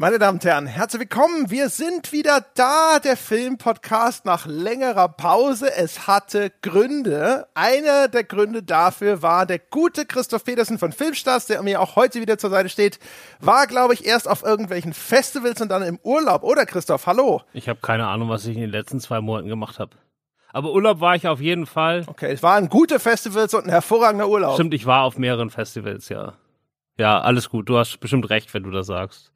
Meine Damen und Herren, herzlich willkommen. Wir sind wieder da, der Filmpodcast nach längerer Pause. Es hatte Gründe. Einer der Gründe dafür war der gute Christoph Petersen von Filmstars, der mir auch heute wieder zur Seite steht. War, glaube ich, erst auf irgendwelchen Festivals und dann im Urlaub. Oder Christoph, hallo? Ich habe keine Ahnung, was ich in den letzten zwei Monaten gemacht habe. Aber Urlaub war ich auf jeden Fall. Okay, es waren gute Festivals und ein hervorragender Urlaub. Stimmt, ich war auf mehreren Festivals, ja. Ja, alles gut. Du hast bestimmt recht, wenn du das sagst.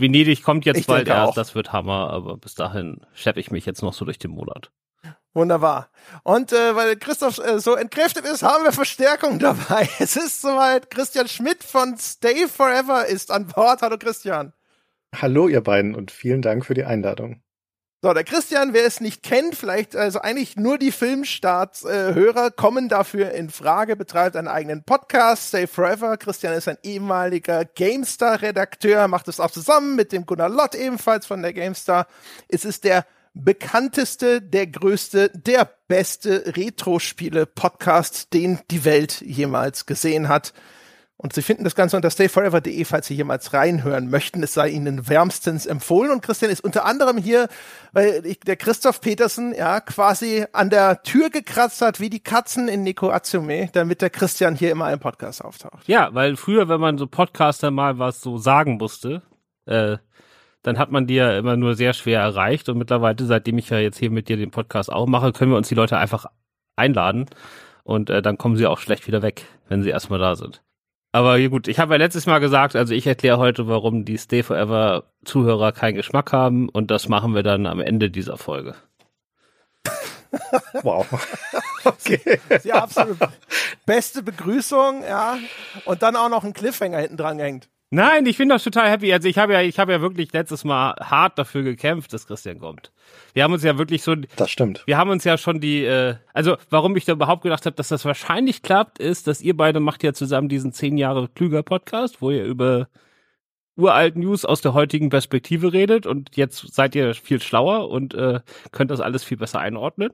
Venedig kommt jetzt Ich bald erst, auch. das wird Hammer, aber bis dahin schleppe ich mich jetzt noch so durch den Monat. Wunderbar. Und äh, weil Christoph äh, so entkräftet ist, haben wir Verstärkung dabei. Es ist soweit. Christian Schmidt von Stay Forever ist an Bord. Hallo Christian. Hallo ihr beiden und vielen Dank für die Einladung. So, der Christian, wer es nicht kennt, vielleicht, also eigentlich nur die Filmstarts-Hörer kommen dafür in Frage, betreibt einen eigenen Podcast, Stay Forever. Christian ist ein ehemaliger GameStar-Redakteur, macht es auch zusammen mit dem Gunnar Lott ebenfalls von der GameStar. Es ist der bekannteste, der größte, der beste Retro-Spiele-Podcast, den die Welt jemals gesehen hat. Und Sie finden das Ganze unter stayforever.de, falls Sie jemals reinhören möchten. Es sei Ihnen wärmstens empfohlen. Und Christian ist unter anderem hier, weil ich, der Christoph Petersen ja quasi an der Tür gekratzt hat, wie die Katzen in Nico Atsume, damit der Christian hier immer im Podcast auftaucht. Ja, weil früher, wenn man so Podcaster mal was so sagen musste, äh, dann hat man die ja immer nur sehr schwer erreicht. Und mittlerweile, seitdem ich ja jetzt hier mit dir den Podcast auch mache, können wir uns die Leute einfach einladen. Und äh, dann kommen sie auch schlecht wieder weg, wenn sie erstmal da sind. Aber ja gut, ich habe ja letztes Mal gesagt, also ich erkläre heute, warum die Stay Forever Zuhörer keinen Geschmack haben und das machen wir dann am Ende dieser Folge. Wow. okay. Die absolut beste Begrüßung, ja. Und dann auch noch ein Cliffhanger hinten dran gehängt. Nein, ich bin doch total happy. Also ich habe ja, ich habe ja wirklich letztes Mal hart dafür gekämpft, dass Christian kommt. Wir haben uns ja wirklich so, Das stimmt. wir haben uns ja schon die, äh, also warum ich da überhaupt gedacht habe, dass das wahrscheinlich klappt, ist, dass ihr beide macht ja zusammen diesen zehn Jahre klüger Podcast, wo ihr über uralten News aus der heutigen Perspektive redet und jetzt seid ihr viel schlauer und äh, könnt das alles viel besser einordnen.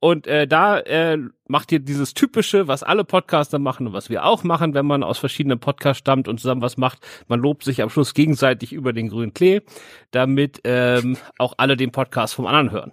Und äh, da äh, macht ihr dieses typische, was alle Podcaster machen und was wir auch machen, wenn man aus verschiedenen Podcasts stammt und zusammen was macht. Man lobt sich am Schluss gegenseitig über den grünen Klee, damit ähm, auch alle den Podcast vom anderen hören.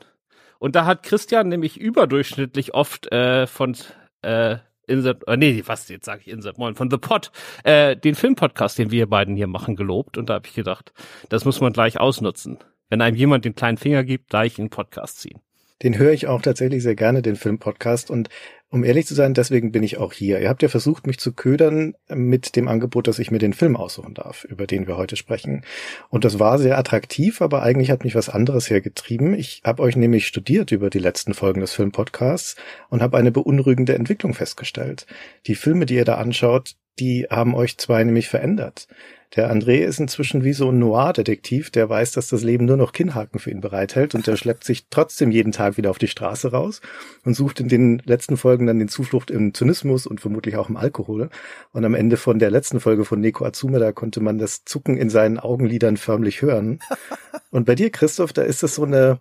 Und da hat Christian nämlich überdurchschnittlich oft äh, von äh, Insert, äh, nee, was jetzt sage ich Insert Moin, von The Pod, äh, den Filmpodcast, den wir beiden hier machen, gelobt. Und da habe ich gedacht, das muss man gleich ausnutzen. Wenn einem jemand den kleinen Finger gibt, gleich in den Podcast ziehen. Den höre ich auch tatsächlich sehr gerne, den Filmpodcast. Und um ehrlich zu sein, deswegen bin ich auch hier. Ihr habt ja versucht, mich zu ködern mit dem Angebot, dass ich mir den Film aussuchen darf, über den wir heute sprechen. Und das war sehr attraktiv, aber eigentlich hat mich was anderes hergetrieben. Ich habe euch nämlich studiert über die letzten Folgen des Filmpodcasts und habe eine beunruhigende Entwicklung festgestellt. Die Filme, die ihr da anschaut, die haben euch zwei nämlich verändert. Der André ist inzwischen wie so ein Noir-Detektiv, der weiß, dass das Leben nur noch Kinnhaken für ihn bereithält und der schleppt sich trotzdem jeden Tag wieder auf die Straße raus und sucht in den letzten Folgen dann den Zuflucht im Zynismus und vermutlich auch im Alkohol. Und am Ende von der letzten Folge von Neko Atsume, da konnte man das Zucken in seinen Augenlidern förmlich hören. Und bei dir, Christoph, da ist das so eine,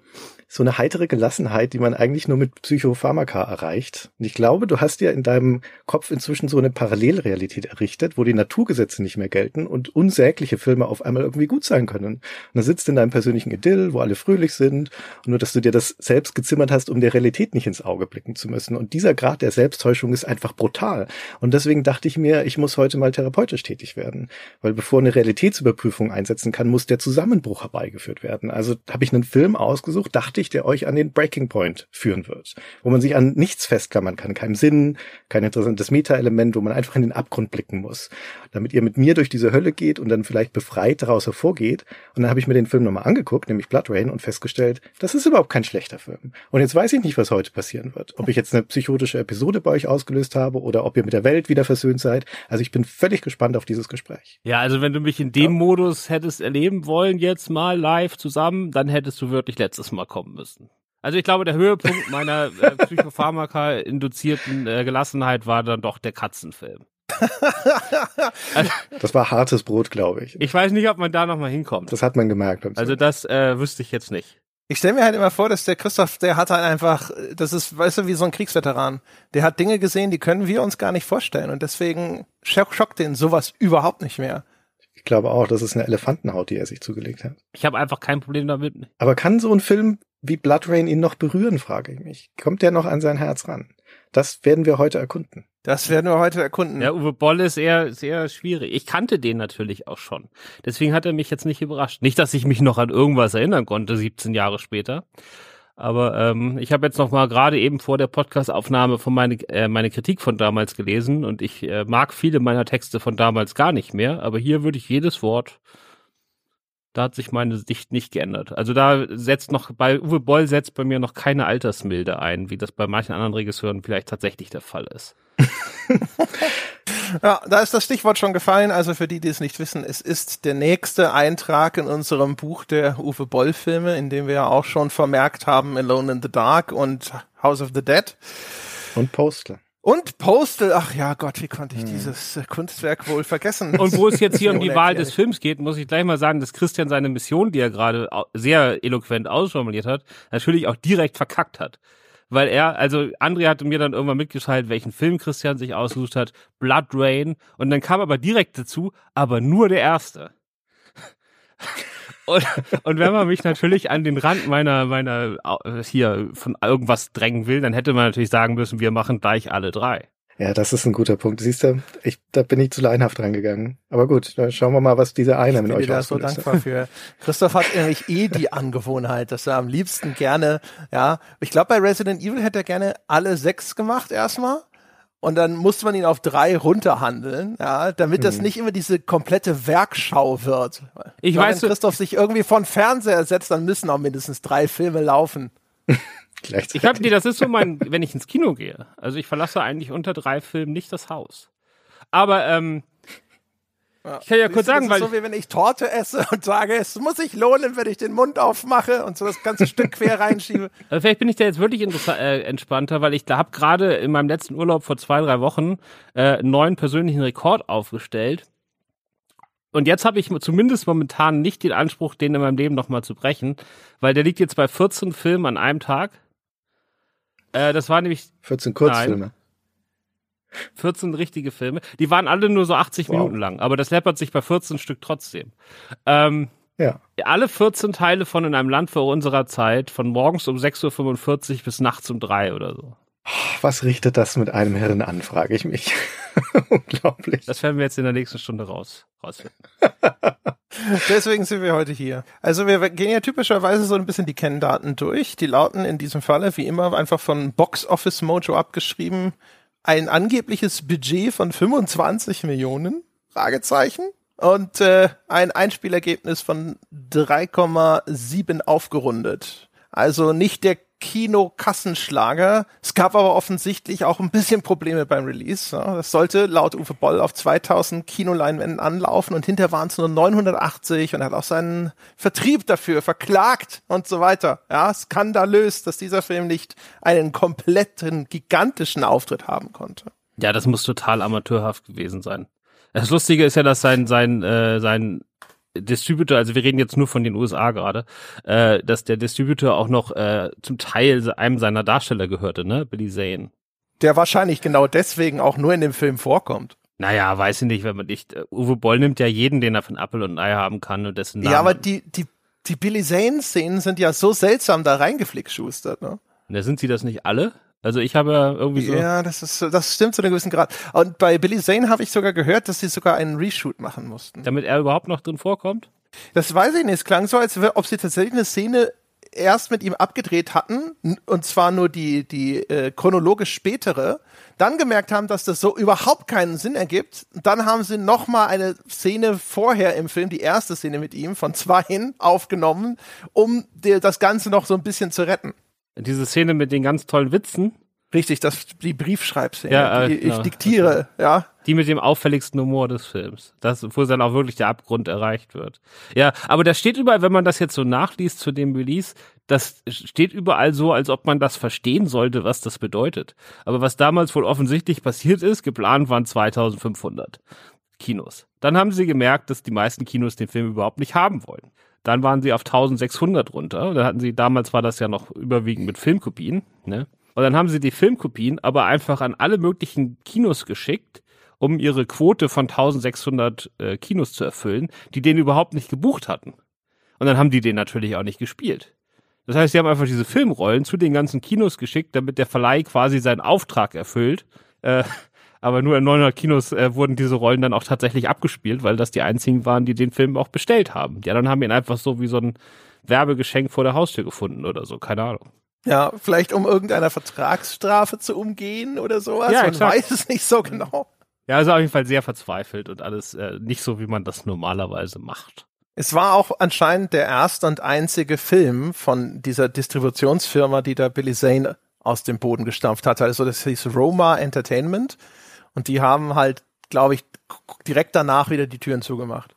so eine heitere Gelassenheit, die man eigentlich nur mit Psychopharmaka erreicht. Und ich glaube, du hast ja in deinem Kopf inzwischen so eine Parallelrealität errichtet, wo die Naturgesetze nicht mehr gelten und unsägliche Filme auf einmal irgendwie gut sein können. Und da sitzt in deinem persönlichen Idyll, wo alle fröhlich sind, und nur, dass du dir das selbst gezimmert hast, um der Realität nicht ins Auge blicken zu müssen. Und dieser Grad der Selbsttäuschung ist einfach brutal. Und deswegen dachte ich mir, ich muss heute mal therapeutisch tätig werden. Weil bevor eine Realitätsüberprüfung einsetzen kann, muss der Zusammenbruch herbeigeführt werden. Also habe ich einen Film ausgesucht, dachte ich, der euch an den Breaking Point führen wird. Wo man sich an nichts festklammern kann, keinem Sinn, kein interessantes Meta-Element, wo man einfach in den Abgrund blicken muss. Damit ihr mit mir durch diese Hölle geht und dann vielleicht befreit daraus hervorgeht. Und dann habe ich mir den Film nochmal angeguckt, nämlich Blood Rain, und festgestellt, das ist überhaupt kein schlechter Film. Und jetzt weiß ich nicht, was heute passieren wird. Ob ich jetzt eine psychotische Episode bei euch ausgelöst habe oder ob ihr mit der Welt wieder versöhnt seid. Also ich bin völlig gespannt auf dieses Gespräch. Ja, also wenn du mich in dem Modus hättest erleben wollen, jetzt mal live zusammen, dann hättest du wirklich letztes Mal kommen müssen. Also ich glaube, der Höhepunkt meiner äh, Psychopharmaka-induzierten äh, Gelassenheit war dann doch der Katzenfilm. Das war hartes Brot, glaube ich. Ich weiß nicht, ob man da nochmal hinkommt. Das hat man gemerkt. beim Also das äh, wüsste ich jetzt nicht. Ich stelle mir halt immer vor, dass der Christoph, der hat halt einfach, das ist, weißt du, wie so ein Kriegsveteran. Der hat Dinge gesehen, die können wir uns gar nicht vorstellen. Und deswegen schock- schockt den sowas überhaupt nicht mehr. Ich glaube auch, das ist eine Elefantenhaut, die er sich zugelegt hat. Ich habe einfach kein Problem damit. Aber kann so ein Film wie Blood Rain ihn noch berühren, frage ich mich. Kommt der noch an sein Herz ran? Das werden wir heute erkunden. Das werden wir heute erkunden. Ja, Uwe Boll ist eher sehr schwierig. Ich kannte den natürlich auch schon. Deswegen hat er mich jetzt nicht überrascht. Nicht, dass ich mich noch an irgendwas erinnern konnte, 17 Jahre später. Aber ähm, ich habe jetzt noch mal gerade eben vor der Podcastaufnahme von meine äh, meine Kritik von damals gelesen und ich äh, mag viele meiner Texte von damals gar nicht mehr. Aber hier würde ich jedes Wort da hat sich meine Sicht nicht geändert. Also da setzt noch, bei Uwe Boll setzt bei mir noch keine Altersmilde ein, wie das bei manchen anderen Regisseuren vielleicht tatsächlich der Fall ist. ja, da ist das Stichwort schon gefallen. Also für die, die es nicht wissen, es ist der nächste Eintrag in unserem Buch der Uwe Boll Filme, in dem wir ja auch schon vermerkt haben Alone in the Dark und House of the Dead. Und Postal. Und Postal, ach ja Gott, wie konnte ich hm. dieses äh, Kunstwerk wohl vergessen? Und wo es jetzt hier um die Wahl des Films geht, muss ich gleich mal sagen, dass Christian seine Mission, die er gerade sehr eloquent ausformuliert hat, natürlich auch direkt verkackt hat. Weil er, also André hatte mir dann irgendwann mitgeteilt, welchen Film Christian sich ausgesucht hat, Blood Rain, und dann kam aber direkt dazu, aber nur der erste. Und, und wenn man mich natürlich an den Rand meiner, meiner, hier von irgendwas drängen will, dann hätte man natürlich sagen müssen, wir machen gleich alle drei. Ja, das ist ein guter Punkt. Siehst du, ich, da bin ich zu leinhaft rangegangen. Aber gut, dann schauen wir mal, was dieser eine ich mit euch bin da so dankbar für. Christoph hat nämlich eh die Angewohnheit, dass er am liebsten gerne, ja, ich glaube, bei Resident Evil hätte er gerne alle sechs gemacht erstmal und dann muss man ihn auf drei runterhandeln, ja, damit das hm. nicht immer diese komplette Werkschau wird. Ich Weil weiß, wenn Christoph sich irgendwie von Fernseher setzt, dann müssen auch mindestens drei Filme laufen. ich hab, nee, das ist so mein, wenn ich ins Kino gehe. Also ich verlasse eigentlich unter drei Filmen nicht das Haus. Aber ähm, ja. Ich kann ja kurz sagen, weil. so wie wenn ich Torte esse und sage, es muss sich lohnen, wenn ich den Mund aufmache und so das ganze Stück quer reinschiebe. Also vielleicht bin ich da jetzt wirklich äh, entspannter, weil ich da habe gerade in meinem letzten Urlaub vor zwei, drei Wochen äh, einen neuen persönlichen Rekord aufgestellt. Und jetzt habe ich zumindest momentan nicht den Anspruch, den in meinem Leben nochmal zu brechen, weil der liegt jetzt bei 14 Filmen an einem Tag. Äh, das war nämlich 14 Kurzfilme. Nein, 14 richtige Filme. Die waren alle nur so 80 wow. Minuten lang, aber das läppert sich bei 14 Stück trotzdem. Ähm, ja. Alle 14 Teile von In einem Land vor unserer Zeit, von morgens um 6.45 Uhr bis nachts um 3 oder so. Was richtet das mit einem Hirn an, frage ich mich. Unglaublich. Das werden wir jetzt in der nächsten Stunde raus, rausfinden. Deswegen sind wir heute hier. Also wir gehen ja typischerweise so ein bisschen die Kenndaten durch. Die lauten in diesem Falle wie immer einfach von Box Office Mojo abgeschrieben ein angebliches Budget von 25 Millionen, Fragezeichen, und äh, ein Einspielergebnis von 3,7 aufgerundet. Also nicht der Kinokassenschlager. Es gab aber offensichtlich auch ein bisschen Probleme beim Release. Das sollte laut Uwe Boll auf 2000 Kinoleinwänden anlaufen und hinter waren es nur 980 und er hat auch seinen Vertrieb dafür verklagt und so weiter. Ja, skandalös, dass dieser Film nicht einen kompletten, gigantischen Auftritt haben konnte. Ja, das muss total amateurhaft gewesen sein. Das Lustige ist ja, dass sein, sein, äh, sein Distributor, also wir reden jetzt nur von den USA gerade, äh, dass der Distributor auch noch äh, zum Teil einem seiner Darsteller gehörte, ne? Billy Zane. Der wahrscheinlich genau deswegen auch nur in dem Film vorkommt. Naja, weiß ich nicht, wenn man nicht. Uh, Uwe Boll nimmt ja jeden, den er von Apple und Ei haben kann und dessen Namen. Ja, aber die, die, die Billy Zane-Szenen sind ja so seltsam da reingeflickschustert, ne? Da sind sie das nicht alle? Also ich habe irgendwie so. Ja, das ist, das stimmt zu einem gewissen Grad. Und bei Billy Zane habe ich sogar gehört, dass sie sogar einen Reshoot machen mussten. Damit er überhaupt noch drin vorkommt? Das weiß ich nicht. Es klang so, als ob sie tatsächlich eine Szene erst mit ihm abgedreht hatten, und zwar nur die, die äh, chronologisch spätere, dann gemerkt haben, dass das so überhaupt keinen Sinn ergibt. Dann haben sie nochmal eine Szene vorher im Film, die erste Szene mit ihm, von zweien aufgenommen, um dir das Ganze noch so ein bisschen zu retten. Diese Szene mit den ganz tollen Witzen. Richtig, das die Briefschreibszene. Ja, die, genau. Ich diktiere, ja. Die mit dem auffälligsten Humor des Films. Das, wo dann auch wirklich der Abgrund erreicht wird. Ja, aber da steht überall, wenn man das jetzt so nachliest zu dem Release, das steht überall so, als ob man das verstehen sollte, was das bedeutet. Aber was damals wohl offensichtlich passiert ist, geplant waren 2500 Kinos. Dann haben sie gemerkt, dass die meisten Kinos den Film überhaupt nicht haben wollen. Dann waren sie auf 1600 runter. Dann hatten sie, damals war das ja noch überwiegend mit Filmkopien, ne? Und dann haben sie die Filmkopien aber einfach an alle möglichen Kinos geschickt um ihre Quote von 1600 äh, Kinos zu erfüllen, die den überhaupt nicht gebucht hatten. Und dann haben die den natürlich auch nicht gespielt. Das heißt, sie haben einfach diese Filmrollen zu den ganzen Kinos geschickt, damit der Verleih quasi seinen Auftrag erfüllt. Äh, aber nur in 900 Kinos äh, wurden diese Rollen dann auch tatsächlich abgespielt, weil das die einzigen waren, die den Film auch bestellt haben. Die anderen haben ihn einfach so wie so ein Werbegeschenk vor der Haustür gefunden oder so, keine Ahnung. Ja, vielleicht um irgendeiner Vertragsstrafe zu umgehen oder sowas. Ja, man exakt. weiß es nicht so genau. Ja, also auf jeden Fall sehr verzweifelt und alles äh, nicht so, wie man das normalerweise macht. Es war auch anscheinend der erste und einzige Film von dieser Distributionsfirma, die da Billy Zane aus dem Boden gestampft hat. Also das hieß Roma Entertainment und die haben halt, glaube ich, direkt danach wieder die Türen zugemacht.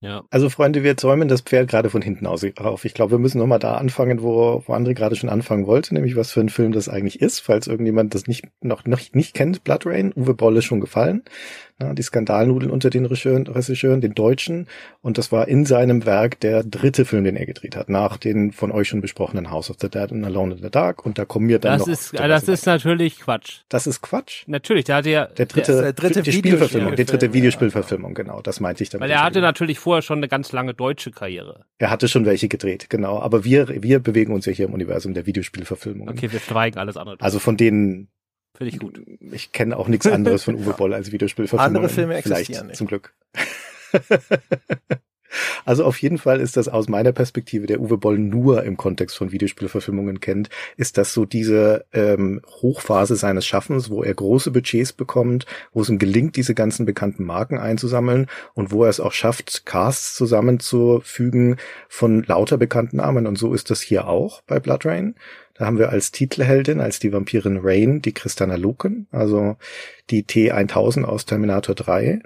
Ja. Also Freunde, wir zäumen das Pferd gerade von hinten aus auf. Ich glaube, wir müssen nochmal da anfangen, wo, wo André gerade schon anfangen wollte, nämlich was für ein Film das eigentlich ist, falls irgendjemand das nicht noch, noch nicht kennt. Blood Rain, Uwe Boll ist schon gefallen na, die Skandalnudeln unter den Regisseuren, den Deutschen. Und das war in seinem Werk der dritte Film, den er gedreht hat, nach den von euch schon besprochenen House of the Dead und Alone in the Dark. Und da kommen wir dann das noch. Ist, das ist natürlich Quatsch. Das ist Quatsch? Natürlich, der hatte ja. Der dritte, der, der dritte die Spielverfilmung, die dritte Videospielverfilmung, genau, das meinte ich damit. Weil er hatte natürlich vorher schon eine ganz lange deutsche Karriere. Er hatte schon welche gedreht, genau. Aber wir, wir bewegen uns ja hier im Universum der Videospielverfilmung. Okay, wir schweigen alles andere. Also von denen Finde ich gut. Ich kenne auch nichts anderes von Uwe Boll als Videospielverfilmung. Andere Filme existieren nicht. Zum Glück. Also auf jeden Fall ist das aus meiner Perspektive, der Uwe Boll nur im Kontext von Videospielverfilmungen kennt, ist das so diese ähm, Hochphase seines Schaffens, wo er große Budgets bekommt, wo es ihm gelingt, diese ganzen bekannten Marken einzusammeln und wo er es auch schafft, Casts zusammenzufügen von lauter bekannten Namen. Und so ist das hier auch bei Blood Rain. Da haben wir als Titelheldin, als die Vampirin Rain, die Christana Luken, also die T1000 aus Terminator 3.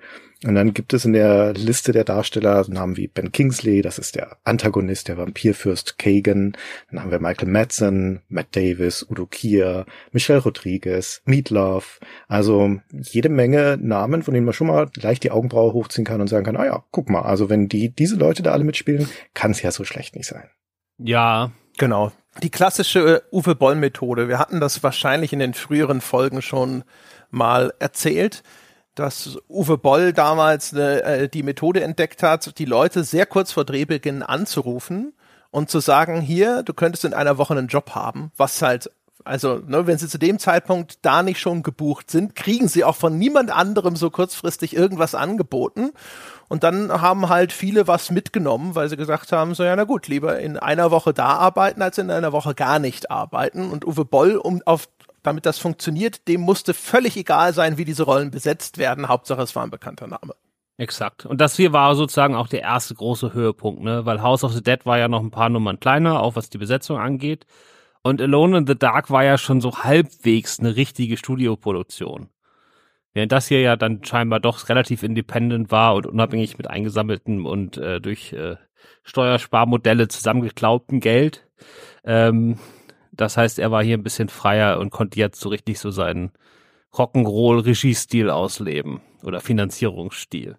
Und dann gibt es in der Liste der Darsteller Namen wie Ben Kingsley, das ist der Antagonist, der Vampirfürst Kagan. Dann haben wir Michael Madsen, Matt Davis, Udo Kier, Michelle Rodriguez, Meatloaf. Also jede Menge Namen, von denen man schon mal leicht die Augenbraue hochziehen kann und sagen kann, ah ja, guck mal, also wenn die, diese Leute da alle mitspielen, kann es ja so schlecht nicht sein. Ja, genau die klassische äh, Uwe Boll Methode. Wir hatten das wahrscheinlich in den früheren Folgen schon mal erzählt, dass Uwe Boll damals ne, äh, die Methode entdeckt hat, die Leute sehr kurz vor Drehbeginn anzurufen und zu sagen, hier, du könntest in einer Woche einen Job haben, was halt also, ne, wenn sie zu dem Zeitpunkt da nicht schon gebucht sind, kriegen sie auch von niemand anderem so kurzfristig irgendwas angeboten. Und dann haben halt viele was mitgenommen, weil sie gesagt haben, so ja, na gut, lieber in einer Woche da arbeiten, als in einer Woche gar nicht arbeiten. Und Uwe Boll, um auf, damit das funktioniert, dem musste völlig egal sein, wie diese Rollen besetzt werden. Hauptsache, es war ein bekannter Name. Exakt. Und das hier war sozusagen auch der erste große Höhepunkt, ne? Weil House of the Dead war ja noch ein paar Nummern kleiner, auch was die Besetzung angeht. Und Alone in the Dark war ja schon so halbwegs eine richtige Studioproduktion. Während das hier ja dann scheinbar doch relativ independent war und unabhängig mit eingesammelten und äh, durch äh, Steuersparmodelle zusammengeklaubten Geld. Ähm, das heißt, er war hier ein bisschen freier und konnte jetzt so richtig so seinen Rock'n'Roll-Regiestil ausleben oder Finanzierungsstil.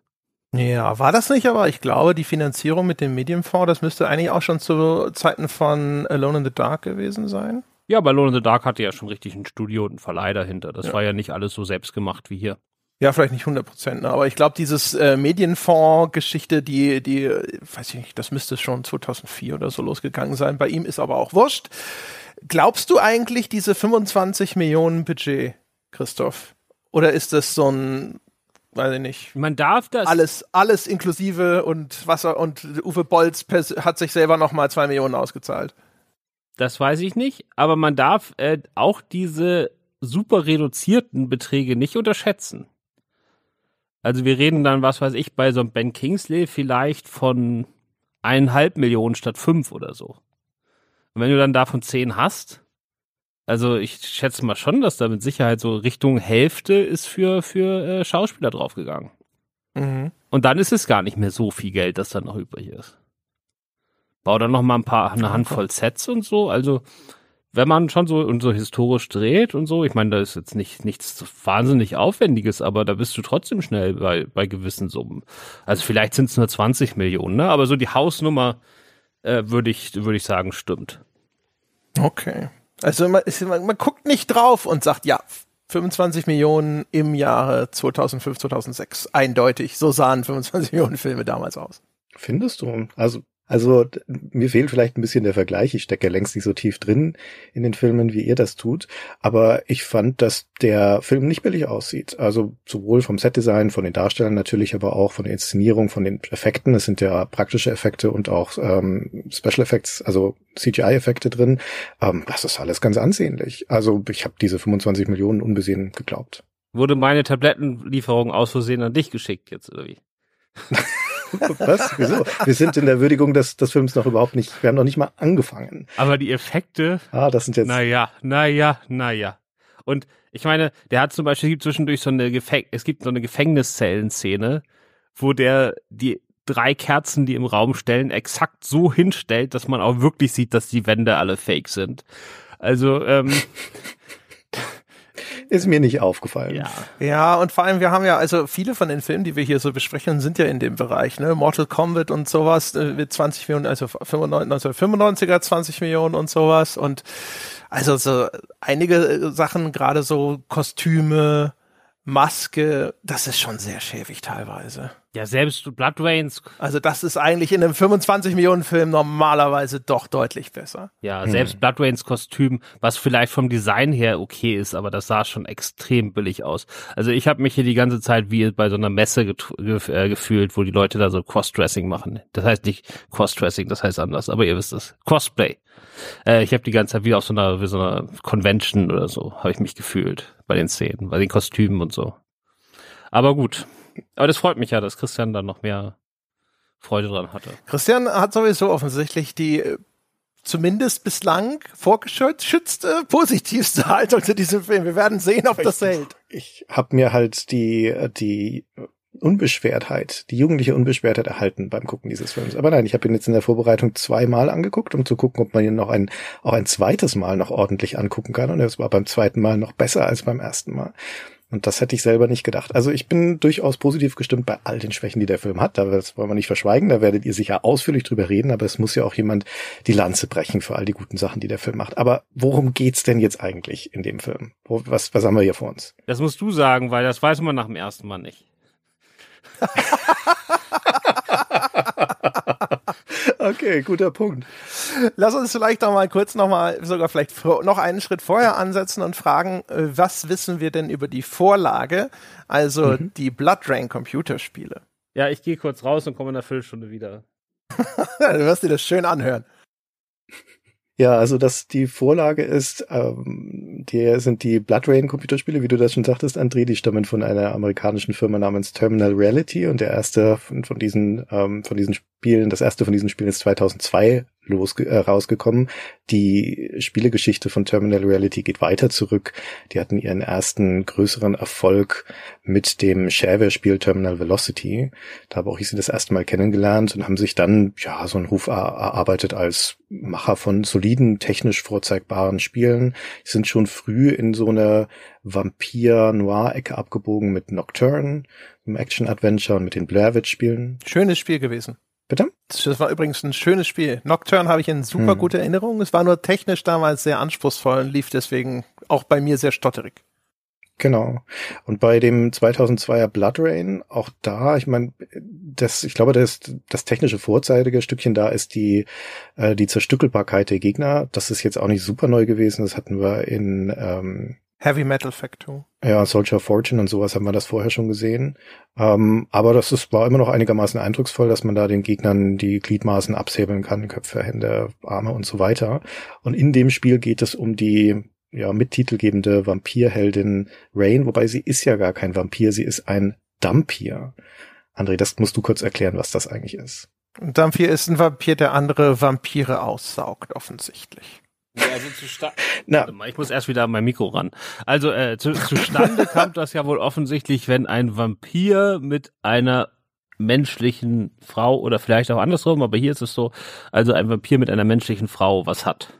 Ja, war das nicht, aber ich glaube, die Finanzierung mit dem Medienfonds, das müsste eigentlich auch schon zu Zeiten von Alone in the Dark gewesen sein. Ja, bei Alone in the Dark hatte ja schon richtig ein Studio und einen Verleih dahinter. Das ja. war ja nicht alles so selbst gemacht wie hier. Ja, vielleicht nicht 100 Prozent, ne? aber ich glaube, dieses äh, Medienfonds-Geschichte, die, die, weiß ich nicht, das müsste schon 2004 oder so losgegangen sein. Bei ihm ist aber auch wurscht. Glaubst du eigentlich diese 25 Millionen Budget, Christoph? Oder ist das so ein weiß ich nicht. Man darf das. Alles, alles inklusive und Wasser und Uwe Bolz hat sich selber nochmal zwei Millionen ausgezahlt. Das weiß ich nicht, aber man darf äh, auch diese super reduzierten Beträge nicht unterschätzen. Also wir reden dann, was weiß ich, bei so einem Ben Kingsley vielleicht von eineinhalb Millionen statt fünf oder so. Und wenn du dann davon zehn hast, also ich schätze mal schon, dass da mit Sicherheit so Richtung Hälfte ist für, für äh, Schauspieler draufgegangen. Mhm. Und dann ist es gar nicht mehr so viel Geld, das dann noch übrig ist. Bau dann noch mal ein paar, eine Handvoll Sets und so. Also wenn man schon so und so historisch dreht und so, ich meine, da ist jetzt nicht nichts wahnsinnig Aufwendiges, aber da bist du trotzdem schnell bei, bei gewissen Summen. Also vielleicht sind es nur 20 Millionen, ne? Aber so die Hausnummer äh, würde ich, würde ich sagen, stimmt. Okay. Also man, man, man guckt nicht drauf und sagt, ja, 25 Millionen im Jahre 2005, 2006. Eindeutig. So sahen 25 Millionen Filme damals aus. Findest du? Also also mir fehlt vielleicht ein bisschen der Vergleich. Ich stecke ja längst nicht so tief drin in den Filmen, wie ihr das tut. Aber ich fand, dass der Film nicht billig aussieht. Also sowohl vom Setdesign, von den Darstellern natürlich, aber auch von der Inszenierung, von den Effekten. Es sind ja praktische Effekte und auch ähm, Special Effects, also CGI-Effekte drin. Ähm, das ist alles ganz ansehnlich. Also ich habe diese 25 Millionen unbesehen geglaubt. Wurde meine Tablettenlieferung aus Versehen an dich geschickt jetzt, oder wie? Was? Wieso? Wir sind in der Würdigung des, des Films noch überhaupt nicht, wir haben noch nicht mal angefangen. Aber die Effekte. Ah, das sind jetzt. Naja, naja, naja. Und ich meine, der hat zum Beispiel gibt zwischendurch so eine Gefäng es gibt so eine Gefängniszellenszene, wo der die drei Kerzen, die im Raum stellen, exakt so hinstellt, dass man auch wirklich sieht, dass die Wände alle fake sind. Also ähm, Ist mir nicht aufgefallen. Ja. ja, und vor allem, wir haben ja, also viele von den Filmen, die wir hier so besprechen, sind ja in dem Bereich, ne? Mortal Kombat und sowas äh, mit 20 Millionen, also 1995er 20 Millionen und sowas. Und also so einige äh, Sachen, gerade so Kostüme, Maske, das ist schon sehr schäbig teilweise. Ja, selbst Blood Rains. Also das ist eigentlich in einem 25 Millionen Film normalerweise doch deutlich besser. Ja, hm. selbst Blood Rains Kostüm, was vielleicht vom Design her okay ist, aber das sah schon extrem billig aus. Also ich habe mich hier die ganze Zeit wie bei so einer Messe gef äh, gefühlt, wo die Leute da so Crossdressing machen. Das heißt nicht Crossdressing, das heißt anders, aber ihr wisst es. Cosplay. Äh, ich habe die ganze Zeit wie auf so einer, wie so einer Convention oder so, habe ich mich gefühlt bei den Szenen, bei den Kostümen und so. Aber gut. Aber das freut mich ja, dass Christian da noch mehr Freude dran hatte. Christian hat sowieso offensichtlich die äh, zumindest bislang vorgeschützte positivste Haltung zu diesem Film. Wir werden sehen, ob das hält. Ich habe mir halt die die Unbeschwertheit, die jugendliche Unbeschwertheit erhalten beim Gucken dieses Films. Aber nein, ich habe ihn jetzt in der Vorbereitung zweimal angeguckt, um zu gucken, ob man ihn noch ein, auch ein zweites Mal noch ordentlich angucken kann. Und es war beim zweiten Mal noch besser als beim ersten Mal. Und das hätte ich selber nicht gedacht. Also ich bin durchaus positiv gestimmt bei all den Schwächen, die der Film hat. Das wollen wir nicht verschweigen. Da werdet ihr sicher ausführlich drüber reden. Aber es muss ja auch jemand die Lanze brechen für all die guten Sachen, die der Film macht. Aber worum geht's denn jetzt eigentlich in dem Film? Was, was haben wir hier vor uns? Das musst du sagen, weil das weiß man nach dem ersten Mal nicht. okay, guter Punkt. Lass uns vielleicht noch mal kurz noch mal sogar vielleicht noch einen Schritt vorher ansetzen und fragen, äh, was wissen wir denn über die Vorlage, also mhm. die Blood Drain Computerspiele? Ja, ich gehe kurz raus und komme in einer Viertelstunde wieder. du wirst dir das schön anhören. Ja, also dass die Vorlage ist, ähm, die sind die Blood Rain Computerspiele, wie du das schon sagtest, André, die stammen von einer amerikanischen Firma namens Terminal Reality und der erste von, von diesen ähm, von diesen Spielen, das erste von diesen Spielen ist 2002 los, äh, rausgekommen. Die Spielegeschichte von Terminal Reality geht weiter zurück. Die hatten ihren ersten größeren Erfolg mit dem Shareware-Spiel Terminal Velocity. Da habe auch ich sie das erste Mal kennengelernt und haben sich dann ja so einen Ruf erarbeitet als Macher von soliden, technisch vorzeigbaren Spielen. Die sind schon früh in so eine Vampir-Noir-Ecke abgebogen mit Nocturne, einem Action-Adventure und mit den Blair Witch-Spielen. Schönes Spiel gewesen. Bitte? Das war übrigens ein schönes Spiel. Nocturne habe ich in super hm. gute Erinnerung. Es war nur technisch damals sehr anspruchsvoll und lief deswegen auch bei mir sehr stotterig. Genau. Und bei dem 2002er Blood Rain, auch da, ich meine, das, ich glaube, das, das technische vorzeitige Stückchen da ist die, äh, die Zerstückelbarkeit der Gegner. Das ist jetzt auch nicht super neu gewesen. Das hatten wir in ähm, Heavy Metal Factor. Ja, Soldier Fortune und sowas haben wir das vorher schon gesehen. Ähm, aber das ist, war immer noch einigermaßen eindrucksvoll, dass man da den Gegnern die Gliedmaßen absäbeln kann, Köpfe, Hände, Arme und so weiter. Und in dem Spiel geht es um die ja, mittitelgebende Vampirheldin Rain, wobei sie ist ja gar kein Vampir, sie ist ein Dampir. André, das musst du kurz erklären, was das eigentlich ist. Ein Dampir ist ein Vampir, der andere Vampire aussaugt, offensichtlich. Also zustande. Na, mal, ich muss erst wieder an mein Mikro ran. Also äh, zu, zustande kam das ja wohl offensichtlich, wenn ein Vampir mit einer menschlichen Frau oder vielleicht auch andersrum, aber hier ist es so, also ein Vampir mit einer menschlichen Frau was hat.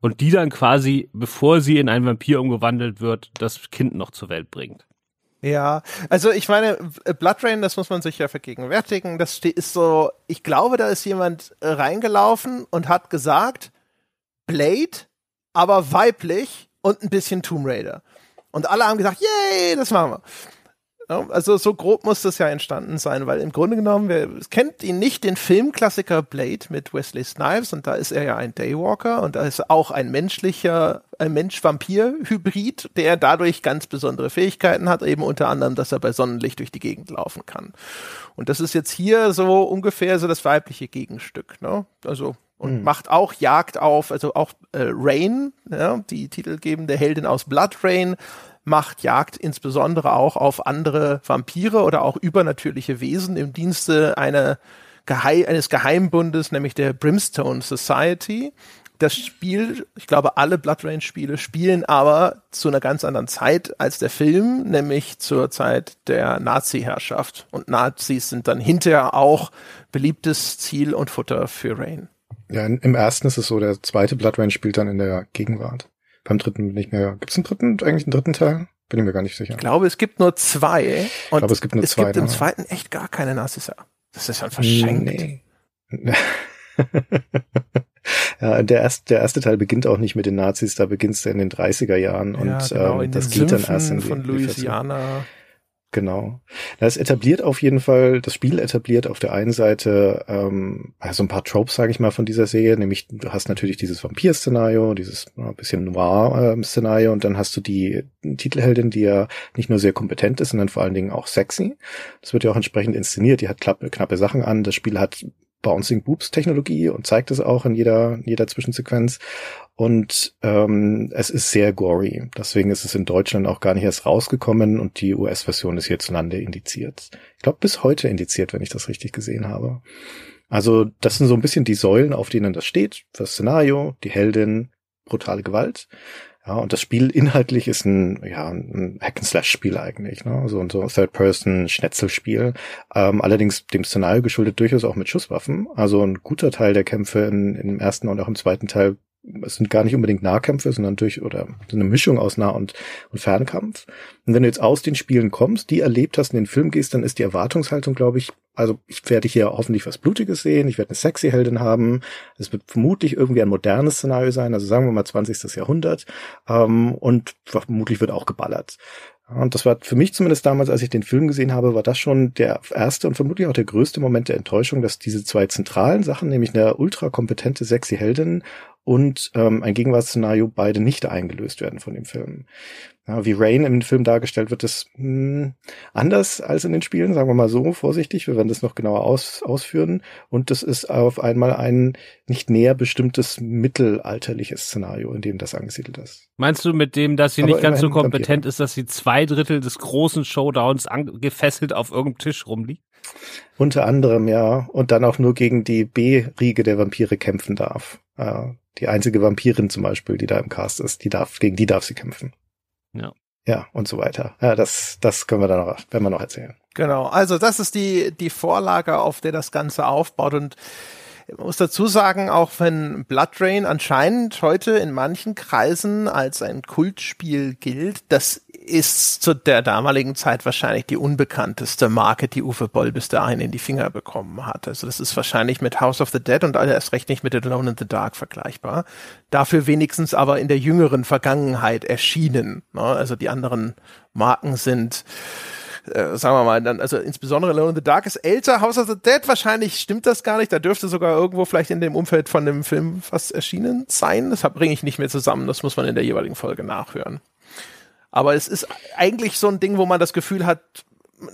Und die dann quasi, bevor sie in einen Vampir umgewandelt wird, das Kind noch zur Welt bringt. Ja, also ich meine, Blood Rain, das muss man sich ja vergegenwärtigen. Das ist so, ich glaube, da ist jemand reingelaufen und hat gesagt, Blade, aber weiblich und ein bisschen Tomb Raider. Und alle haben gesagt, yay, das machen wir. Also so grob muss das ja entstanden sein, weil im Grunde genommen, wer kennt ihn nicht, den Filmklassiker Blade mit Wesley Snipes und da ist er ja ein Daywalker und da ist auch ein menschlicher, ein Mensch-Vampir-Hybrid, der dadurch ganz besondere Fähigkeiten hat, eben unter anderem, dass er bei Sonnenlicht durch die Gegend laufen kann. Und das ist jetzt hier so ungefähr so das weibliche Gegenstück, ne? Also und mhm. macht auch Jagd auf, also auch äh, Rain, ja, die titelgebende Heldin aus Blood Rain, macht Jagd insbesondere auch auf andere Vampire oder auch übernatürliche Wesen im Dienste einer Geheim eines Geheimbundes, nämlich der Brimstone Society. Das Spiel, ich glaube, alle Blood Rain Spiele spielen aber zu einer ganz anderen Zeit als der Film, nämlich zur Zeit der Nazi-Herrschaft. Und Nazis sind dann hinterher auch beliebtes Ziel und Futter für Rain. Ja, im ersten ist es so, der zweite Blood Rain spielt dann in der Gegenwart. Beim dritten nicht mehr. Gibt es einen dritten, eigentlich einen dritten Teil? Bin ich mir gar nicht sicher. Ich glaube, es gibt nur zwei. Und ich glaube, es gibt nur es zwei. Es gibt im zweiten echt gar keine Nazis. Das ist ja verschenkt. Nee. ja, der erste, der erste Teil beginnt auch nicht mit den Nazis, da beginnt es in den 30er Jahren ja, und genau, ähm, das geht dann erst in die, von Louisiana. Genau. Das etabliert auf jeden Fall, das Spiel etabliert auf der einen Seite ähm, also ein paar Tropes, sage ich mal, von dieser Serie, nämlich du hast natürlich dieses Vampir-Szenario, dieses äh, bisschen Noir-Szenario und dann hast du die Titelheldin, die ja nicht nur sehr kompetent ist, sondern vor allen Dingen auch sexy. Das wird ja auch entsprechend inszeniert, die hat knappe Sachen an, das Spiel hat Bouncing Boobs Technologie und zeigt es auch in jeder, in jeder Zwischensequenz. Und ähm, es ist sehr gory. Deswegen ist es in Deutschland auch gar nicht erst rausgekommen und die US-Version ist hierzulande indiziert. Ich glaube, bis heute indiziert, wenn ich das richtig gesehen habe. Also das sind so ein bisschen die Säulen, auf denen das steht. Das Szenario, die Heldin, brutale Gewalt. Ja, und das Spiel inhaltlich ist ein, ja, ein Hack-and-Slash-Spiel eigentlich, ne? So ein so Third-Person-Schnetzelspiel. Ähm, allerdings dem Szenario geschuldet durchaus auch mit Schusswaffen. Also ein guter Teil der Kämpfe in, im ersten und auch im zweiten Teil es sind gar nicht unbedingt Nahkämpfe, sondern durch oder eine Mischung aus Nah- und, und Fernkampf. Und wenn du jetzt aus den Spielen kommst, die erlebt hast, in den Film gehst, dann ist die Erwartungshaltung, glaube ich, also ich werde hier hoffentlich was Blutiges sehen, ich werde eine sexy Heldin haben, es wird vermutlich irgendwie ein modernes Szenario sein, also sagen wir mal 20. Jahrhundert, ähm, und vermutlich wird auch geballert. Und das war für mich zumindest damals, als ich den Film gesehen habe, war das schon der erste und vermutlich auch der größte Moment der Enttäuschung, dass diese zwei zentralen Sachen, nämlich eine ultra kompetente sexy Heldin und ähm, ein Gegenwartsszenario beide nicht eingelöst werden von dem Film. Ja, wie Rain im Film dargestellt wird, ist mh, hm, anders als in den Spielen, sagen wir mal so, vorsichtig, wir werden das noch genauer aus, ausführen. Und das ist auf einmal ein nicht näher bestimmtes mittelalterliches Szenario, in dem das angesiedelt ist. Meinst du mit dem, dass sie Aber nicht ganz so kompetent Vampire. ist, dass sie zwei Drittel des großen Showdowns gefesselt auf irgendeinem Tisch rumliegt? Unter anderem, ja. Und dann auch nur gegen die B-Riege der Vampire kämpfen darf. Äh, die einzige Vampirin zum Beispiel, die da im Cast ist, die darf, gegen die darf sie kämpfen. Ja. Ja, und so weiter. Ja, das, das können wir dann noch, werden wir noch erzählen. Genau. Also das ist die, die Vorlage, auf der das Ganze aufbaut und ich muss dazu sagen, auch wenn Blood Rain anscheinend heute in manchen Kreisen als ein Kultspiel gilt, das ist zu der damaligen Zeit wahrscheinlich die unbekannteste Marke, die Uwe Boll bis dahin in die Finger bekommen hat. Also das ist wahrscheinlich mit House of the Dead und erst recht nicht mit Alone in the Dark vergleichbar. Dafür wenigstens aber in der jüngeren Vergangenheit erschienen. Ne? Also die anderen Marken sind äh, sagen wir mal, dann, also insbesondere Alone in the Dark ist älter, House of the Dead, wahrscheinlich stimmt das gar nicht, da dürfte sogar irgendwo vielleicht in dem Umfeld von dem Film was erschienen sein. Das bringe ich nicht mehr zusammen, das muss man in der jeweiligen Folge nachhören. Aber es ist eigentlich so ein Ding, wo man das Gefühl hat,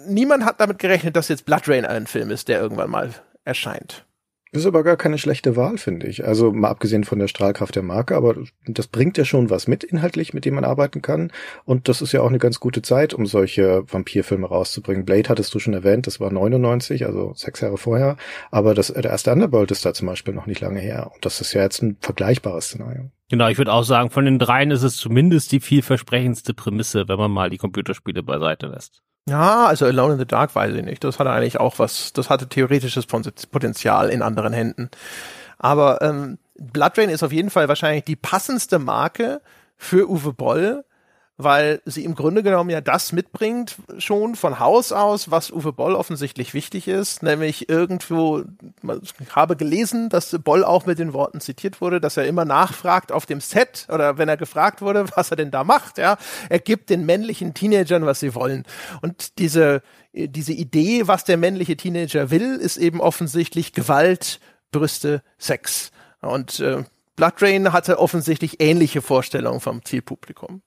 niemand hat damit gerechnet, dass jetzt Blood Rain ein Film ist, der irgendwann mal erscheint. Ist aber gar keine schlechte Wahl, finde ich. Also mal abgesehen von der Strahlkraft der Marke, aber das bringt ja schon was mit inhaltlich, mit dem man arbeiten kann. Und das ist ja auch eine ganz gute Zeit, um solche Vampirfilme rauszubringen. Blade hattest du schon erwähnt, das war 99, also sechs Jahre vorher. Aber das, der erste Underworld ist da zum Beispiel noch nicht lange her. Und das ist ja jetzt ein vergleichbares Szenario. Genau, ich würde auch sagen, von den dreien ist es zumindest die vielversprechendste Prämisse, wenn man mal die Computerspiele beiseite lässt. Ja, also Alone in the Dark weiß ich nicht. Das hatte eigentlich auch was, das hatte theoretisches Potenzial in anderen Händen. Aber ähm, Blood Rain ist auf jeden Fall wahrscheinlich die passendste Marke für Uwe Boll, weil sie im Grunde genommen ja das mitbringt schon von Haus aus, was Uwe Boll offensichtlich wichtig ist, nämlich irgendwo, ich habe gelesen, dass Boll auch mit den Worten zitiert wurde, dass er immer nachfragt auf dem Set oder wenn er gefragt wurde, was er denn da macht, ja, er gibt den männlichen Teenagern, was sie wollen. Und diese, diese Idee, was der männliche Teenager will, ist eben offensichtlich Gewalt, Brüste, Sex. Und äh, Blood Rain hatte offensichtlich ähnliche Vorstellungen vom Zielpublikum.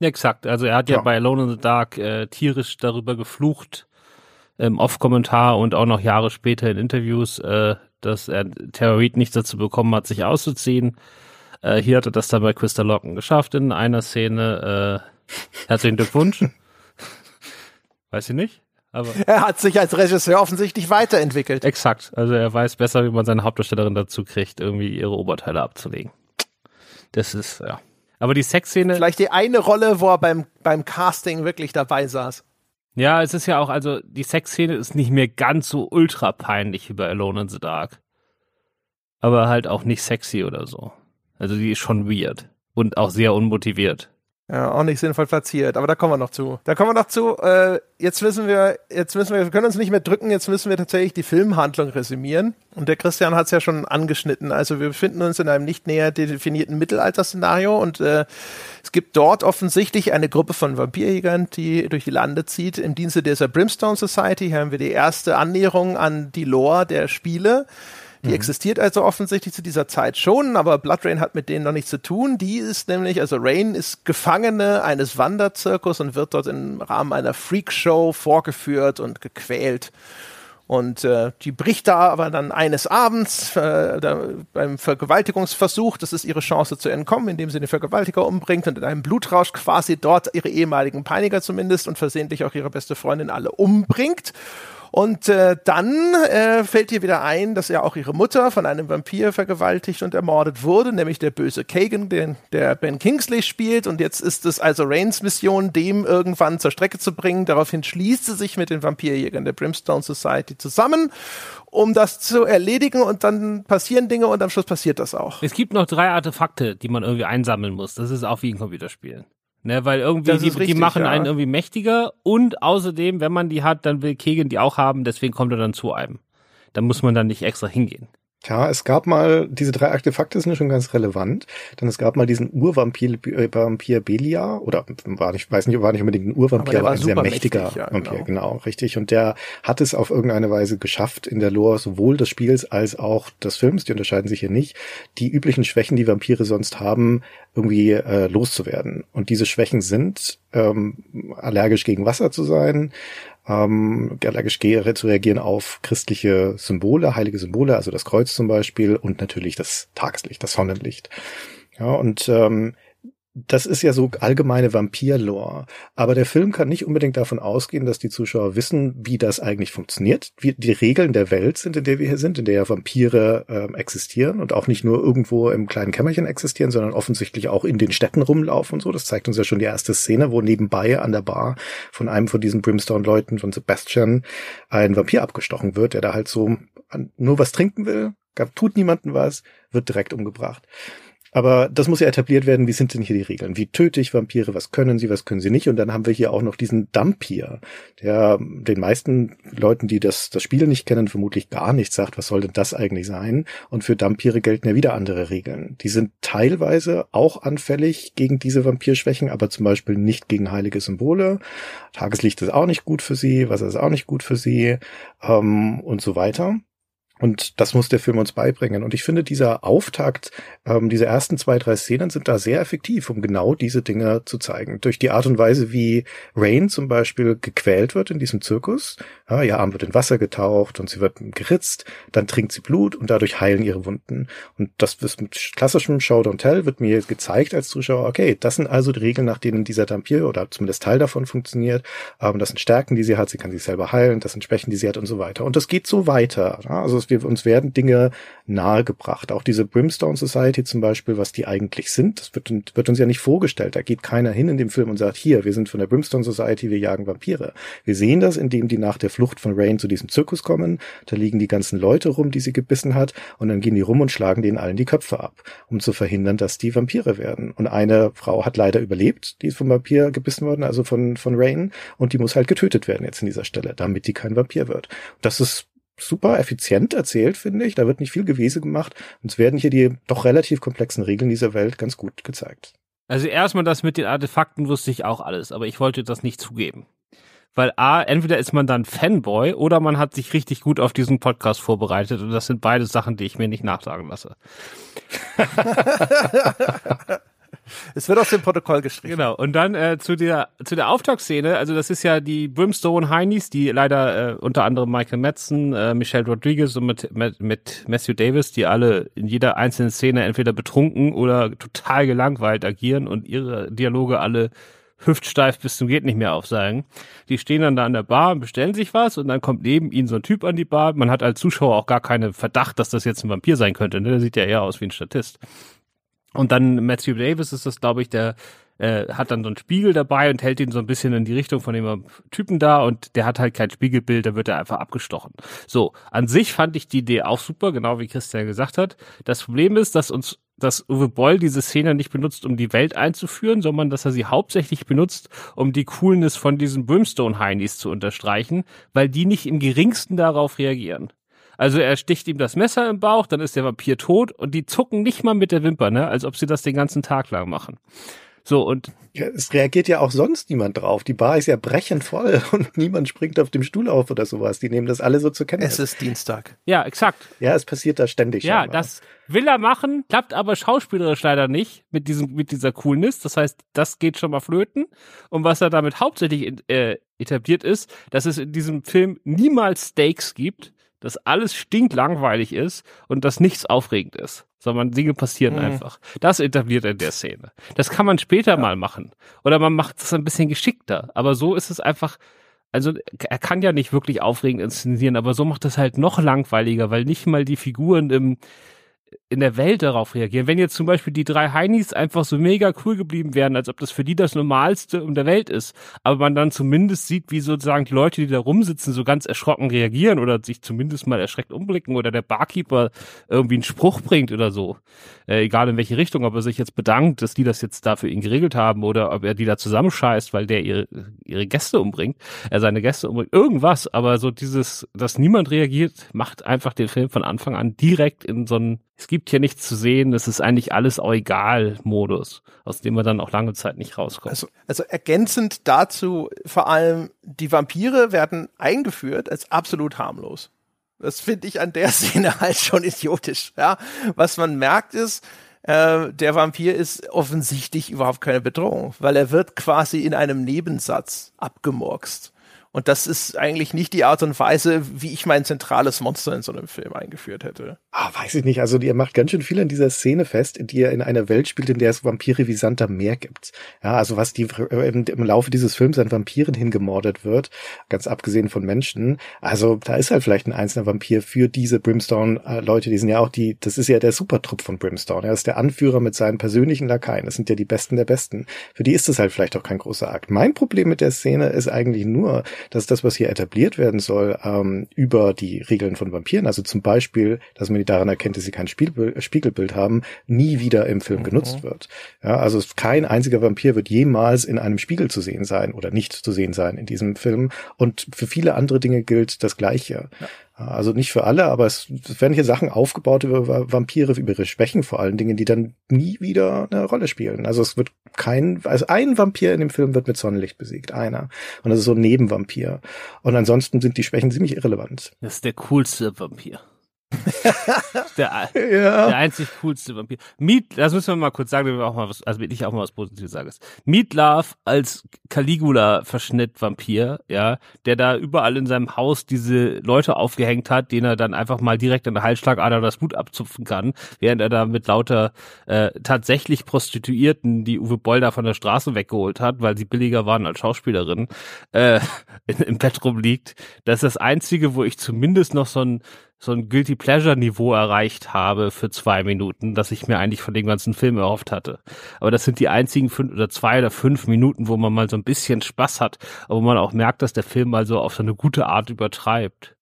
Exakt, also er hat ja, ja bei Alone in the Dark äh, tierisch darüber geflucht, im Off-Kommentar und auch noch Jahre später in Interviews, äh, dass er Terrorit nicht dazu bekommen hat, sich auszuziehen. Äh, hier hat er das dann bei Crystal Locken geschafft in einer Szene. Äh, herzlichen Glückwunsch. Weiß ich nicht. Aber er hat sich als Regisseur offensichtlich weiterentwickelt. Exakt. Also er weiß besser, wie man seine Hauptdarstellerin dazu kriegt, irgendwie ihre Oberteile abzulegen. Das ist, ja. Aber die Sexszene. Vielleicht die eine Rolle, wo er beim, beim Casting wirklich dabei saß. Ja, es ist ja auch, also die Sexszene ist nicht mehr ganz so ultra peinlich wie bei Alone in the Dark. Aber halt auch nicht sexy oder so. Also die ist schon weird. Und auch sehr unmotiviert. Ja, auch nicht sinnvoll platziert, aber da kommen wir noch zu. Da kommen wir noch zu. Äh, jetzt müssen wir, jetzt müssen wir, wir können uns nicht mehr drücken, jetzt müssen wir tatsächlich die Filmhandlung resümieren. Und der Christian hat es ja schon angeschnitten. Also wir befinden uns in einem nicht näher definierten Mittelalter-Szenario und äh, es gibt dort offensichtlich eine Gruppe von Vampirjägern, die durch die Lande zieht. Im Dienste dieser Brimstone Society Hier haben wir die erste Annäherung an die Lore der Spiele. Die mhm. existiert also offensichtlich zu dieser Zeit schon, aber Blood Rain hat mit denen noch nichts zu tun. Die ist nämlich, also Rain ist Gefangene eines Wanderzirkus und wird dort im Rahmen einer Freakshow vorgeführt und gequält. Und äh, die bricht da aber dann eines Abends äh, da, beim Vergewaltigungsversuch, das ist ihre Chance zu entkommen, indem sie den Vergewaltiger umbringt und in einem Blutrausch quasi dort ihre ehemaligen Peiniger zumindest und versehentlich auch ihre beste Freundin alle umbringt. Und äh, dann äh, fällt ihr wieder ein, dass ja auch ihre Mutter von einem Vampir vergewaltigt und ermordet wurde, nämlich der böse Kagan, den der Ben Kingsley spielt. Und jetzt ist es also Rains Mission, dem irgendwann zur Strecke zu bringen. Daraufhin schließt sie sich mit den Vampirjägern der Brimstone Society zusammen um das zu erledigen und dann passieren Dinge und am Schluss passiert das auch. Es gibt noch drei Artefakte, die man irgendwie einsammeln muss. Das ist auch wie ein Computerspiel. Ne, weil irgendwie, die, richtig, die machen ja. einen irgendwie mächtiger und außerdem, wenn man die hat, dann will Kegen die auch haben, deswegen kommt er dann zu einem. Da muss man dann nicht extra hingehen. Ja, es gab mal, diese drei Artefakte sind schon ganz relevant, denn es gab mal diesen Urvampir äh, Vampir Belia, oder war nicht, weiß nicht, war nicht unbedingt ein Urvampir, aber, aber ein sehr mächtiger mächtig, ja, Vampir, genau. genau, richtig. Und der hat es auf irgendeine Weise geschafft, in der Lore sowohl des Spiels als auch des Films, die unterscheiden sich hier nicht, die üblichen Schwächen, die Vampire sonst haben, irgendwie äh, loszuwerden. Und diese Schwächen sind ähm, allergisch gegen Wasser zu sein, ähm, allergisch zu reagieren auf christliche Symbole, heilige Symbole, also das Kreuz zum Beispiel und natürlich das Tageslicht, das Sonnenlicht. Ja, und ähm, das ist ja so allgemeine Vampir-Lore. Aber der Film kann nicht unbedingt davon ausgehen, dass die Zuschauer wissen, wie das eigentlich funktioniert, wie die Regeln der Welt sind, in der wir hier sind, in der ja Vampire äh, existieren und auch nicht nur irgendwo im kleinen Kämmerchen existieren, sondern offensichtlich auch in den Städten rumlaufen und so. Das zeigt uns ja schon die erste Szene, wo nebenbei an der Bar von einem von diesen Brimstone-Leuten, von Sebastian, ein Vampir abgestochen wird, der da halt so nur was trinken will, tut niemanden was, wird direkt umgebracht. Aber das muss ja etabliert werden, wie sind denn hier die Regeln? Wie töte ich Vampire? Was können sie, was können sie nicht? Und dann haben wir hier auch noch diesen Dampir, der den meisten Leuten, die das, das Spiel nicht kennen, vermutlich gar nichts sagt, was soll denn das eigentlich sein? Und für Dampire gelten ja wieder andere Regeln. Die sind teilweise auch anfällig gegen diese Vampirschwächen, aber zum Beispiel nicht gegen heilige Symbole. Tageslicht ist auch nicht gut für sie, Wasser ist auch nicht gut für sie ähm, und so weiter. Und das muss der Film uns beibringen. Und ich finde, dieser Auftakt, ähm, diese ersten zwei, drei Szenen sind da sehr effektiv, um genau diese Dinge zu zeigen. Durch die Art und Weise, wie Rain zum Beispiel gequält wird in diesem Zirkus. Ja, ihr Arm wird in Wasser getaucht und sie wird geritzt, dann trinkt sie Blut und dadurch heilen ihre Wunden. Und das ist mit klassischem Show Don't Tell wird mir gezeigt als Zuschauer, okay, das sind also die Regeln, nach denen dieser Dampir oder zumindest Teil davon funktioniert. Ähm, das sind Stärken, die sie hat, sie kann sich selber heilen, das sind Schwächen, die sie hat und so weiter. Und das geht so weiter. Ja, also wir, uns werden Dinge nahegebracht. Auch diese Brimstone Society zum Beispiel, was die eigentlich sind, das wird, wird uns ja nicht vorgestellt. Da geht keiner hin in dem Film und sagt, hier, wir sind von der Brimstone Society, wir jagen Vampire. Wir sehen das, indem die nach der Flucht von Rain zu diesem Zirkus kommen. Da liegen die ganzen Leute rum, die sie gebissen hat, und dann gehen die rum und schlagen denen allen die Köpfe ab, um zu verhindern, dass die Vampire werden. Und eine Frau hat leider überlebt, die ist vom Vampir gebissen worden, also von, von Rain, und die muss halt getötet werden jetzt in dieser Stelle, damit die kein Vampir wird. Das ist super effizient erzählt, finde ich. Da wird nicht viel Gewese gemacht. Und es werden hier die doch relativ komplexen Regeln dieser Welt ganz gut gezeigt. Also erstmal das mit den Artefakten wusste ich auch alles, aber ich wollte das nicht zugeben. Weil A, entweder ist man dann Fanboy oder man hat sich richtig gut auf diesen Podcast vorbereitet und das sind beide Sachen, die ich mir nicht nachsagen lasse. Es wird aus dem Protokoll geschrieben. Genau. Und dann äh, zu der zu der Auftaktszene. Also das ist ja die Brimstone Heinies, die leider äh, unter anderem Michael Madsen, äh, Michelle Rodriguez und mit, mit mit Matthew Davis, die alle in jeder einzelnen Szene entweder betrunken oder total gelangweilt agieren und ihre Dialoge alle hüftsteif bis zum geht nicht mehr aufsagen. Die stehen dann da an der Bar und bestellen sich was und dann kommt neben ihnen so ein Typ an die Bar. Man hat als Zuschauer auch gar keinen Verdacht, dass das jetzt ein Vampir sein könnte. Ne? Der sieht ja eher aus wie ein Statist. Und dann Matthew Davis ist das, glaube ich, der äh, hat dann so einen Spiegel dabei und hält ihn so ein bisschen in die Richtung von dem Typen da und der hat halt kein Spiegelbild, da wird er einfach abgestochen. So, an sich fand ich die Idee auch super, genau wie Christian gesagt hat. Das Problem ist, dass uns dass Uwe Boll diese Szene nicht benutzt, um die Welt einzuführen, sondern dass er sie hauptsächlich benutzt, um die Coolness von diesen Brimstone-Heinis zu unterstreichen, weil die nicht im geringsten darauf reagieren. Also er sticht ihm das Messer im Bauch, dann ist der Vampir tot und die zucken nicht mal mit der Wimper, ne? Als ob sie das den ganzen Tag lang machen. So und ja, es reagiert ja auch sonst niemand drauf. Die Bar ist ja brechend voll und niemand springt auf dem Stuhl auf oder sowas. Die nehmen das alle so zur Kenntnis. Es ist Dienstag. Ja, exakt. Ja, es passiert da ständig. Ja, scheinbar. das will er machen, klappt aber schauspielerisch leider nicht mit diesem mit dieser Coolness. Das heißt, das geht schon mal flöten. Und was er damit hauptsächlich äh, etabliert ist, dass es in diesem Film niemals Stakes gibt dass alles stinklangweilig ist und dass nichts aufregend ist, sondern Dinge passieren mhm. einfach. Das etabliert er in der Szene. Das kann man später ja. mal machen. Oder man macht es ein bisschen geschickter. Aber so ist es einfach, also er kann ja nicht wirklich aufregend inszenieren, aber so macht es halt noch langweiliger, weil nicht mal die Figuren im in der Welt darauf reagieren. Wenn jetzt zum Beispiel die drei Heinis einfach so mega cool geblieben wären, als ob das für die das Normalste in der Welt ist, aber man dann zumindest sieht, wie sozusagen die Leute, die da rumsitzen, so ganz erschrocken reagieren oder sich zumindest mal erschreckt umblicken oder der Barkeeper irgendwie einen Spruch bringt oder so. Äh, egal in welche Richtung, ob er sich jetzt bedankt, dass die das jetzt da für ihn geregelt haben oder ob er die da zusammenscheißt, weil der ihre, ihre Gäste umbringt, er seine Gäste umbringt, irgendwas, aber so dieses, dass niemand reagiert, macht einfach den Film von Anfang an direkt in so einen es gibt hier nichts zu sehen, es ist eigentlich alles auch egal Modus, aus dem wir dann auch lange Zeit nicht rauskommen. Also, also ergänzend dazu vor allem, die Vampire werden eingeführt als absolut harmlos. Das finde ich an der Szene halt schon idiotisch. Ja, was man merkt ist, äh, der Vampir ist offensichtlich überhaupt keine Bedrohung, weil er wird quasi in einem Nebensatz abgemurkst. Und das ist eigentlich nicht die Art und Weise, wie ich mein zentrales Monster in so einem Film eingeführt hätte. Ah, weiß ich nicht. Also ihr macht ganz schön viel an dieser Szene fest, in die er in einer Welt spielt, in der es Vampire wie Santa Meer gibt. Ja, also was die äh, im, im Laufe dieses Films an Vampiren hingemordet wird, ganz abgesehen von Menschen. Also da ist halt vielleicht ein einzelner Vampir für diese Brimstone-Leute. Die sind ja auch die, das ist ja der Supertrupp von Brimstone. Er ist der Anführer mit seinen persönlichen Lakaien. Das sind ja die Besten der Besten. Für die ist es halt vielleicht auch kein großer Akt. Mein Problem mit der Szene ist eigentlich nur, dass das, was hier etabliert werden soll, ähm, über die Regeln von Vampiren, also zum Beispiel, dass man die daran erkennt, dass sie kein Spielbild, Spiegelbild haben, nie wieder im Film mhm. genutzt wird. Ja, also kein einziger Vampir wird jemals in einem Spiegel zu sehen sein oder nicht zu sehen sein in diesem Film. Und für viele andere Dinge gilt das Gleiche. Ja. Also nicht für alle, aber es werden hier Sachen aufgebaut über Vampire, über ihre Schwächen vor allen Dingen, die dann nie wieder eine Rolle spielen. Also es wird kein, also ein Vampir in dem Film wird mit Sonnenlicht besiegt, einer. Und das ist so ein Nebenvampir. Und ansonsten sind die Schwächen ziemlich irrelevant. Das ist der coolste Vampir. Der, ja. der einzig coolste Vampir. Meat, das müssen wir mal kurz sagen, wir auch mal was, also wenn ich auch mal was Positives sage. Meat Love als Caligula-Verschnitt-Vampir, ja, der da überall in seinem Haus diese Leute aufgehängt hat, denen er dann einfach mal direkt an der Halsschlagader das Blut abzupfen kann, während er da mit lauter äh, tatsächlich Prostituierten, die Uwe Boll da von der Straße weggeholt hat, weil sie billiger waren als Schauspielerin, äh, in, im Bett rumliegt. Das ist das Einzige, wo ich zumindest noch so ein so ein Guilty Pleasure Niveau erreicht habe für zwei Minuten, dass ich mir eigentlich von dem ganzen Film erhofft hatte. Aber das sind die einzigen fünf oder zwei oder fünf Minuten, wo man mal so ein bisschen Spaß hat, aber wo man auch merkt, dass der Film mal so auf so eine gute Art übertreibt.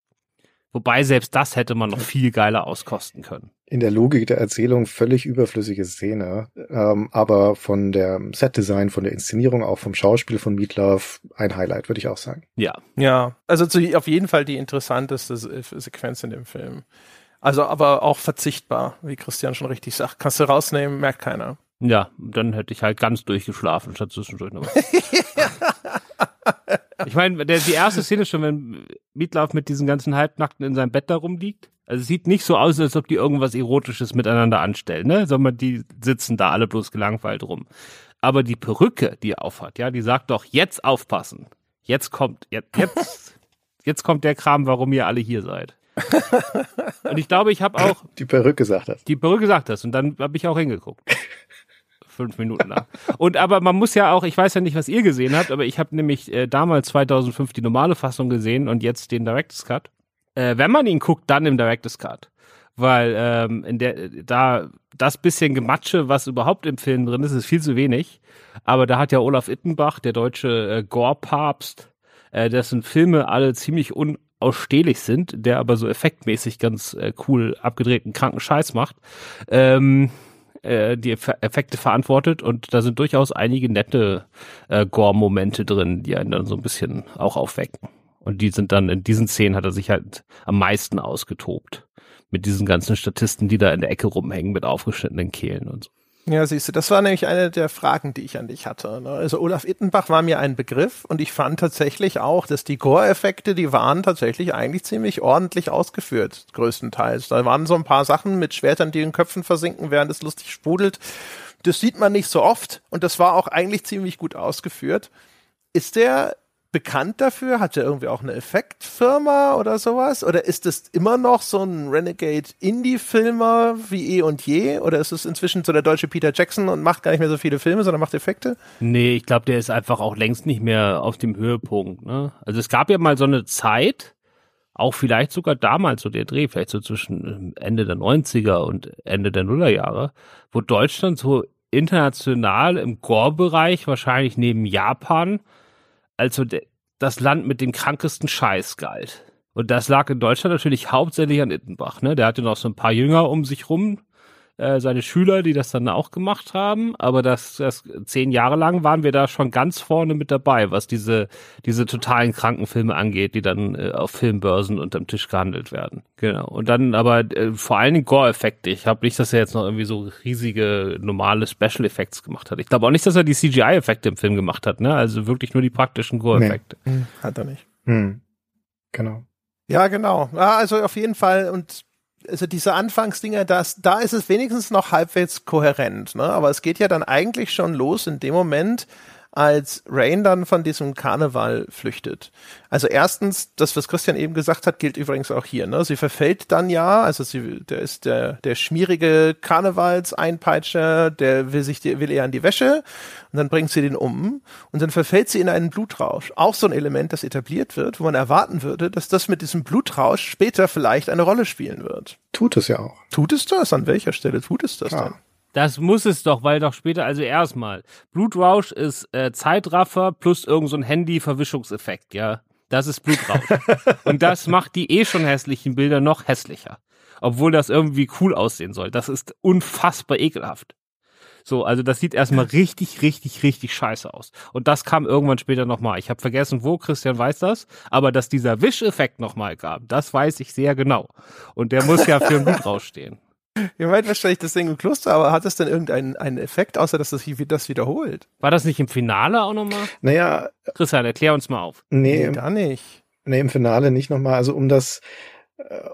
Wobei selbst das hätte man noch viel geiler auskosten können. In der Logik der Erzählung völlig überflüssige Szene, ähm, aber von der Setdesign, von der Inszenierung, auch vom Schauspiel von Meatloaf ein Highlight, würde ich auch sagen. Ja. Ja, also zu, auf jeden Fall die interessanteste Sequenz in dem Film. Also aber auch verzichtbar, wie Christian schon richtig sagt. Kannst du rausnehmen, merkt keiner. Ja, dann hätte ich halt ganz durchgeschlafen statt zwischendurch noch. ich meine, die erste Szene schon, wenn Meatloaf mit diesen ganzen Halbnackten in seinem Bett da rumliegt. Also es sieht nicht so aus, als ob die irgendwas Erotisches miteinander anstellen, ne? Sondern die sitzen da alle bloß gelangweilt rum. Aber die Perücke, die er aufhat, ja, die sagt doch, jetzt aufpassen. Jetzt kommt, jetzt, jetzt, jetzt kommt der Kram, warum ihr alle hier seid. Und ich glaube, ich habe auch. Die Perücke sagt das. Die Perücke sagt das. Und dann habe ich auch hingeguckt fünf Minuten lang. Und aber man muss ja auch, ich weiß ja nicht, was ihr gesehen habt, aber ich habe nämlich äh, damals 2005 die normale Fassung gesehen und jetzt den Director's Cut. Äh, wenn man ihn guckt, dann im Director's Cut. Weil ähm, in der da das bisschen Gematsche, was überhaupt im Film drin ist, ist viel zu wenig. Aber da hat ja Olaf Ittenbach, der deutsche äh, Gore-Papst, äh, dessen Filme alle ziemlich unausstehlich sind, der aber so effektmäßig ganz äh, cool abgedrehten kranken Scheiß macht. Ähm, äh, die Effekte verantwortet und da sind durchaus einige nette äh, Gore-Momente drin, die einen dann so ein bisschen auch aufwecken. Und die sind dann in diesen Szenen hat er sich halt am meisten ausgetobt. Mit diesen ganzen Statisten, die da in der Ecke rumhängen mit aufgeschnittenen Kehlen und so. Ja, siehst du, das war nämlich eine der Fragen, die ich an dich hatte. Ne? Also Olaf Ittenbach war mir ein Begriff und ich fand tatsächlich auch, dass die Gore-Effekte, die waren tatsächlich eigentlich ziemlich ordentlich ausgeführt, größtenteils. Da waren so ein paar Sachen mit Schwertern, die in Köpfen versinken, während es lustig sprudelt. Das sieht man nicht so oft und das war auch eigentlich ziemlich gut ausgeführt. Ist der bekannt dafür? Hat er irgendwie auch eine Effektfirma oder sowas? Oder ist es immer noch so ein Renegade Indie-Filmer wie eh und je? Oder ist es inzwischen so der deutsche Peter Jackson und macht gar nicht mehr so viele Filme, sondern macht Effekte? Nee, ich glaube, der ist einfach auch längst nicht mehr auf dem Höhepunkt. Ne? Also es gab ja mal so eine Zeit, auch vielleicht sogar damals so der Dreh, vielleicht so zwischen ähm, Ende der 90er und Ende der Nullerjahre, wo Deutschland so international im Gore-Bereich wahrscheinlich neben Japan also das Land mit dem krankesten Scheiß galt. Und das lag in Deutschland natürlich hauptsächlich an Ittenbach. Ne? Der hatte noch so ein paar Jünger um sich rum, äh, seine Schüler, die das dann auch gemacht haben. Aber das, das zehn Jahre lang waren wir da schon ganz vorne mit dabei, was diese diese totalen Krankenfilme angeht, die dann äh, auf Filmbörsen unterm Tisch gehandelt werden. Genau. Und dann aber äh, vor allen Dingen Gore-Effekte. Ich habe nicht, dass er jetzt noch irgendwie so riesige normale Special Effects gemacht hat. Ich glaube auch nicht, dass er die CGI-Effekte im Film gemacht hat. Ne? Also wirklich nur die praktischen Gore-Effekte. Nee. Hm, hat er nicht. Hm. Genau. Ja, genau. Ja, also auf jeden Fall und also diese Anfangsdinger, das, da ist es wenigstens noch halbwegs kohärent, ne? Aber es geht ja dann eigentlich schon los in dem Moment, als Rain dann von diesem Karneval flüchtet. Also erstens, das, was Christian eben gesagt hat, gilt übrigens auch hier. Ne? Sie verfällt dann ja, also sie, der ist der, der schmierige Karnevalseinpeitscher, der will sich, will eher an die Wäsche und dann bringt sie den um und dann verfällt sie in einen Blutrausch. Auch so ein Element, das etabliert wird, wo man erwarten würde, dass das mit diesem Blutrausch später vielleicht eine Rolle spielen wird. Tut es ja auch. Tut es das? An welcher Stelle tut es das Klar. denn? Das muss es doch, weil doch später, also erstmal, Blutrausch ist äh, Zeitraffer plus irgendein so Handy-Verwischungseffekt, ja. Das ist Blutrausch. Und das macht die eh schon hässlichen Bilder noch hässlicher. Obwohl das irgendwie cool aussehen soll. Das ist unfassbar ekelhaft. So, also das sieht erstmal richtig, richtig, richtig scheiße aus. Und das kam irgendwann später nochmal. Ich habe vergessen, wo, Christian weiß das, aber dass dieser Wischeffekt nochmal kam, das weiß ich sehr genau. Und der muss ja für einen Blutrausch stehen. Ihr meint wahrscheinlich das Ding im Kloster, aber hat es denn irgendeinen einen Effekt, außer dass das, das wiederholt? War das nicht im Finale auch nochmal? Naja. Christian, erklär uns mal auf. Nee, nee gar nicht. Nee, im Finale nicht nochmal. Also um das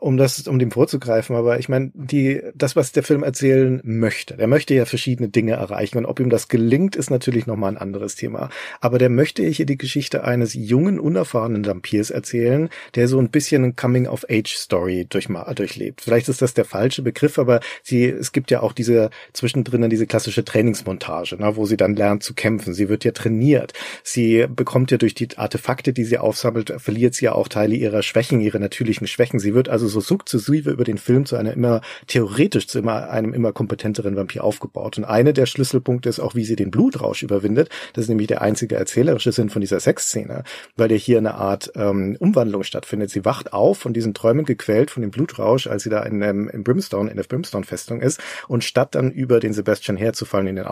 um das, um dem vorzugreifen, aber ich meine, die, das, was der Film erzählen möchte, der möchte ja verschiedene Dinge erreichen und ob ihm das gelingt, ist natürlich nochmal ein anderes Thema. Aber der möchte hier die Geschichte eines jungen, unerfahrenen Vampirs erzählen, der so ein bisschen ein Coming-of-Age-Story durch, durchlebt. Vielleicht ist das der falsche Begriff, aber sie, es gibt ja auch diese, zwischendrin diese klassische Trainingsmontage, ne, wo sie dann lernt zu kämpfen. Sie wird ja trainiert. Sie bekommt ja durch die Artefakte, die sie aufsammelt, verliert sie ja auch Teile ihrer Schwächen, ihrer natürlichen Schwächen. Sie Sie wird also so sukzessive über den Film zu einer immer theoretisch zu immer einem immer kompetenteren Vampir aufgebaut. Und eine der Schlüsselpunkte ist auch, wie sie den Blutrausch überwindet. Das ist nämlich der einzige erzählerische Sinn von dieser Sexszene, weil ja hier eine Art ähm, Umwandlung stattfindet. Sie wacht auf von diesen Träumen gequält von dem Blutrausch, als sie da in, ähm, in Brimstone, in der Brimstone-Festung ist. Und statt dann über den Sebastian herzufallen, ihn dann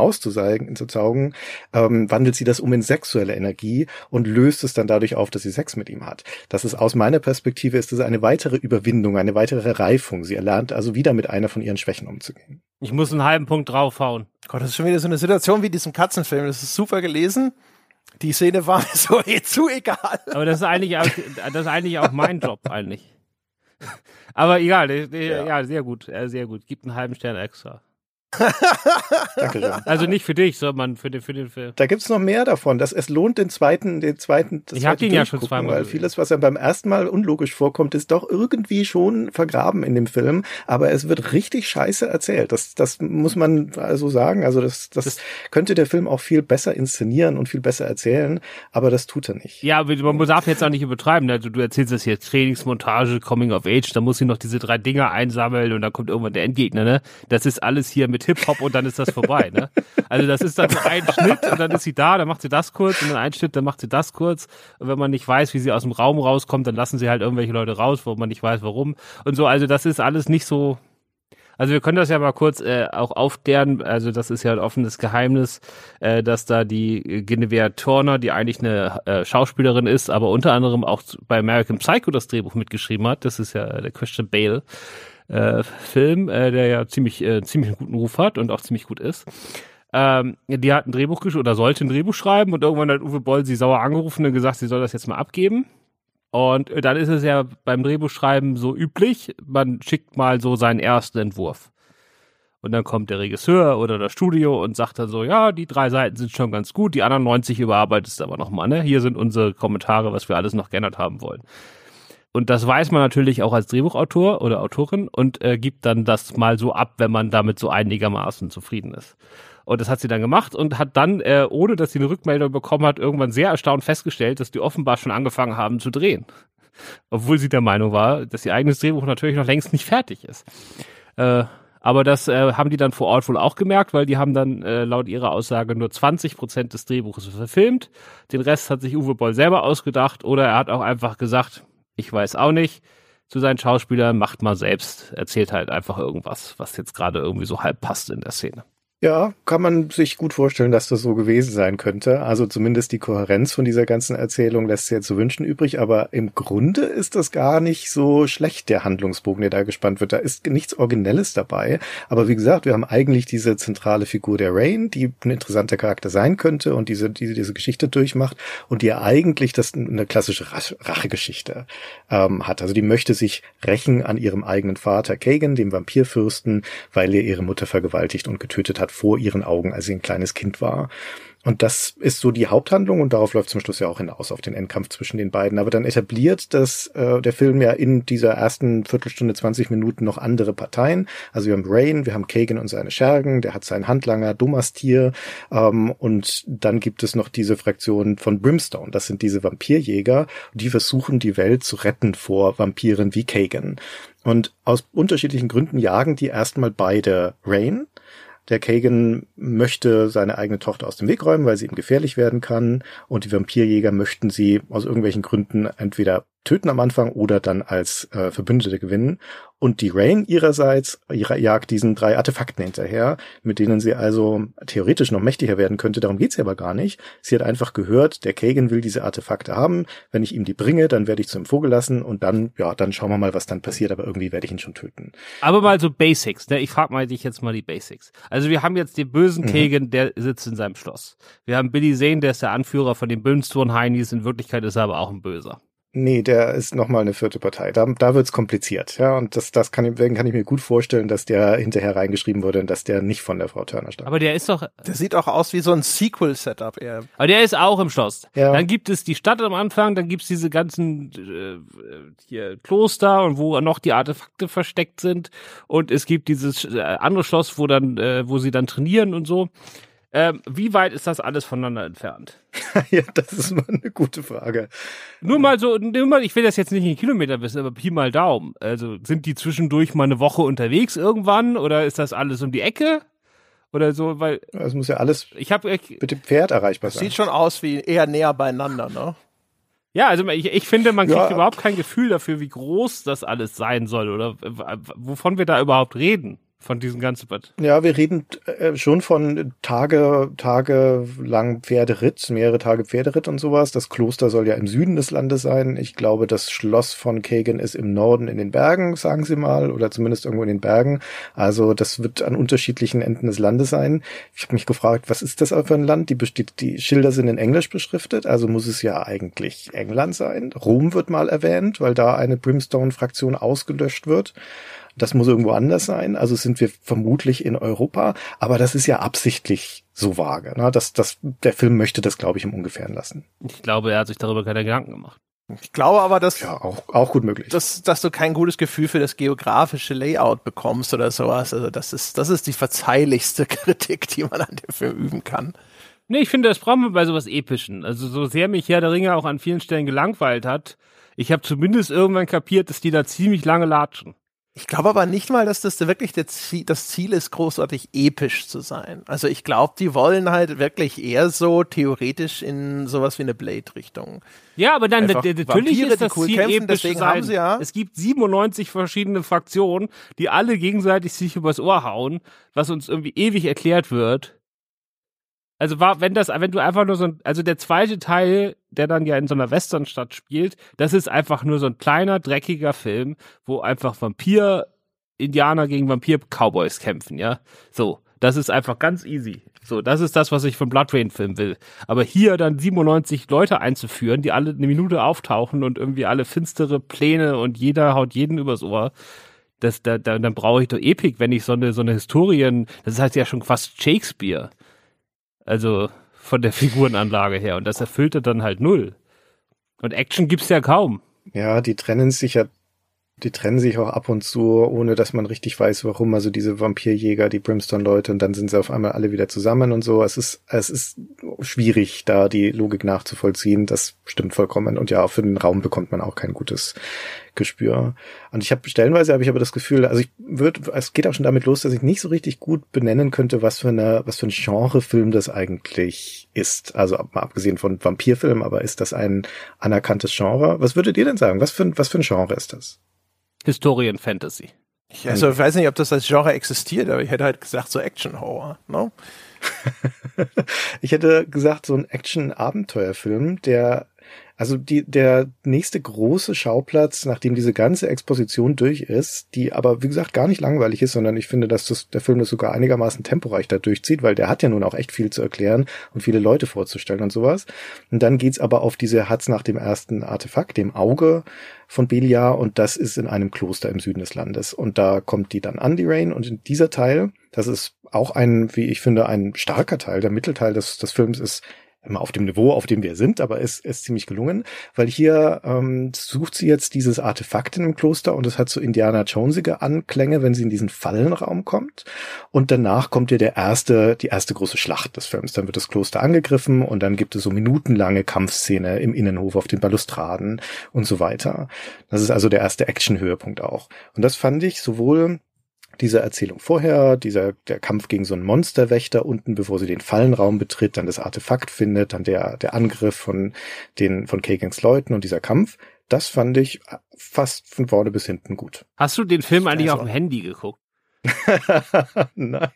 ähm, wandelt sie das um in sexuelle Energie und löst es dann dadurch auf, dass sie Sex mit ihm hat. Das ist aus meiner Perspektive ist das eine weitere Überwindung, eine weitere Reifung. Sie erlernt also wieder mit einer von ihren Schwächen umzugehen. Ich muss einen halben Punkt draufhauen. Gott, das ist schon wieder so eine Situation wie diesem Katzenfilm. Das ist super gelesen. Die Szene war mir so eh zu egal. Aber das ist eigentlich auch, das ist eigentlich auch mein Job eigentlich. Aber egal, ja, ja sehr gut, sehr gut. Gibt einen halben Stern extra. Dankeschön. Also nicht für dich, sondern für den, für den Film. Da gibt's noch mehr davon. Das, es lohnt den zweiten, den zweiten, das Ich habe den ja schon zweimal. Weil vieles, was ja beim ersten Mal unlogisch vorkommt, ist doch irgendwie schon vergraben in dem Film. Aber es wird richtig scheiße erzählt. Das, das muss man also sagen. Also das, das, das könnte der Film auch viel besser inszenieren und viel besser erzählen. Aber das tut er nicht. Ja, aber man darf jetzt auch nicht übertreiben. Also du erzählst das hier Trainingsmontage, Coming of Age. Da muss sie noch diese drei Dinger einsammeln und dann kommt irgendwann der Endgegner. Ne? Das ist alles hier mit mit Hip-Hop und dann ist das vorbei. Ne? Also das ist dann ein Schnitt und dann ist sie da, dann macht sie das kurz und dann ein Schnitt, dann macht sie das kurz. Und wenn man nicht weiß, wie sie aus dem Raum rauskommt, dann lassen sie halt irgendwelche Leute raus, wo man nicht weiß, warum. Und so, also das ist alles nicht so. Also wir können das ja mal kurz äh, auch aufklären. Also das ist ja ein offenes Geheimnis, äh, dass da die Genevieve Turner, die eigentlich eine äh, Schauspielerin ist, aber unter anderem auch bei American Psycho das Drehbuch mitgeschrieben hat. Das ist ja der Christian Bale äh, Film, äh, der ja ziemlich, äh, ziemlich einen guten Ruf hat und auch ziemlich gut ist. Ähm, die hat ein Drehbuch geschrieben oder sollte ein Drehbuch schreiben und irgendwann hat Uwe Boll sie sauer angerufen und gesagt, sie soll das jetzt mal abgeben. Und dann ist es ja beim Drehbuchschreiben so üblich, man schickt mal so seinen ersten Entwurf. Und dann kommt der Regisseur oder das Studio und sagt dann so, ja, die drei Seiten sind schon ganz gut, die anderen 90 überarbeitest du aber nochmal, ne? Hier sind unsere Kommentare, was wir alles noch geändert haben wollen. Und das weiß man natürlich auch als Drehbuchautor oder Autorin und äh, gibt dann das mal so ab, wenn man damit so einigermaßen zufrieden ist. Und das hat sie dann gemacht und hat dann, äh, ohne dass sie eine Rückmeldung bekommen hat, irgendwann sehr erstaunt festgestellt, dass die offenbar schon angefangen haben zu drehen. Obwohl sie der Meinung war, dass ihr eigenes Drehbuch natürlich noch längst nicht fertig ist. Äh, aber das äh, haben die dann vor Ort wohl auch gemerkt, weil die haben dann äh, laut ihrer Aussage nur 20 Prozent des Drehbuches verfilmt. Den Rest hat sich Uwe Boll selber ausgedacht oder er hat auch einfach gesagt, ich weiß auch nicht. Zu seinen Schauspielern macht mal selbst, erzählt halt einfach irgendwas, was jetzt gerade irgendwie so halb passt in der Szene. Ja, kann man sich gut vorstellen, dass das so gewesen sein könnte. Also zumindest die Kohärenz von dieser ganzen Erzählung lässt sehr zu wünschen übrig, aber im Grunde ist das gar nicht so schlecht, der Handlungsbogen, der da gespannt wird. Da ist nichts Originelles dabei. Aber wie gesagt, wir haben eigentlich diese zentrale Figur der Rain, die ein interessanter Charakter sein könnte und diese, diese, diese Geschichte durchmacht und die ja eigentlich das eine klassische Rachegeschichte ähm, hat. Also die möchte sich rächen an ihrem eigenen Vater Kagan, dem Vampirfürsten, weil er ihre Mutter vergewaltigt und getötet hat vor ihren Augen, als sie ein kleines Kind war. Und das ist so die Haupthandlung und darauf läuft zum Schluss ja auch hinaus auf den Endkampf zwischen den beiden. Aber dann etabliert das äh, der Film ja in dieser ersten Viertelstunde, 20 Minuten noch andere Parteien. Also wir haben Rain, wir haben Kagan und seine Schergen, der hat seinen Handlanger Domastir ähm, und dann gibt es noch diese Fraktion von Brimstone. Das sind diese Vampirjäger, die versuchen die Welt zu retten vor Vampiren wie Kagan. Und aus unterschiedlichen Gründen jagen die erstmal beide Rain der Kagan möchte seine eigene Tochter aus dem Weg räumen, weil sie ihm gefährlich werden kann. Und die Vampirjäger möchten sie aus irgendwelchen Gründen entweder töten am Anfang oder dann als äh, Verbündete gewinnen. Und die Rain ihrerseits jagt diesen drei Artefakten hinterher, mit denen sie also theoretisch noch mächtiger werden könnte. Darum geht's aber gar nicht. Sie hat einfach gehört, der Kagan will diese Artefakte haben. Wenn ich ihm die bringe, dann werde ich zu ihm vorgelassen und dann, ja, dann schauen wir mal, was dann passiert. Aber irgendwie werde ich ihn schon töten. Aber mal so Basics. Ne? Ich frage mal dich jetzt mal die Basics. Also wir haben jetzt den bösen mhm. Kagan, der sitzt in seinem Schloss. Wir haben Billy Zane, der ist der Anführer von den Brimstone Heinis. In Wirklichkeit ist er aber auch ein Böser. Nee, der ist nochmal eine vierte Partei. Da, da wird's kompliziert, ja. Und das, das kann, deswegen kann ich mir gut vorstellen, dass der hinterher reingeschrieben wurde und dass der nicht von der Frau Turner stammt. Aber der ist doch. Der sieht auch aus wie so ein Sequel-Setup eher. Aber der ist auch im Schloss. Ja. Dann gibt es die Stadt am Anfang, dann gibt's diese ganzen äh, hier Kloster und wo noch die Artefakte versteckt sind. Und es gibt dieses äh, andere Schloss, wo dann, äh, wo sie dann trainieren und so. Ähm, wie weit ist das alles voneinander entfernt? ja, das ist mal eine gute Frage. Nur mal so, nur mal, ich will das jetzt nicht in Kilometer wissen, aber Pi mal Daumen. Also sind die zwischendurch mal eine Woche unterwegs irgendwann oder ist das alles um die Ecke? Oder so, weil. Es muss ja alles ich hab, ich, mit dem Pferd erreichbar Das sein. sieht schon aus wie eher näher beieinander, ne? Ja, also ich, ich finde, man kriegt Ja. überhaupt kein Gefühl dafür, wie groß das alles sein soll oder wovon wir da überhaupt reden von diesem ganzen Bad. Ja, wir reden äh, schon von Tage, Tage lang Pferderitt, mehrere Tage Pferderitt und sowas. Das Kloster soll ja im Süden des Landes sein. Ich glaube, das Schloss von Kagan ist im Norden in den Bergen, sagen sie mal, oder zumindest irgendwo in den Bergen. Also das wird an unterschiedlichen Enden des Landes sein. Ich habe mich gefragt, was ist das für ein Land? Die, besteht, die Schilder sind in Englisch beschriftet, also muss es ja eigentlich England sein. Rom wird mal erwähnt, weil da eine Brimstone-Fraktion ausgelöscht wird. Das muss irgendwo anders sein. Also sind wir vermutlich in Europa. Aber das ist ja absichtlich so vage. Ne? Das, das, der Film möchte das, glaube ich, im Ungefähren lassen. Ich glaube, er hat sich darüber keine Gedanken gemacht. Ich glaube aber, dass, Ja, auch, auch gut möglich. dass, dass du kein gutes Gefühl für das geografische Layout bekommst oder sowas. Also das ist, das ist die verzeihlichste Kritik, die man an dem Film üben kann. Nee, ich finde, das brauchen wir bei sowas Epischen. Also so sehr mich Herr der Ringe auch an vielen Stellen gelangweilt hat, ich habe zumindest irgendwann kapiert, dass die da ziemlich lange latschen. Ich glaube aber nicht mal, dass das wirklich Ziel, das Ziel ist, großartig episch zu sein. Also ich glaube, die wollen halt wirklich eher so theoretisch in sowas wie eine Blade-Richtung. Ja, aber dann natürlich Vampire, ist das cool Ziel kämpfen, episch deswegen sein. haben sie ja- Es gibt 97 verschiedene Fraktionen, die alle gegenseitig sich übers Ohr hauen, was uns irgendwie ewig erklärt wird. Also war, wenn das, wenn du einfach nur so ein, also der zweite Teil, der dann ja in so einer Westernstadt spielt, das ist einfach nur so ein kleiner, dreckiger Film, wo einfach Vampir, Indianer gegen Vampir-Cowboys kämpfen, ja. So. Das ist einfach ganz easy. So, das ist das, was ich vom Blood Rain Film will. Aber hier dann 97 Leute einzuführen, die alle eine Minute auftauchen und irgendwie alle finstere Pläne und jeder haut jeden übers Ohr. Das, da, da, dann brauche ich doch Epik, wenn ich so eine, so eine Historien, das heißt ja schon fast Shakespeare. Also von der Figurenanlage her. Und das erfüllte dann halt null. Und Action gibt's ja kaum. Ja, die trennen sich ja, die trennen sich auch ab und zu, ohne dass man richtig weiß, warum. Also diese Vampirjäger, die Brimstone-Leute, und dann sind sie auf einmal alle wieder zusammen und so. Es ist, es ist schwierig, da die Logik nachzuvollziehen. Das stimmt vollkommen. Und ja, für den Raum bekommt man auch kein gutes Gespür. Und ich habe stellenweise habe ich aber das Gefühl, also ich würde, es geht auch schon damit los, dass ich nicht so richtig gut benennen könnte, was für eine, was für ein Genrefilm das eigentlich ist. Also mal abgesehen von Vampirfilm, aber ist das ein anerkanntes Genre? Was würdet ihr denn sagen? Was für was für ein Genre ist das? Historien Fantasy. Ich, also ich weiß nicht, ob das als Genre existiert, aber ich hätte halt gesagt so Action-Horror. Ne? Ich hätte gesagt, so ein Action-Abenteuerfilm, der, also die, der nächste große Schauplatz, nachdem diese ganze Exposition durch ist, die aber, wie gesagt, gar nicht langweilig ist, sondern ich finde, dass das, der Film das sogar einigermaßen temporeich da durchzieht, weil der hat ja nun auch echt viel zu erklären und viele Leute vorzustellen und sowas. Und dann geht's aber auf diese Hatz nach dem ersten Artefakt, dem Auge von Beliar, und das ist in einem Kloster im Süden des Landes. Und da kommt die dann an, die Rain, und in dieser Teil, das ist auch ein, wie ich finde, ein starker Teil, der Mittelteil des, des Films ist immer auf dem Niveau, auf dem wir sind, aber es ist, ist ziemlich gelungen, weil hier ähm, sucht sie jetzt dieses Artefakt in dem Kloster und es hat so Indiana Jonesige Anklänge, wenn sie in diesen Fallenraum kommt. Und danach kommt ihr der erste, die erste große Schlacht des Films. Dann wird das Kloster angegriffen und dann gibt es so minutenlange Kampfszene im Innenhof auf den Balustraden und so weiter. Das ist also der erste Action-Höhepunkt auch. Und das fand ich sowohl diese Erzählung vorher, dieser der Kampf gegen so einen Monsterwächter unten, bevor sie den Fallenraum betritt, dann das Artefakt findet, dann der der Angriff von den von Kagans Leuten und dieser Kampf, das fand ich fast von vorne bis hinten gut. Hast du den Film eigentlich Also- auf dem Handy geguckt? nein,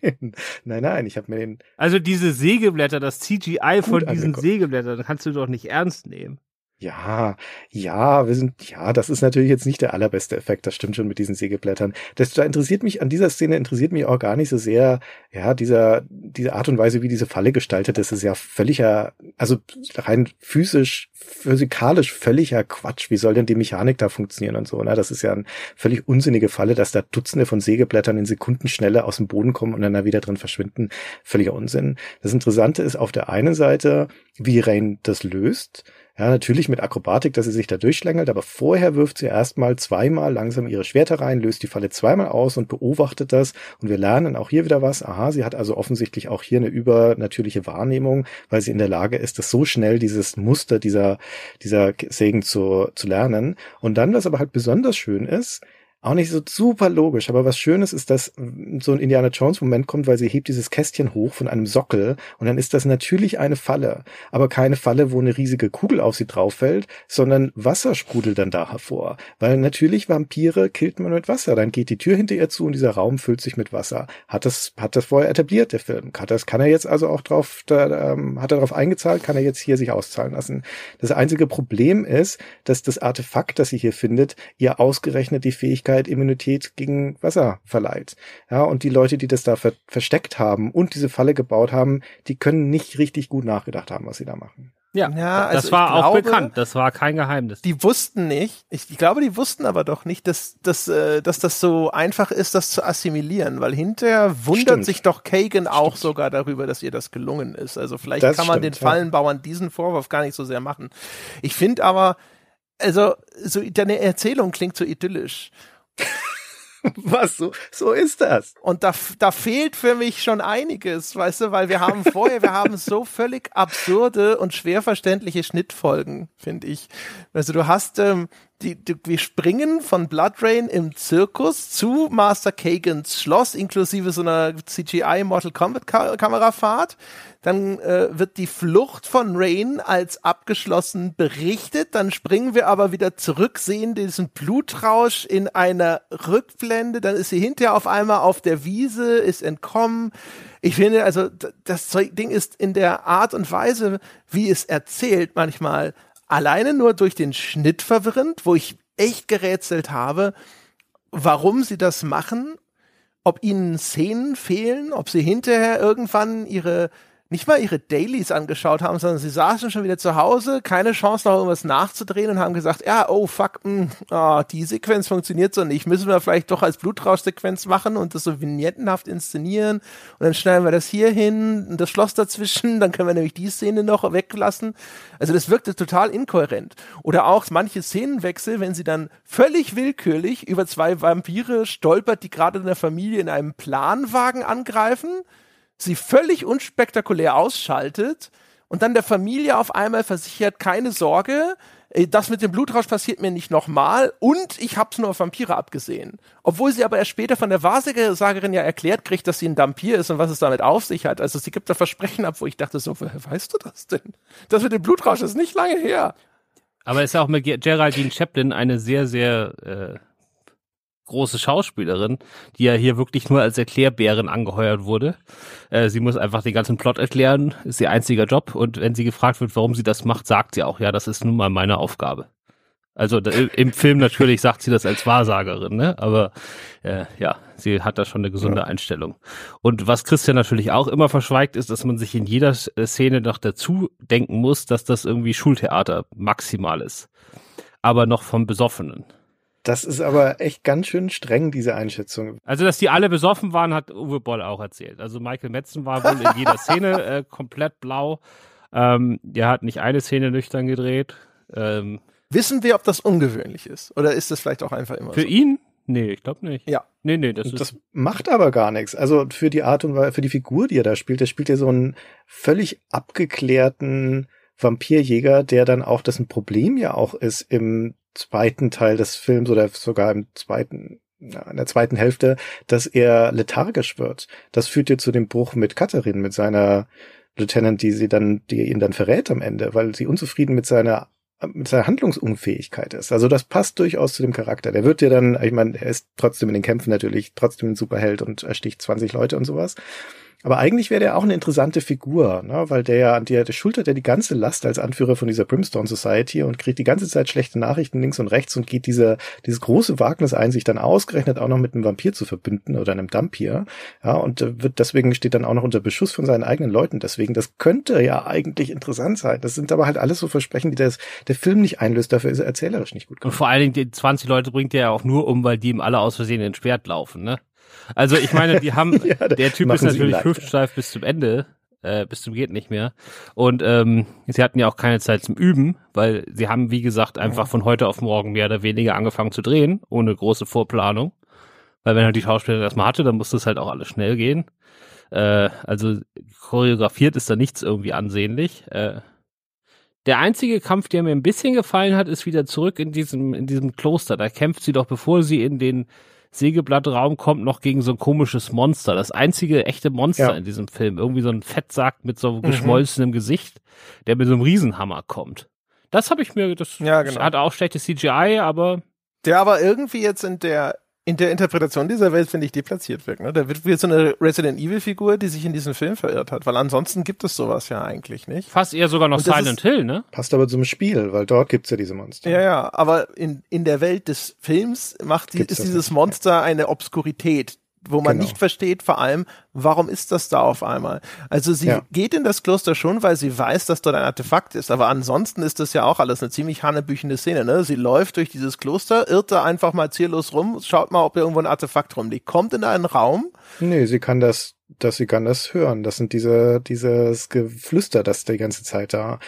nein, nein, ich habe mir den Also diese Sägeblätter, das CGI von diesen angeguckt. Sägeblättern, kannst du doch nicht ernst nehmen. Ja, ja, wir sind, ja, das ist natürlich jetzt nicht der allerbeste Effekt, das stimmt schon mit diesen Sägeblättern. Das da interessiert mich, an dieser Szene interessiert mich auch gar nicht so sehr, ja, dieser, diese Art und Weise, wie diese Falle gestaltet ist, ist ja völliger, also rein physisch, physikalisch völliger Quatsch. Wie soll denn die Mechanik da funktionieren und so, ne? Das ist ja eine völlig unsinnige Falle, dass da Dutzende von Sägeblättern in Sekundenschnelle aus dem Boden kommen und dann da wieder drin verschwinden. Völliger Unsinn. Das Interessante ist auf der einen Seite, wie Rain das löst. Ja, natürlich mit Akrobatik, dass sie sich da durchschlängelt, aber vorher wirft sie erstmal zweimal langsam ihre Schwerter rein, löst die Falle zweimal aus und beobachtet das. Und wir lernen auch hier wieder was. Aha, sie hat also offensichtlich auch hier eine übernatürliche Wahrnehmung, weil sie in der Lage ist, das so schnell dieses Muster dieser, dieser Segen zu, zu lernen. Und dann, was aber halt besonders schön ist, auch nicht so super logisch, aber was Schönes ist, dass so ein Indiana Jones Moment kommt, weil sie hebt dieses Kästchen hoch von einem Sockel und dann ist das natürlich eine Falle, aber keine Falle, wo eine riesige Kugel auf sie drauf fällt, sondern Wasser sprudelt dann da hervor, weil natürlich Vampire killt man mit Wasser, dann geht die Tür hinter ihr zu und dieser Raum füllt sich mit Wasser. Hat das hat das vorher etabliert der Film? Hat das kann er jetzt also auch drauf da, ähm, hat er darauf eingezahlt, kann er jetzt hier sich auszahlen lassen. Das einzige Problem ist, dass das Artefakt, das sie hier findet, ihr ausgerechnet die Fähigkeit Möglichkeit Immunität gegen Wasser verleiht. Ja, und die Leute, die das da ver versteckt haben und diese Falle gebaut haben, die können nicht richtig gut nachgedacht haben, was sie da machen. Ja, ja also das war auch glaube, bekannt. Das war kein Geheimnis. Die wussten nicht. Ich, ich, glaube, die wussten aber doch nicht, dass, dass, äh, dass das so einfach ist, das zu assimilieren, weil hinterher wundert stimmt. sich doch Kagan auch stimmt. sogar darüber, dass ihr das gelungen ist. Also vielleicht das kann man stimmt, den Fallenbauern ja. diesen Vorwurf gar nicht so sehr machen. Ich finde aber, also so deine Erzählung klingt so idyllisch. Was so so ist das. Und da da fehlt für mich schon einiges, weißt du, weil wir haben vorher wir haben so völlig absurde und schwer verständliche Schnittfolgen, finde ich. Also du hast ähm, die, die, wir springen von Blood Rain im Zirkus zu Master Kagans Schloss, inklusive so einer CGI Mortal Kombat Kamerafahrt. Dann äh, wird die Flucht von Rain als abgeschlossen berichtet. Dann springen wir aber wieder zurück, sehen diesen Blutrausch in einer Rückblende. Dann ist sie hinterher auf einmal auf der Wiese, ist entkommen. Ich finde, also das Ding ist in der Art und Weise, wie es erzählt, manchmal alleine nur durch den Schnitt verwirrend, wo ich echt gerätselt habe, warum sie das machen, ob ihnen Szenen fehlen, ob sie hinterher irgendwann ihre nicht mal ihre Dailies angeschaut haben, sondern sie saßen schon wieder zu Hause, keine Chance noch irgendwas nachzudrehen und haben gesagt, ja, oh fuck, mh, hm, oh, die Sequenz funktioniert so nicht, müssen wir vielleicht doch als Blutrauschsequenz machen und das so vignettenhaft inszenieren und dann schneiden wir das hier hin und das Schloss dazwischen, dann können wir nämlich die Szene noch weglassen. Also das wirkte total inkohärent. Oder auch manche Szenenwechsel, wenn sie dann völlig willkürlich über zwei Vampire stolpert, die gerade in der Familie in einem Planwagen angreifen, sie völlig unspektakulär ausschaltet und dann der Familie auf einmal versichert, keine Sorge, äh, das mit dem Blutrausch passiert mir nicht nochmal und ich hab's nur auf Vampire abgesehen. Obwohl sie aber erst später von der Wahrsagerin ja erklärt kriegt, dass sie ein Vampir ist und was es damit auf sich hat. Also sie gibt da Versprechen ab, wo ich dachte so, woher weißt du das denn? Das mit dem Blutrausch ist nicht lange her. Aber ist ja auch mit Geraldine Chaplin eine sehr, sehr äh, große Schauspielerin, die ja hier wirklich nur als Erklärbärin angeheuert wurde. Äh, sie muss einfach den ganzen Plot erklären, ist ihr einziger Job und wenn sie gefragt wird, warum sie das macht, sagt sie auch, ja, das ist nun mal meine Aufgabe. Also im Film natürlich sagt sie das als Wahrsagerin, ne? aber äh, ja, sie hat da schon eine gesunde ja. Einstellung. Und was Christian natürlich auch immer verschweigt, ist, dass man sich in jeder Szene noch dazu denken muss, dass das irgendwie Schultheater maximal ist. Aber noch vom Besoffenen. Das ist aber echt ganz schön streng, diese Einschätzung. Also, dass die alle besoffen waren, hat Uwe Boll auch erzählt. Also Michael Metzen war wohl in jeder Szene äh, komplett blau. Ähm, der hat nicht eine Szene nüchtern gedreht. Ähm, Wissen wir, ob das ungewöhnlich ist? Oder ist das vielleicht auch einfach immer Für so? ihn? Nee, ich glaube nicht. Ja. Nee, nee, das, das macht aber gar nichts. Also für die Art und Weise, für die Figur, die er da spielt, der spielt ja so einen völlig abgeklärten Vampirjäger, der dann auch, das ein Problem ja auch ist im zweiten Teil des Films oder sogar im zweiten in der zweiten Hälfte, dass er lethargisch wird. Das führt ja zu dem Bruch mit Katharin, mit seiner Lieutenant, die sie dann, die ihn dann verrät am Ende, weil sie unzufrieden mit seiner mit seiner Handlungsunfähigkeit ist. Also das passt durchaus zu dem Charakter. Der wird ja dann, ich meine, er ist trotzdem in den Kämpfen natürlich trotzdem ein Superheld und ersticht 20 Leute und sowas. Aber eigentlich wäre der auch eine interessante Figur, ne? weil der ja, der, der schultert ja die ganze Last als Anführer von dieser Brimstone Society und kriegt die ganze Zeit schlechte Nachrichten links und rechts und geht diese, dieses große Wagnis ein, sich dann ausgerechnet auch noch mit einem Vampir zu verbünden oder einem Dampir. Ja, und äh, wird deswegen steht dann auch noch unter Beschuss von seinen eigenen Leuten. Deswegen, das könnte ja eigentlich interessant sein. Das sind aber halt alles so Versprechen, die das, der Film nicht einlöst. Dafür ist er erzählerisch nicht gut gemacht. Und vor allen Dingen, die 20 Leute bringt er ja auch nur um, weil die ihm alle aus Versehen entschwert laufen, ne? Also ich meine, die haben, ja, der Typ ist natürlich hüftsteif bis zum Ende. äh, bis zum geht nicht mehr. Und ähm, sie hatten ja auch keine Zeit zum Üben, weil sie haben, wie gesagt, einfach von heute auf morgen mehr oder weniger angefangen zu drehen, ohne große Vorplanung. Weil wenn er die Schauspieler erstmal hatte, dann musste es halt auch alles schnell gehen. Äh, also choreografiert ist da nichts irgendwie ansehnlich. Äh, der einzige Kampf, der mir ein bisschen gefallen hat, ist wieder zurück in diesem, in diesem Kloster. Da kämpft sie doch, bevor sie in den Sägeblattraum kommt, noch gegen so ein komisches Monster. Das einzige echte Monster ja. in diesem Film. Irgendwie so ein Fettsack mit so mhm. geschmolzenem Gesicht, der mit so einem Riesenhammer kommt. Das habe ich mir, das, ja, genau. das hat auch schlechte CGI, aber. Der aber irgendwie jetzt in der in der Interpretation dieser Welt, finde ich, deplatziert wirkt. Ne? Da wird wie so eine Resident Evil-Figur, die sich in diesem Film verirrt hat, weil ansonsten gibt es sowas ja eigentlich nicht. Fast eher sogar noch Silent Hill, ne? Passt aber zum Spiel, weil dort gibt's ja diese Monster. Ja, ja, aber in, in der Welt des Films macht die, ist dieses Monster eine Obskurität, wo man genau. nicht versteht, vor allem, warum ist das da auf einmal? Also sie ja. geht in das Kloster schon, weil sie weiß, dass dort ein Artefakt ist, aber ansonsten ist das ja auch alles eine ziemlich hannebüchende Szene. Ne? Sie läuft durch dieses Kloster, irrt da einfach mal ziellos rum, schaut mal, ob irgendwo ein Artefakt rumliegt, kommt in einen Raum. Nee, sie kann das dass sie kann das hören. Das sind diese, dieses Geflüster, das die ganze Zeit da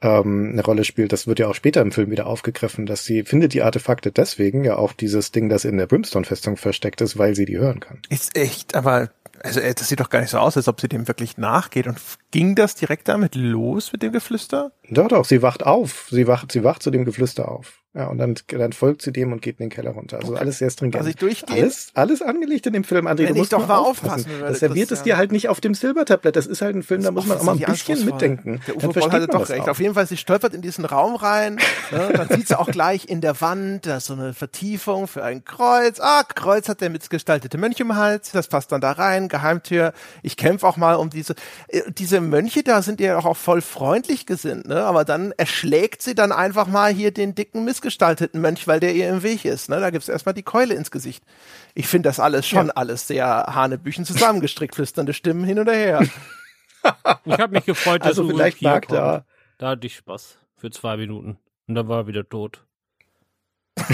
ähm, eine Rolle spielt. Das wird ja auch später im Film wieder aufgegriffen, dass sie findet die Artefakte deswegen ja auch dieses Ding, das in der Brimstone-Festung versteckt ist, weil sie die hören kann. Ist echt, aber also äh, das sieht doch gar nicht so aus, als ob sie dem wirklich nachgeht. Und ging das direkt damit los mit dem Geflüster? Doch, doch, sie wacht auf. Sie wacht, sie wacht zu dem Geflüster auf. Ja, und dann, dann folgt sie dem und geht in den Keller runter. Also okay. alles sehr stringent. Also ich durchgehe. Alles, alles angelegt in dem Film, André. Wenn du musst ich doch mal aufpassen. aufpassen das serviert es dir halt nicht auf dem Silbertablett. Das ist halt ein Film, da muss man auch mal ein bisschen mitdenken. Der Uwe Boll hatte doch recht. Auch. Auf jeden Fall, sie stolpert in diesen Raum rein. ne, dann sieht sie auch gleich in der Wand, da ist so eine Vertiefung für ein Kreuz. Ah, Kreuz hat der mitgestaltete Mönch im Hals. Das passt dann da rein. Geheimtür. Ich kämpfe auch mal um diese, äh, diese Mönche da sind ja auch voll freundlich gesinnt, ne? Aber dann erschlägt sie dann einfach mal hier den dicken, missgestalteten Mönch, weil der ihr im Weg ist, ne? Da gibt's erstmal die Keule ins Gesicht. Ich finde das alles schon ja. alles sehr Hanebüchen zusammengestrickt, flüsternde Stimmen hin und her. ich habe mich gefreut, dass also du vielleicht mag da. Da hatte ich Spaß für zwei Minuten. Und dann war er wieder tot.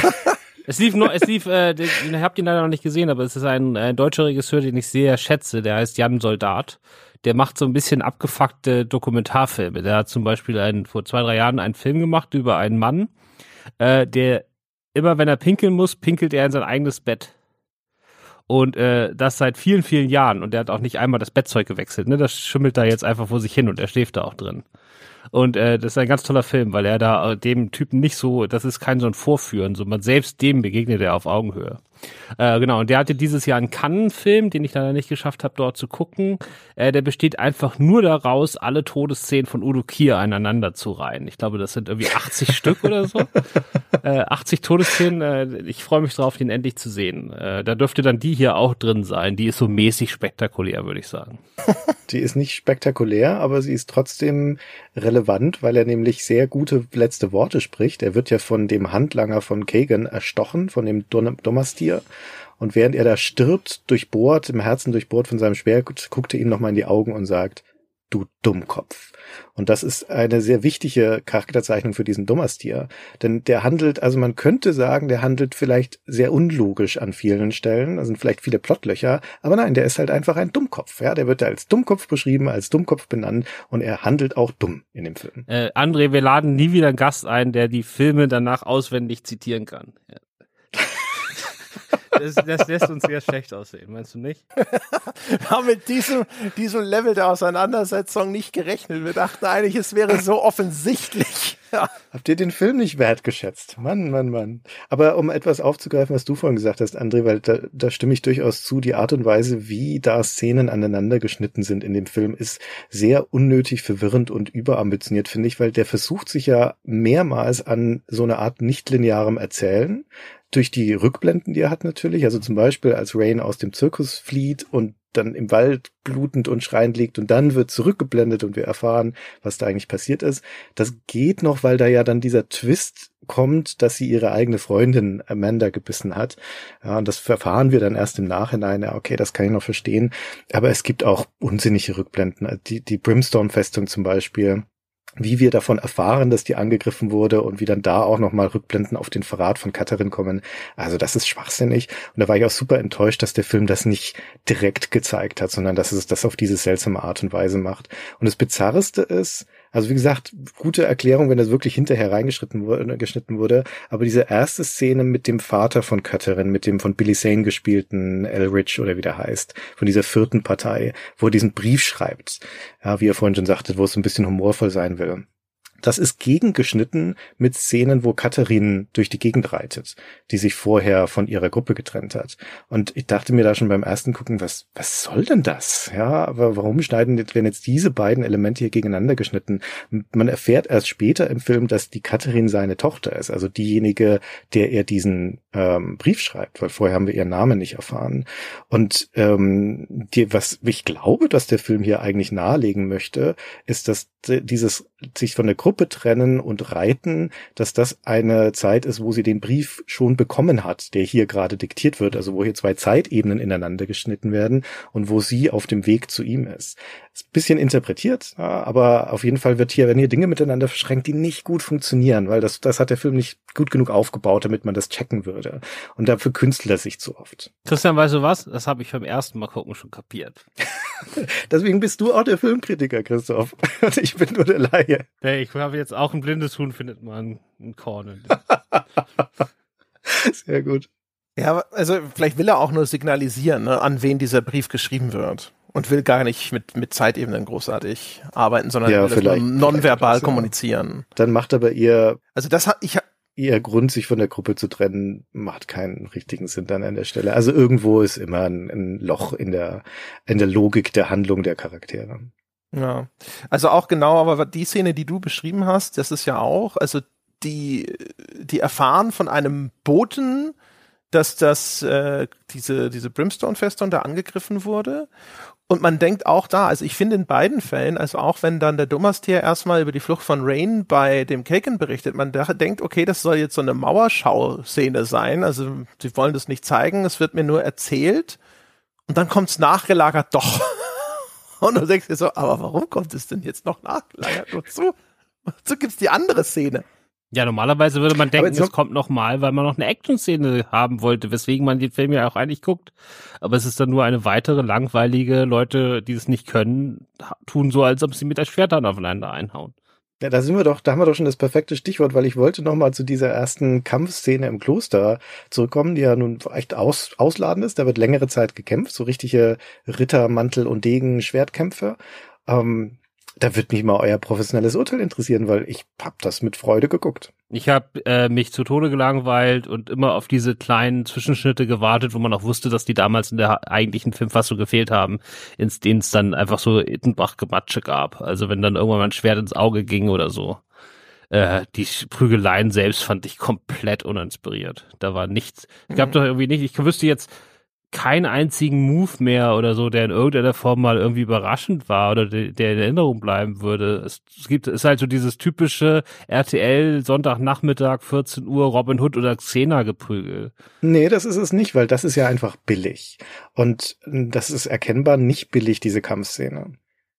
es lief nur, es lief, äh, ich habt ihn leider noch nicht gesehen, aber es ist ein, ein deutscher Regisseur, den ich sehr schätze, der heißt Jan Soldat der macht so ein bisschen abgefuckte Dokumentarfilme. Der hat zum Beispiel einen, vor zwei, drei Jahren einen Film gemacht über einen Mann, äh, der immer, wenn er pinkeln muss, pinkelt er in sein eigenes Bett. Und äh, das seit vielen, vielen Jahren. Und der hat auch nicht einmal das Bettzeug gewechselt. Ne? Das schimmelt da jetzt einfach vor sich hin und er schläft da auch drin. Und äh, das ist ein ganz toller Film, weil er da äh, dem Typen nicht so, das ist kein so ein Vorführen, so man selbst dem begegnet er auf Augenhöhe. Äh, genau, und der hatte dieses Jahr einen Cannes-Film, den ich leider nicht geschafft habe, dort zu gucken. Äh, der besteht einfach nur daraus, alle Todesszenen von Udo Kier aneinander zu reihen. Ich glaube, das sind irgendwie 80 Stück oder so. Äh, 80 Todesszenen. Äh, ich freue mich drauf, den endlich zu sehen. Äh, da dürfte dann die hier auch drin sein. Die ist so mäßig spektakulär, würde ich sagen. Die ist nicht spektakulär, aber sie ist trotzdem relevant, weil er nämlich sehr gute letzte Worte spricht. Er wird ja von dem Handlanger von Kagan erstochen, von dem Domestir Tier. Und während er da stirbt, durchbohrt, im Herzen durchbohrt von seinem Schwert, guckt er ihm nochmal in die Augen und sagt, du Dummkopf. Und das ist eine sehr wichtige Charakterzeichnung für diesen Dummerstier. Denn der handelt, also man könnte sagen, der handelt vielleicht sehr unlogisch an vielen Stellen. Da sind vielleicht viele Plotlöcher. Aber nein, der ist halt einfach ein Dummkopf. Ja, der wird da als Dummkopf beschrieben, als Dummkopf benannt und er handelt auch dumm in dem Film. Äh, André, wir laden nie wieder einen Gast ein, der die Filme danach auswendig zitieren kann. Ja. Das, das lässt uns sehr schlecht aussehen, meinst du nicht? Wir haben mit diesem, diesem Level der Auseinandersetzung nicht gerechnet. Wir dachten eigentlich, es wäre so offensichtlich. Ja. Habt ihr den Film nicht wertgeschätzt? Mann, Mann, Mann. Aber um etwas aufzugreifen, was du vorhin gesagt hast, André, weil da, da stimme ich durchaus zu, die Art und Weise, wie da Szenen aneinander geschnitten sind in dem Film, ist sehr unnötig, verwirrend und überambitioniert, finde ich, weil der versucht sich ja mehrmals an so eine Art nicht-linearem Erzählen durch die Rückblenden, die er hat natürlich, also zum Beispiel als Rain aus dem Zirkus flieht und dann im Wald blutend und schreiend liegt und dann wird zurückgeblendet und wir erfahren, was da eigentlich passiert ist. Das geht noch, weil da ja dann dieser Twist kommt, dass sie ihre eigene Freundin Amanda gebissen hat. Ja, und das verfahren wir dann erst im Nachhinein. Ja, okay, das kann ich noch verstehen. Aber es gibt auch unsinnige Rückblenden. Die, die Brimstone-Festung zum Beispiel wie wir davon erfahren, dass die angegriffen wurde und wie dann da auch nochmal Rückblenden auf den Verrat von Katharin kommen. Also das ist schwachsinnig. Und da war ich auch super enttäuscht, dass der Film das nicht direkt gezeigt hat, sondern dass es das auf diese seltsame Art und Weise macht. Und das Bizarreste ist, also wie gesagt, gute Erklärung, wenn das wirklich hinterher reingeschnitten wurde, geschnitten wurde. Aber diese erste Szene mit dem Vater von Catherine, mit dem von Billy Zane gespielten Elrich oder wie der heißt, von dieser vierten Partei, wo er diesen Brief schreibt, ja, wie er vorhin schon sagte, wo es ein bisschen humorvoll sein will. Das ist gegengeschnitten mit Szenen, wo Katharin durch die Gegend reitet, die sich vorher von ihrer Gruppe getrennt hat. Und ich dachte mir da schon beim ersten Gucken, was, was soll denn das? Ja, aber warum schneiden, werden jetzt diese beiden Elemente hier gegeneinander geschnitten? Man erfährt erst später im Film, dass die Katharin seine Tochter ist, also diejenige, der er diesen ähm, Brief schreibt, weil vorher haben wir ihren Namen nicht erfahren. Und ähm, die, was ich glaube, dass der Film hier eigentlich nahelegen möchte, ist, dass dieses sich von der Gruppe trennen und reiten, dass das eine Zeit ist, wo sie den Brief schon bekommen hat, der hier gerade diktiert wird, also wo hier zwei Zeitebenen ineinander geschnitten werden und wo sie auf dem Weg zu ihm ist. Ist ein bisschen interpretiert, aber auf jeden Fall wird hier, wenn hier Dinge miteinander verschränkt, die nicht gut funktionieren, weil das, das hat der Film nicht gut genug aufgebaut, damit man das checken würde. Und dafür künstelt er sich zu oft. Christian, weißt du was? Das habe ich beim ersten Mal gucken schon kapiert. Deswegen bist du auch der Filmkritiker, Christoph. Und ich bin nur der Laie. Hey, ich habe jetzt auch ein blindes Huhn, findet man ein Korn. Sehr gut. Ja, also vielleicht will er auch nur signalisieren, ne, an wen dieser Brief geschrieben wird und will gar nicht mit, mit Zeitebenen großartig arbeiten, sondern ja, will nonverbal kommunizieren. Dann macht aber ihr. Also das hat ich ihr Grund, sich von der Gruppe zu trennen, macht keinen richtigen Sinn dann an der Stelle. Also irgendwo ist immer ein, ein Loch in der in der Logik der Handlung der Charaktere. Ja, also auch genau, aber die Szene, die du beschrieben hast, das ist ja auch, also die die erfahren von einem Boten, dass das äh, diese diese Brimstone Festung da angegriffen wurde und man denkt auch da, also ich finde in beiden Fällen, also auch wenn dann der Dummerstier erstmal über die Flucht von Rain bei dem Kaken berichtet, man denkt, okay, das soll jetzt so eine Mauerschau-Szene sein. Also sie wollen das nicht zeigen, es wird mir nur erzählt. Und dann kommt's nachgelagert doch. Und du denkst dir so, aber warum kommt es denn jetzt noch nachgelagert? Wozu? Wozu gibt's die andere Szene? Ja, normalerweise würde man denken, es kommt noch mal, weil man noch eine Action-Szene haben wollte, weswegen man den Film ja auch eigentlich guckt. Aber es ist dann nur eine weitere langweilige Leute, die es nicht können, tun so, als ob sie mit der Schwertern aufeinander einhauen. Ja, da sind wir doch, da haben wir doch schon das perfekte Stichwort, weil ich wollte noch mal zu dieser ersten Kampfszene im Kloster zurückkommen, die ja nun echt aus, ausladend ist. Da wird längere Zeit gekämpft, so richtige Ritter, Mantel und Degen, Schwertkämpfe. Ähm, da wird mich mal euer professionelles Urteil interessieren, weil ich hab das mit Freude geguckt. Ich habe äh, mich zu Tode gelangweilt und immer auf diese kleinen Zwischenschnitte gewartet, wo man auch wusste, dass die damals in der eigentlichen Filmfassung gefehlt haben, in denen es dann einfach so Ittenbach-Gematsche gab. Also wenn dann irgendwann mal ein Schwert ins Auge ging oder so. Äh, die Prügeleien selbst fand ich komplett uninspiriert. Da war nichts. Ich gab mhm. doch irgendwie nicht. Ich wüsste jetzt keinen einzigen Move mehr oder so, der in irgendeiner Form mal irgendwie überraschend war oder de, der in Erinnerung bleiben würde. Es, es gibt, es ist halt so dieses typische RTL Sonntagnachmittag 14 Uhr Robin Hood oder Xena geprügel. Nee, das ist es nicht, weil das ist ja einfach billig. Und das ist erkennbar nicht billig, diese Kampfszene.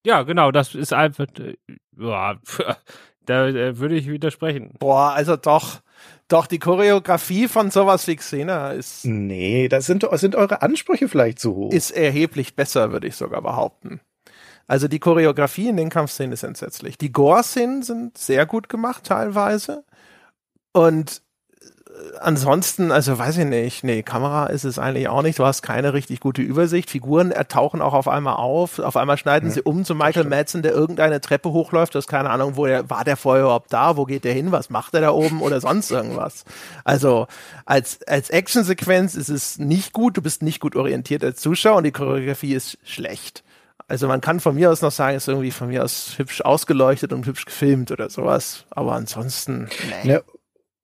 Ja, genau, das ist einfach, äh, ja, da äh, würde ich widersprechen. Boah, also doch. Doch, die Choreografie von sowas wie Xena ist. Nee, das sind, sind eure Ansprüche vielleicht zu hoch. Ist erheblich besser, würde ich sogar behaupten. Also die Choreografie in den Kampfszenen ist entsetzlich. Die Gore-Szenen sind sehr gut gemacht teilweise. Und ansonsten, also weiß ich nicht, nee, Kamera ist es eigentlich auch nicht. Du hast keine richtig gute Übersicht. Figuren tauchen auch auf einmal auf. Auf einmal schneiden ja, sie um zu Michael Madsen, der irgendeine Treppe hochläuft. Du hast keine Ahnung, wo der, war der vorher überhaupt da? Wo geht der hin? Was macht er da oben oder sonst irgendwas? Also, als, als Actionsequenz ist es nicht gut. Du bist nicht gut orientiert als Zuschauer und die Choreografie ist schlecht. Also man kann von mir aus noch sagen, ist irgendwie von mir aus hübsch ausgeleuchtet und hübsch gefilmt oder sowas. Aber ansonsten, nee. Ja,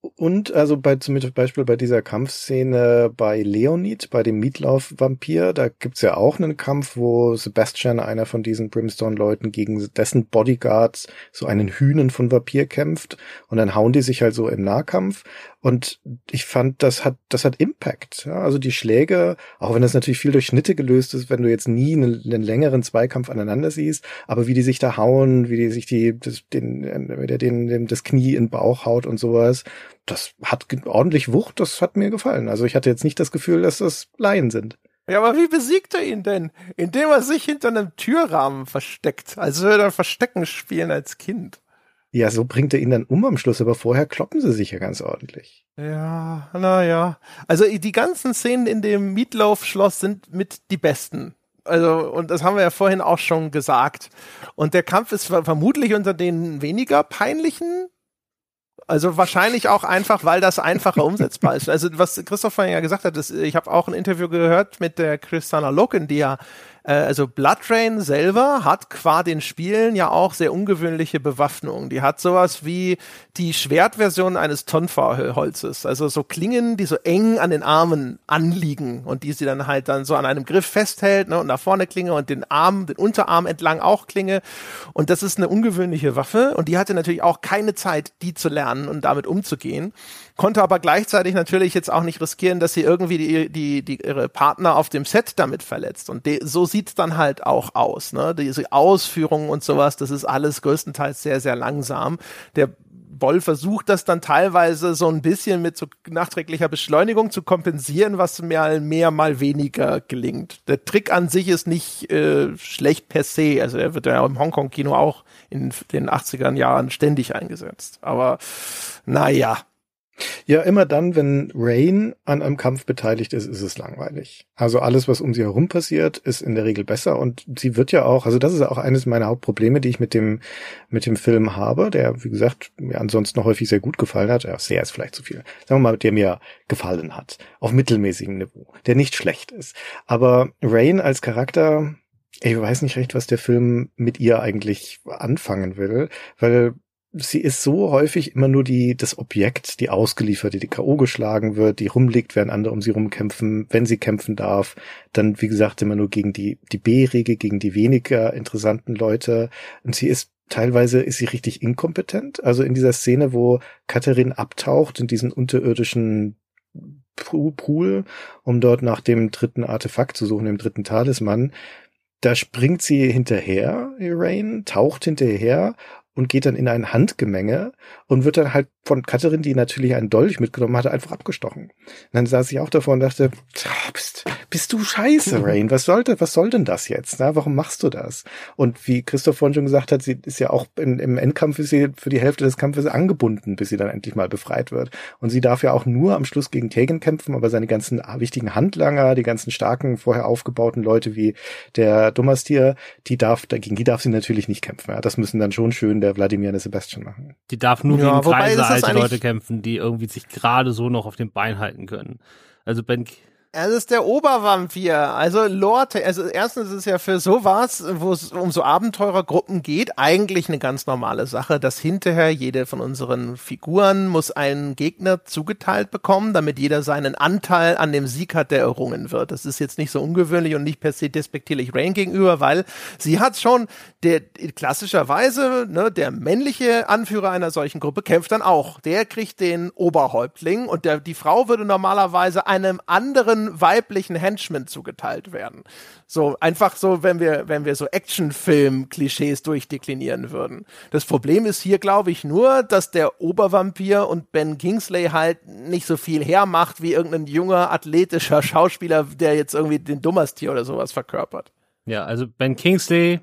und also bei zum Beispiel bei dieser Kampfszene bei Leonid, bei dem Mietlauf-Vampir, da gibt's ja auch einen Kampf, wo Sebastian, einer von diesen Brimstone-Leuten, gegen dessen Bodyguards so einen Hühnen von Vampir kämpft. Und dann hauen die sich halt so im Nahkampf Und ich fand, das hat, das hat Impact. Ja? Also die Schläge, auch wenn das natürlich viel durch Schnitte gelöst ist, wenn du jetzt nie einen, einen längeren Zweikampf aneinander siehst, aber wie die sich da hauen, wie die sich die, das, den, den, den, den, das Knie in den Bauch haut und sowas, das hat ordentlich Wucht, das hat mir gefallen. Also ich hatte jetzt nicht das Gefühl, dass das Laien sind. Ja, aber wie besiegt er ihn denn? Indem er sich hinter einem Türrahmen versteckt. Also würde er Verstecken spielen als Kind. Ja, so bringt er ihn dann um am Schluss, aber vorher kloppen sie sich ja ganz ordentlich. Ja, naja. Also die ganzen Szenen in dem Meatloaf-Schloss sind mit die besten. Also, und das haben wir ja vorhin auch schon gesagt. Und der Kampf ist vermutlich unter den weniger peinlichen also wahrscheinlich auch einfach, weil das einfacher umsetzbar ist. Also was Christoph vorhin ja gesagt hat, ist, ich habe auch ein Interview gehört mit der Christina Loken, die ja äh, also Blood Rain selber hat qua den Spielen ja auch sehr ungewöhnliche Bewaffnung. Die hat sowas wie die Schwertversion eines Tonfa-Holzes. Also so Klingen, die so eng an den Armen anliegen und die sie dann halt dann so an einem Griff festhält ne, und nach vorne Klinge und den Arm, den Unterarm entlang auch Klinge. Und das ist eine ungewöhnliche Waffe und die hatte natürlich auch keine Zeit, die zu lernen und damit umzugehen konnte aber gleichzeitig natürlich jetzt auch nicht riskieren, dass sie irgendwie die, die, die ihre Partner auf dem Set damit verletzt. Und de, so sieht's dann halt auch aus. Ne? Diese Ausführungen und sowas, das ist alles größtenteils sehr, sehr langsam. Der Boll versucht das dann teilweise so ein bisschen mit so nachträglicher Beschleunigung zu kompensieren, was mal mehr, mal weniger gelingt. Der Trick an sich ist nicht äh, schlecht per se. Also er wird ja im Hongkong-Kino auch in den 80er Jahren ständig eingesetzt. Aber naja, ja, immer dann, wenn Rain an einem Kampf beteiligt ist, ist es langweilig. Also alles, was um sie herum passiert, ist in der Regel besser und sie wird ja auch, also das ist auch eines meiner Hauptprobleme, die ich mit dem, mit dem Film habe, der, wie gesagt, mir ansonsten häufig sehr gut gefallen hat. Ja, sehr ist vielleicht zu viel. Sagen wir mal, der mir gefallen hat. Auf mittelmäßigem Niveau. Der nicht schlecht ist. Aber Rain als Charakter, ich weiß nicht recht, was der Film mit ihr eigentlich anfangen will, weil sie ist so häufig immer nur die, das Objekt, die ausgelieferte, die K.O. geschlagen wird, die rumliegt, während andere um sie rumkämpfen, wenn sie kämpfen darf. Dann, wie gesagt, immer nur gegen die, die B-Regel, gegen die weniger interessanten Leute. Und sie ist teilweise ist sie richtig inkompetent. Also in dieser Szene, wo Katharin abtaucht in diesen unterirdischen Pool, um dort nach dem dritten Artefakt zu suchen, dem dritten Talisman, da springt sie hinterher, Rain, taucht hinterher und geht dann in ein Handgemenge und wird dann halt von Katharin, die natürlich einen Dolch mitgenommen hatte, einfach abgestochen. Und dann saß ich auch davor und dachte, bist, bist du scheiße, Rain, was sollte, was soll denn das jetzt? Na, warum machst du das? Und wie Christoph vorhin schon gesagt hat, sie ist ja auch in, im Endkampf ist sie für die Hälfte des Kampfes angebunden, bis sie dann endlich mal befreit wird. Und sie darf ja auch nur am Schluss gegen Tegan kämpfen, aber seine ganzen wichtigen Handlanger, die ganzen starken, vorher aufgebauten Leute wie der Dummerstier, die darf, dagegen die darf sie natürlich nicht kämpfen. Ja, das müssen dann schon schön der Wladimir und der Sebastian machen. Die darf nur ja, gegen Kreise alte Leute kämpfen, die irgendwie sich gerade so noch auf dem Bein halten können. Also Ben es ist der Obervampir, also Lord. Also erstens ist es ja für sowas, wo es um so Abenteurergruppen geht, eigentlich eine ganz normale Sache, dass hinterher jede von unseren Figuren muss einen Gegner zugeteilt bekommen, damit jeder seinen Anteil an dem Sieg hat, der errungen wird. Das ist jetzt nicht so ungewöhnlich und nicht per se despektierlich Rain gegenüber, weil sie hat schon der klassischerweise, ne, der männliche Anführer einer solchen Gruppe kämpft dann auch. Der kriegt den Oberhäuptling und der, die Frau würde normalerweise einem anderen weiblichen Henchmen zugeteilt werden. So einfach so, wenn wir wenn wir so Actionfilm-Klischees durchdeklinieren würden. Das Problem ist hier, glaube ich, nur, dass der Obervampir und Ben Kingsley halt nicht so viel hermacht wie irgendein junger athletischer Schauspieler, der jetzt irgendwie den Dummerstier oder sowas verkörpert. Ja, also Ben Kingsley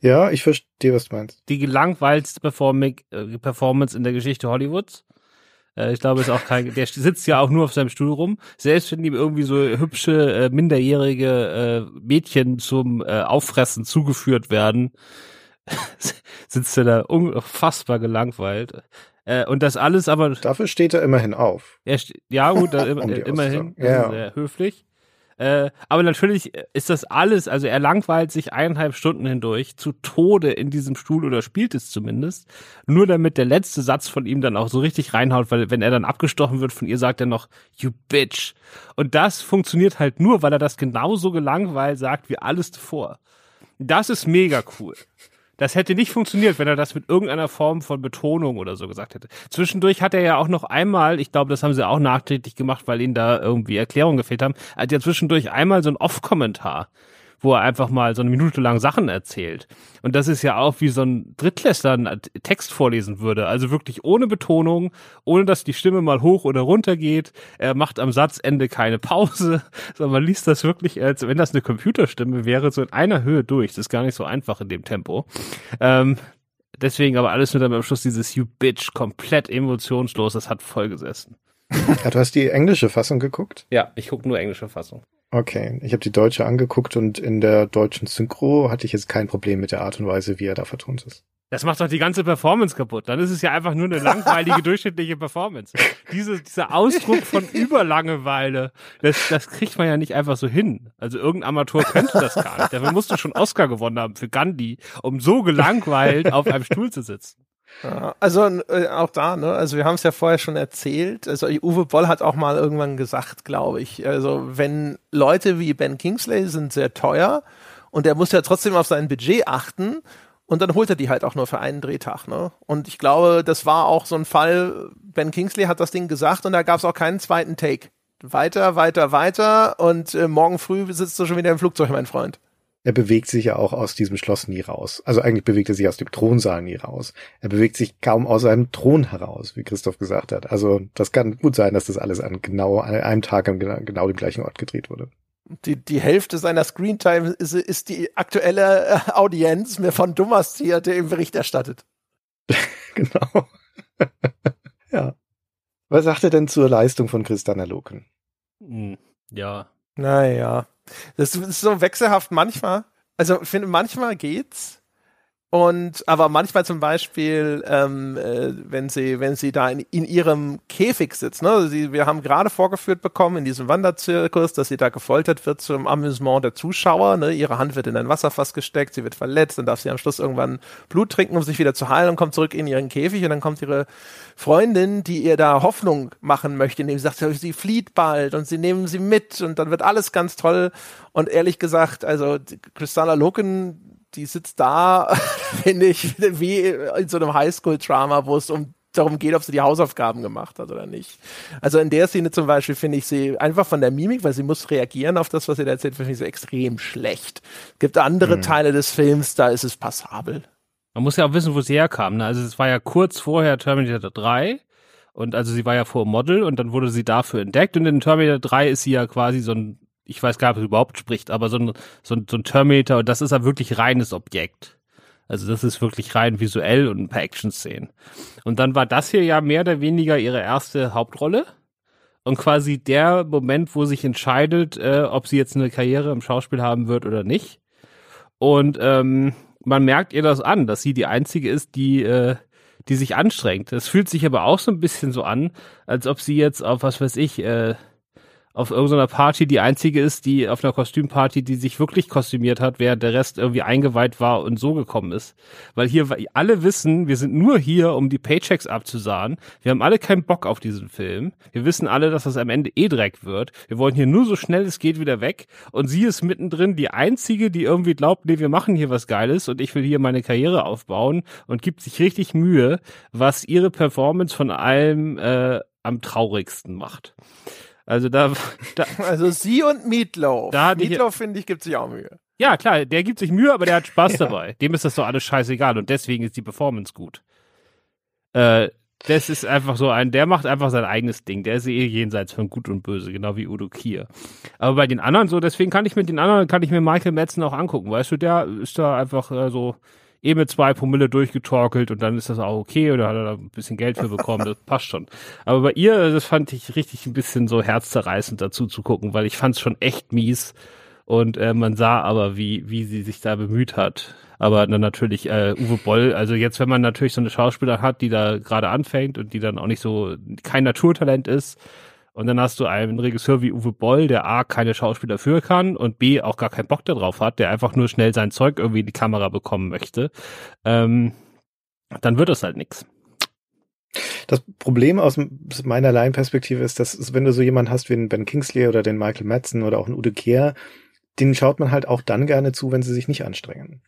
ja, ich verstehe, was du meinst. Die gelangweilste äh, Performance in der Geschichte Hollywoods. Äh, ich glaube, ist auch kein, der sitzt ja auch nur auf seinem Stuhl rum. Selbst wenn ihm irgendwie so hübsche, äh, minderjährige äh, Mädchen zum äh, Auffressen zugeführt werden, sitzt er da unfassbar gelangweilt. Äh, und das alles aber. Dafür steht er immerhin auf. Er ja, gut, um immerhin. Ja. Sehr höflich. Äh, aber natürlich ist das alles, also er langweilt sich eineinhalb Stunden hindurch zu Tode in diesem Stuhl oder spielt es zumindest, nur damit der letzte Satz von ihm dann auch so richtig reinhaut, weil wenn er dann abgestochen wird von ihr, sagt er noch, you bitch. Und das funktioniert halt nur, weil er das genauso gelangweilt sagt wie alles davor. Das ist mega cool. Das hätte nicht funktioniert, wenn er das mit irgendeiner Form von Betonung oder so gesagt hätte. Zwischendurch hat er ja auch noch einmal, ich glaube, das haben sie auch nachträglich gemacht, weil ihnen da irgendwie Erklärungen gefehlt haben, hat ja zwischendurch einmal so ein Off-Kommentar wo er einfach mal so eine Minute lang Sachen erzählt. Und das ist ja auch wie so ein Drittklässler einen Text vorlesen würde. Also wirklich ohne Betonung, ohne dass die Stimme mal hoch oder runter geht. Er macht am Satzende keine Pause, sondern man liest das wirklich, als wenn das eine Computerstimme wäre, so in einer Höhe durch. Das ist gar nicht so einfach in dem Tempo. Ähm, deswegen aber alles mit am Schluss dieses You Bitch komplett emotionslos. Das hat voll gesessen. Ja, du hast die englische Fassung geguckt? Ja, ich gucke nur englische Fassung. Okay, ich habe die deutsche angeguckt und in der deutschen Synchro hatte ich jetzt kein Problem mit der Art und Weise, wie er da vertont ist. Das macht doch die ganze Performance kaputt. Dann ist es ja einfach nur eine langweilige, durchschnittliche Performance. Diese, dieser Ausdruck von Überlangeweile, das, das kriegt man ja nicht einfach so hin. Also irgendein Amateur könnte das gar nicht. Dafür musst du schon Oscar gewonnen haben für Gandhi, um so gelangweilt auf einem Stuhl zu sitzen. Also äh, auch da, ne? Also wir haben es ja vorher schon erzählt. Also Uwe Boll hat auch mal irgendwann gesagt, glaube ich, also wenn Leute wie Ben Kingsley sind sehr teuer und er muss ja trotzdem auf sein Budget achten und dann holt er die halt auch nur für einen Drehtag, ne? Und ich glaube, das war auch so ein Fall. Ben Kingsley hat das Ding gesagt und da gab es auch keinen zweiten Take. Weiter, weiter, weiter und äh, morgen früh sitzt du schon wieder im Flugzeug, mein Freund er bewegt sich ja auch aus diesem Schloss nie raus. Also eigentlich bewegt er sich aus dem Thronsaal nie raus. Er bewegt sich kaum aus seinem Thron heraus, wie Christoph gesagt hat. Also das kann gut sein, dass das alles an genau an einem Tag an genau, genau dem gleichen Ort gedreht wurde. Die, die Hälfte seiner Screentime ist, ist die aktuelle äh, Audienz mir von Dumas hier, der im Bericht erstattet. genau. ja. Was sagt er denn zur Leistung von Christiana Loken? Hm, ja. Naja. Das ist so wechselhaft manchmal. Also ich finde, manchmal geht's. Und aber manchmal zum Beispiel, ähm, äh, wenn sie, wenn sie da in, in ihrem Käfig sitzt, ne? Sie, wir haben gerade vorgeführt bekommen in diesem Wanderzirkus, dass sie da gefoltert wird zum Amüsement der Zuschauer. Ne? Ihre Hand wird in ein Wasserfass gesteckt, sie wird verletzt, dann darf sie am Schluss irgendwann Blut trinken, um sich wieder zu heilen und kommt zurück in ihren Käfig und dann kommt ihre Freundin, die ihr da Hoffnung machen möchte, indem sie sagt, sie flieht bald und sie nehmen sie mit und dann wird alles ganz toll. Und ehrlich gesagt, also Kristalla Loken die sitzt da, finde ich, wie in so einem Highschool-Drama, wo es um darum geht, ob sie die Hausaufgaben gemacht hat oder nicht. Also in der Szene zum Beispiel finde ich sie einfach von der Mimik, weil sie muss reagieren auf das, was sie da erzählt, finde ich sie extrem schlecht. Es gibt andere mhm. Teile des Films, da ist es passabel. Man muss ja auch wissen, wo sie herkam. Ne? Also es war ja kurz vorher Terminator 3 und also sie war ja vor Model und dann wurde sie dafür entdeckt und in Terminator 3 ist sie ja quasi so ein ich weiß gar nicht, ob es überhaupt spricht, aber so ein, so ein, so ein Terminator, das ist ja wirklich reines Objekt. Also das ist wirklich rein visuell und ein paar Action-Szenen. Und dann war das hier ja mehr oder weniger ihre erste Hauptrolle. Und quasi der Moment, wo sich entscheidet, äh, ob sie jetzt eine Karriere im Schauspiel haben wird oder nicht. Und ähm, man merkt ihr das an, dass sie die einzige ist, die, äh, die sich anstrengt. Es fühlt sich aber auch so ein bisschen so an, als ob sie jetzt auf was weiß ich, äh, auf irgendeiner Party die einzige ist, die auf einer Kostümparty, die sich wirklich kostümiert hat, während der Rest irgendwie eingeweiht war und so gekommen ist. Weil hier alle wissen, wir sind nur hier, um die Paychecks abzusahen. Wir haben alle keinen Bock auf diesen Film. Wir wissen alle, dass das am Ende eh Dreck wird. Wir wollen hier nur so schnell es geht wieder weg. Und sie ist mittendrin die einzige, die irgendwie glaubt, nee, wir machen hier was Geiles und ich will hier meine Karriere aufbauen und gibt sich richtig Mühe, was ihre Performance von allem äh, am traurigsten macht. Also da, da also sie und Meatloaf. Da Meatloaf finde ich gibt sich auch Mühe. Ja klar, der gibt sich Mühe, aber der hat Spaß ja. dabei. Dem ist das doch alles scheißegal und deswegen ist die Performance gut. Äh, das ist einfach so ein, der macht einfach sein eigenes Ding. Der ist eh jenseits von Gut und Böse, genau wie Udo Kier. Aber bei den anderen so, deswegen kann ich mit den anderen, kann ich mir Michael Madsen auch angucken. Weißt du, der ist da einfach äh, so eh mit zwei Promille durchgetorkelt und dann ist das auch okay oder hat er da ein bisschen Geld für bekommen, das passt schon. Aber bei ihr, das fand ich richtig ein bisschen so herzzerreißend dazu zu gucken, weil ich fand es schon echt mies und äh, man sah aber, wie, wie sie sich da bemüht hat. Aber dann natürlich äh, Uwe Boll, also jetzt, wenn man natürlich so eine Schauspieler hat, die da gerade anfängt und die dann auch nicht so kein Naturtalent ist, und dann hast du einen Regisseur wie Uwe Boll, der A, keine Schauspieler für kann und B, auch gar keinen Bock darauf hat, der einfach nur schnell sein Zeug irgendwie in die Kamera bekommen möchte. Ähm, dann wird das halt nix. Das Problem aus meiner Laienperspektive ist, dass wenn du so jemanden hast wie den Ben Kingsley oder den Michael Madsen oder auch einen Udo Kier, denen schaut man halt auch dann gerne zu, wenn sie sich nicht anstrengen.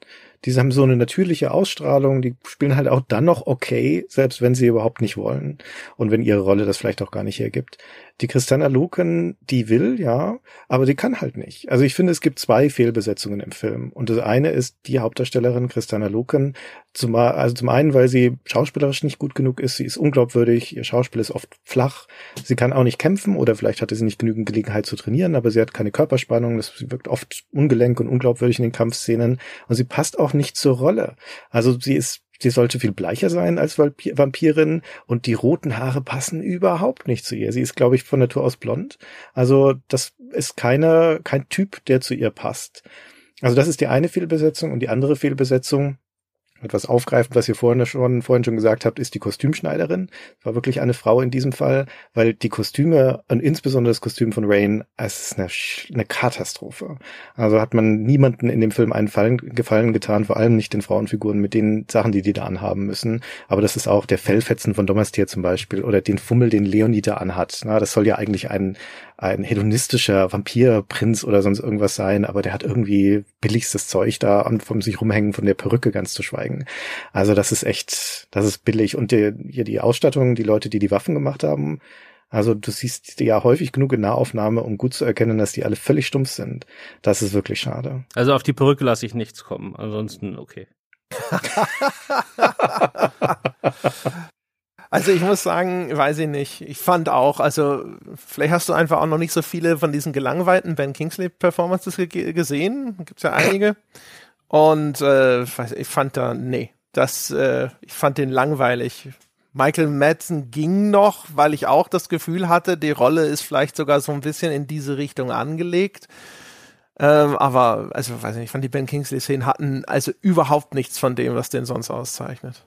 Die haben so eine natürliche Ausstrahlung, die spielen halt auch dann noch okay, selbst wenn sie überhaupt nicht wollen und wenn ihre Rolle das vielleicht auch gar nicht hergibt. Die Christiana Luken, die will, ja, aber die kann halt nicht. Also ich finde, es gibt zwei Fehlbesetzungen im Film. Und das eine ist die Hauptdarstellerin Christiana Luken. Zum, also zum einen, weil sie schauspielerisch nicht gut genug ist. Sie ist unglaubwürdig. Ihr Schauspiel ist oft flach. Sie kann auch nicht kämpfen oder vielleicht hatte sie nicht genügend Gelegenheit zu trainieren, aber sie hat keine Körperspannung. Das, sie wirkt oft ungelenk und unglaubwürdig in den Kampfszenen. Und sie passt auch nicht zur Rolle. Also sie ist sie sollte viel bleicher sein als Vampirin und die roten Haare passen überhaupt nicht zu ihr. Sie ist, glaube ich, von Natur aus blond. Also das ist keine, kein Typ, der zu ihr passt. Also das ist die eine Fehlbesetzung und die andere Fehlbesetzung etwas aufgreifen, was ihr vorhin schon, vorhin schon gesagt habt, ist die Kostümschneiderin. War wirklich eine Frau in diesem Fall, weil die Kostüme und insbesondere das Kostüm von Rain, es ist eine, eine Katastrophe. Also hat man niemanden in dem Film einen Fallen, Gefallen getan, vor allem nicht den Frauenfiguren mit den Sachen, die die da anhaben müssen. Aber das ist auch der Fellfetzen von Domastier zum Beispiel oder den Fummel, den Leonie da anhat. Na, das soll ja eigentlich ein, ein hedonistischer Vampirprinz oder sonst irgendwas sein, aber der hat irgendwie billigstes Zeug da vom sich rumhängen von der Perücke ganz zu schweigen. Also das ist echt, das ist billig. Und die, hier die Ausstattung, die Leute, die die Waffen gemacht haben, also du siehst ja häufig genug in Nahaufnahme, um gut zu erkennen, dass die alle völlig stumpf sind. Das ist wirklich schade. Also auf die Perücke lasse ich nichts kommen. Ansonsten okay. Also ich muss sagen, weiß ich nicht. Ich fand auch, also vielleicht hast du einfach auch noch nicht so viele von diesen gelangweilten Ben Kingsley Performances ge gesehen. Gibt's ja einige. Und äh, ich fand da, nee, das, äh, ich fand den langweilig. Michael Madsen ging noch, weil ich auch das Gefühl hatte, die Rolle ist vielleicht sogar so ein bisschen in diese Richtung angelegt. Ähm, aber, also, weiß ich nicht, ich fand die Ben Kingsley-Szenen hatten also überhaupt nichts von dem, was den sonst auszeichnet.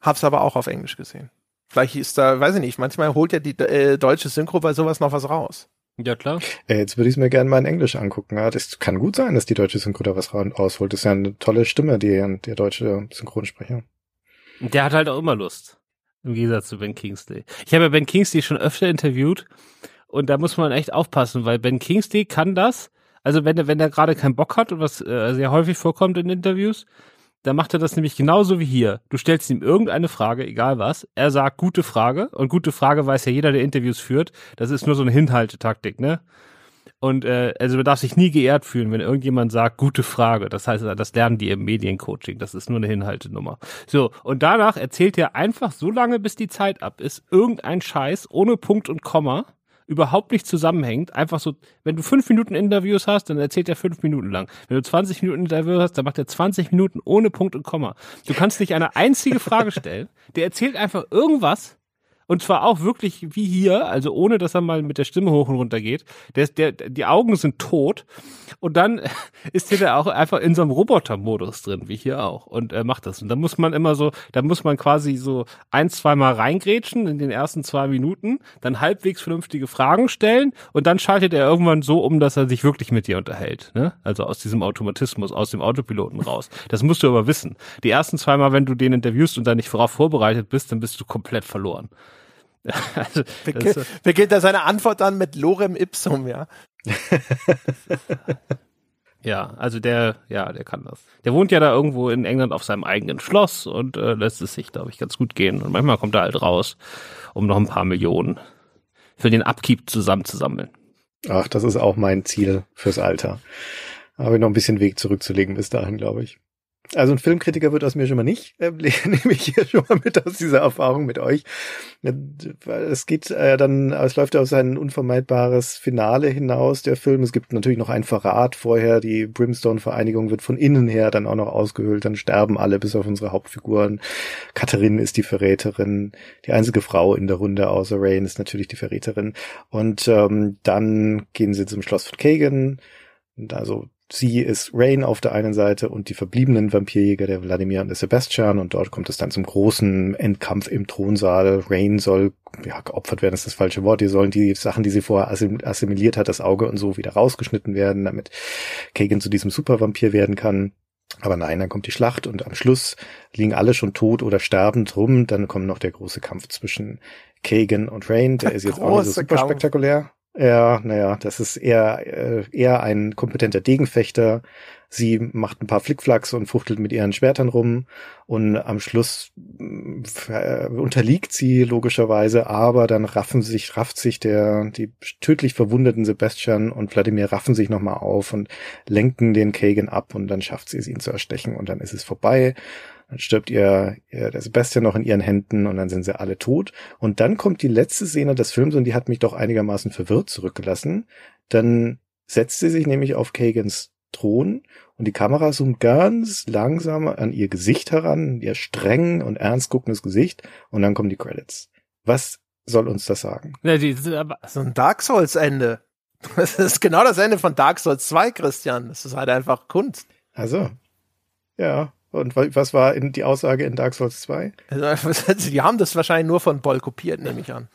Hab's aber auch auf Englisch gesehen. Vielleicht ist da, weiß ich nicht, manchmal holt ja die äh, deutsche Synchro bei sowas noch was raus. Ja, klar. Äh, jetzt würde ich es mir gerne mal in Englisch angucken. Ja, das kann gut sein, dass die deutsche Synchro da was rausholt. Das ist ja eine tolle Stimme, die, der deutsche Synchronsprecher. Der hat halt auch immer Lust. Im Gegensatz zu Ben Kingsley. Ich habe ja Ben Kingsley schon öfter interviewt und da muss man echt aufpassen, weil Ben Kingsley kann das. Also wenn er, wenn er gerade keinen Bock hat und was äh, sehr häufig vorkommt in Interviews, da macht er das nämlich genauso wie hier. Du stellst ihm irgendeine Frage, egal was. Er sagt gute Frage. Und gute Frage weiß ja jeder, der Interviews führt. Das ist nur so eine Hinhaltetaktik, ne? Und äh, also du darfst dich nie geehrt fühlen, wenn irgendjemand sagt, gute Frage. Das heißt, das lernen die im Mediencoaching. Das ist nur eine Hinhaltenummer. So, und danach erzählt er einfach so lange, bis die Zeit ab ist, irgendein Scheiß ohne Punkt und Komma überhaupt nicht zusammenhängt. Einfach so, wenn du fünf Minuten Interviews hast, dann erzählt er fünf Minuten lang. Wenn du 20 Minuten Interviews hast, dann macht er 20 Minuten ohne Punkt und Komma. Du kannst nicht eine einzige Frage stellen. Der erzählt einfach irgendwas und zwar auch wirklich wie hier, also ohne dass er mal mit der Stimme hoch und runter geht. Der, der, die Augen sind tot. Und dann ist der auch einfach in so einem Roboter-Modus drin, wie hier auch. Und er macht das. Und da muss man immer so, da muss man quasi so ein, zwei Mal reingrätschen in den ersten zwei Minuten, dann halbwegs vernünftige Fragen stellen und dann schaltet er irgendwann so um, dass er sich wirklich mit dir unterhält. Ne? Also aus diesem Automatismus, aus dem Autopiloten raus. Das musst du aber wissen. Die ersten zwei Mal, wenn du den interviewst und da nicht vorauf vorbereitet bist, dann bist du komplett verloren. also, beginnt, das, beginnt er seine Antwort dann mit Lorem Ipsum, ja. ja, also der, ja, der kann das. Der wohnt ja da irgendwo in England auf seinem eigenen Schloss und äh, lässt es sich, glaube ich, ganz gut gehen. Und manchmal kommt er halt raus, um noch ein paar Millionen für den Upkeep zusammenzusammeln. Ach, das ist auch mein Ziel fürs Alter. Habe ich noch ein bisschen Weg zurückzulegen bis dahin, glaube ich. Also ein Filmkritiker wird aus mir schon mal nicht, äh, nehme ich hier schon mal mit aus dieser Erfahrung mit euch. Es geht äh, dann, es läuft auf sein unvermeidbares Finale hinaus, der Film. Es gibt natürlich noch einen Verrat vorher. Die Brimstone-Vereinigung wird von innen her dann auch noch ausgehöhlt. Dann sterben alle, bis auf unsere Hauptfiguren. Katharine ist die Verräterin. Die einzige Frau in der Runde außer Rain ist natürlich die Verräterin. Und ähm, dann gehen sie zum Schloss von Kagan. Also sie ist Rain auf der einen Seite und die verbliebenen Vampirjäger, der Wladimir und der Sebastian. Und dort kommt es dann zum großen Endkampf im Thronsaal. Rain soll, ja, geopfert werden ist das falsche Wort. Die sollen die Sachen, die sie vorher assimiliert hat, das Auge und so wieder rausgeschnitten werden, damit Kagan zu diesem Supervampir werden kann. Aber nein, dann kommt die Schlacht und am Schluss liegen alle schon tot oder sterbend rum. Dann kommt noch der große Kampf zwischen Kagan und Rain. Der ist jetzt auch nicht so super Kampf. spektakulär. Ja, naja, das ist eher, äh, eher ein kompetenter Degenfechter. Sie macht ein paar Flickflacks und fuchtelt mit ihren Schwertern rum und am Schluss äh, unterliegt sie logischerweise, aber dann raffen sich, rafft sich der, die tödlich verwundeten Sebastian und Vladimir raffen sich nochmal auf und lenken den Kagan ab und dann schafft sie es, ihn zu erstechen und dann ist es vorbei. Dann stirbt ihr, ihr der Sebastian noch in ihren Händen und dann sind sie alle tot. Und dann kommt die letzte Szene des Films und die hat mich doch einigermaßen verwirrt zurückgelassen. Dann setzt sie sich nämlich auf Kagans Thron und die Kamera zoomt ganz langsam an ihr Gesicht heran, ihr streng und ernst guckendes Gesicht und dann kommen die Credits. Was soll uns das sagen? Ja, die, so ein Dark Souls Ende. Das ist genau das Ende von Dark Souls 2, Christian. Das ist halt einfach Kunst. Also, ja, und was war in die Aussage in Dark Souls 2? Also, die haben das wahrscheinlich nur von Boll kopiert, nehme ich an.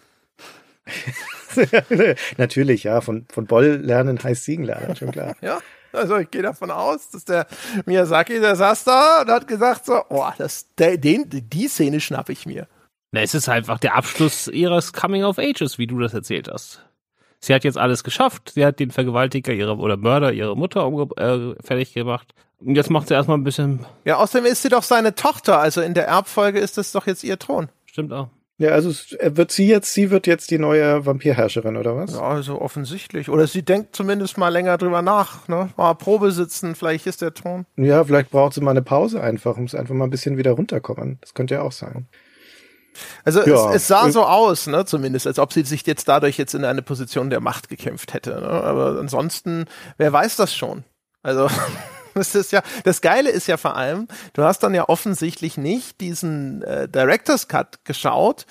Natürlich, ja. Von, von Boll lernen heißt Siegen lernen, schon klar. ja, also ich gehe davon aus, dass der Miyazaki, der saß da und hat gesagt so, oh, das, der, den, die Szene schnappe ich mir. Na, es ist einfach der Abschluss ihres Coming of Ages, wie du das erzählt hast. Sie hat jetzt alles geschafft. Sie hat den Vergewaltiger ihrer oder Mörder ihrer Mutter äh, fertig gemacht. Und jetzt macht sie erstmal ein bisschen. Ja, außerdem ist sie doch seine Tochter. Also in der Erbfolge ist das doch jetzt ihr Thron. Stimmt auch. Ja, also wird sie jetzt, sie wird jetzt die neue Vampirherrscherin oder was? Ja, also offensichtlich. Oder sie denkt zumindest mal länger drüber nach, ne? Mal Probe sitzen, vielleicht ist der Thron. Ja, vielleicht braucht sie mal eine Pause einfach, muss einfach mal ein bisschen wieder runterkommen. Das könnte ja auch sein. Also ja. es, es, sah so aus, ne, zumindest, als ob sie sich jetzt dadurch jetzt in eine Position der Macht gekämpft hätte. Ne? Aber ansonsten, wer weiß das schon? Also Das ist ja, das Geile ist ja vor allem, du hast dann ja offensichtlich nicht diesen äh, Director's Cut geschaut,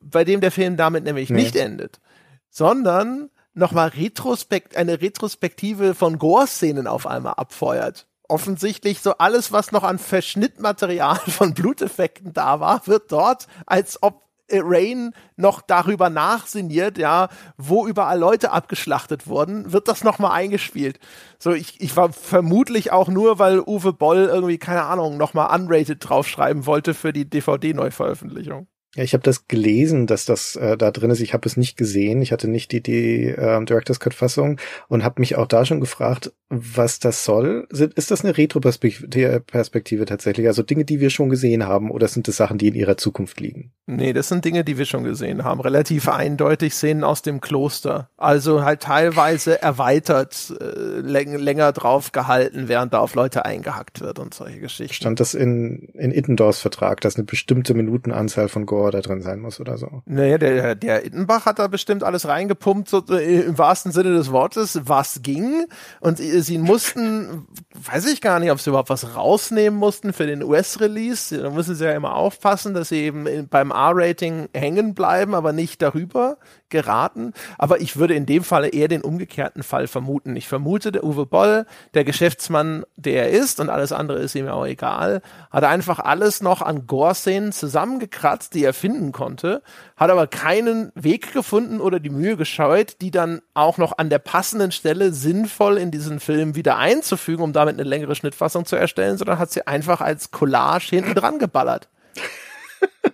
bei dem der Film damit nämlich nee. nicht endet, sondern nochmal Retrospekt, eine Retrospektive von Gore-Szenen auf einmal abfeuert. Offensichtlich so alles, was noch an Verschnittmaterial von Bluteffekten da war, wird dort als ob Rain noch darüber nachsinniert, ja, wo überall Leute abgeschlachtet wurden, wird das nochmal eingespielt. So, ich, ich war vermutlich auch nur, weil Uwe Boll irgendwie, keine Ahnung, nochmal unrated draufschreiben wollte für die DVD-Neuveröffentlichung. Ja, ich habe das gelesen, dass das äh, da drin ist. Ich habe es nicht gesehen. Ich hatte nicht die, die äh, Director's Cut Fassung und habe mich auch da schon gefragt, was das soll. Ist das eine Retro-Perspektive tatsächlich? Also Dinge, die wir schon gesehen haben, oder sind das Sachen, die in ihrer Zukunft liegen? Nee, das sind Dinge, die wir schon gesehen haben. Relativ eindeutig Szenen aus dem Kloster. Also halt teilweise erweitert, äh, läng länger drauf gehalten, während da auf Leute eingehackt wird und solche Geschichten. Stand das in, in Ittendors Vertrag, dass eine bestimmte Minutenanzahl von Gore da drin sein muss oder so? Naja, der, der Ittenbach hat da bestimmt alles reingepumpt, so, äh, im wahrsten Sinne des Wortes, was ging. Und sie mussten, weiß ich gar nicht, ob sie überhaupt was rausnehmen mussten für den US-Release. Da müssen sie ja immer aufpassen, dass sie eben beim R-Rating hängen bleiben, aber nicht darüber geraten. Aber ich würde in dem Falle eher den umgekehrten Fall vermuten. Ich vermute, der Uwe Boll, der Geschäftsmann, der er ist, und alles andere ist ihm auch egal, hat einfach alles noch an Gore-Szenen zusammengekratzt, die er finden konnte, hat aber keinen Weg gefunden oder die Mühe gescheut, die dann auch noch an der passenden Stelle sinnvoll in diesen Film wieder einzufügen, um damit eine längere Schnittfassung zu erstellen, sondern hat sie einfach als Collage hinten dran geballert.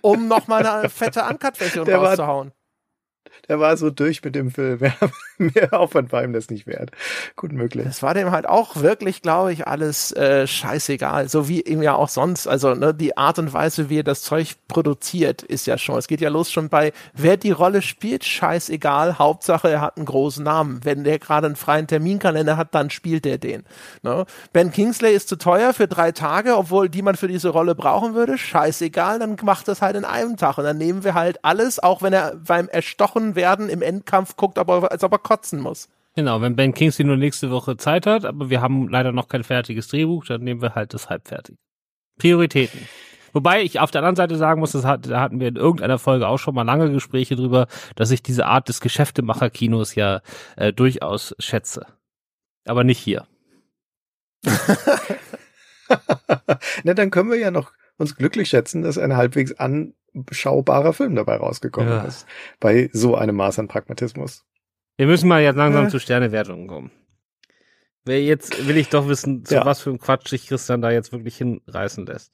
um nochmal eine fette Uncut-Version rauszuhauen der war so durch mit dem Film. Ja, mehr Aufwand war ihm das nicht wert. Gut möglich. Das war dem halt auch wirklich, glaube ich, alles äh, scheißegal. So wie ihm ja auch sonst. Also ne, die Art und Weise, wie er das Zeug produziert, ist ja schon. Es geht ja los schon bei, wer die Rolle spielt, scheißegal. Hauptsache, er hat einen großen Namen. Wenn der gerade einen freien Terminkalender hat, dann spielt er den. Ne? Ben Kingsley ist zu teuer für drei Tage, obwohl die man für diese Rolle brauchen würde. Scheißegal, dann macht das halt in einem Tag. Und dann nehmen wir halt alles, auch wenn er beim Erstochen werden im Endkampf guckt, aber, als ob er kotzen muss. Genau, wenn Ben Kingsley nur nächste Woche Zeit hat, aber wir haben leider noch kein fertiges Drehbuch, dann nehmen wir halt das halbfertig. Prioritäten. Wobei ich auf der anderen Seite sagen muss, das hat, da hatten wir in irgendeiner Folge auch schon mal lange Gespräche drüber, dass ich diese Art des Geschäftemacher-Kinos ja äh, durchaus schätze. Aber nicht hier. Na, dann können wir ja noch uns glücklich schätzen, dass ein halbwegs anschaubarer Film dabei rausgekommen ja. ist. Bei so einem Maß an Pragmatismus. Wir müssen mal jetzt langsam ja. zu Sternewertungen kommen. Wer jetzt will ich doch wissen, zu ja. was für einem Quatsch sich Christian da jetzt wirklich hinreißen lässt.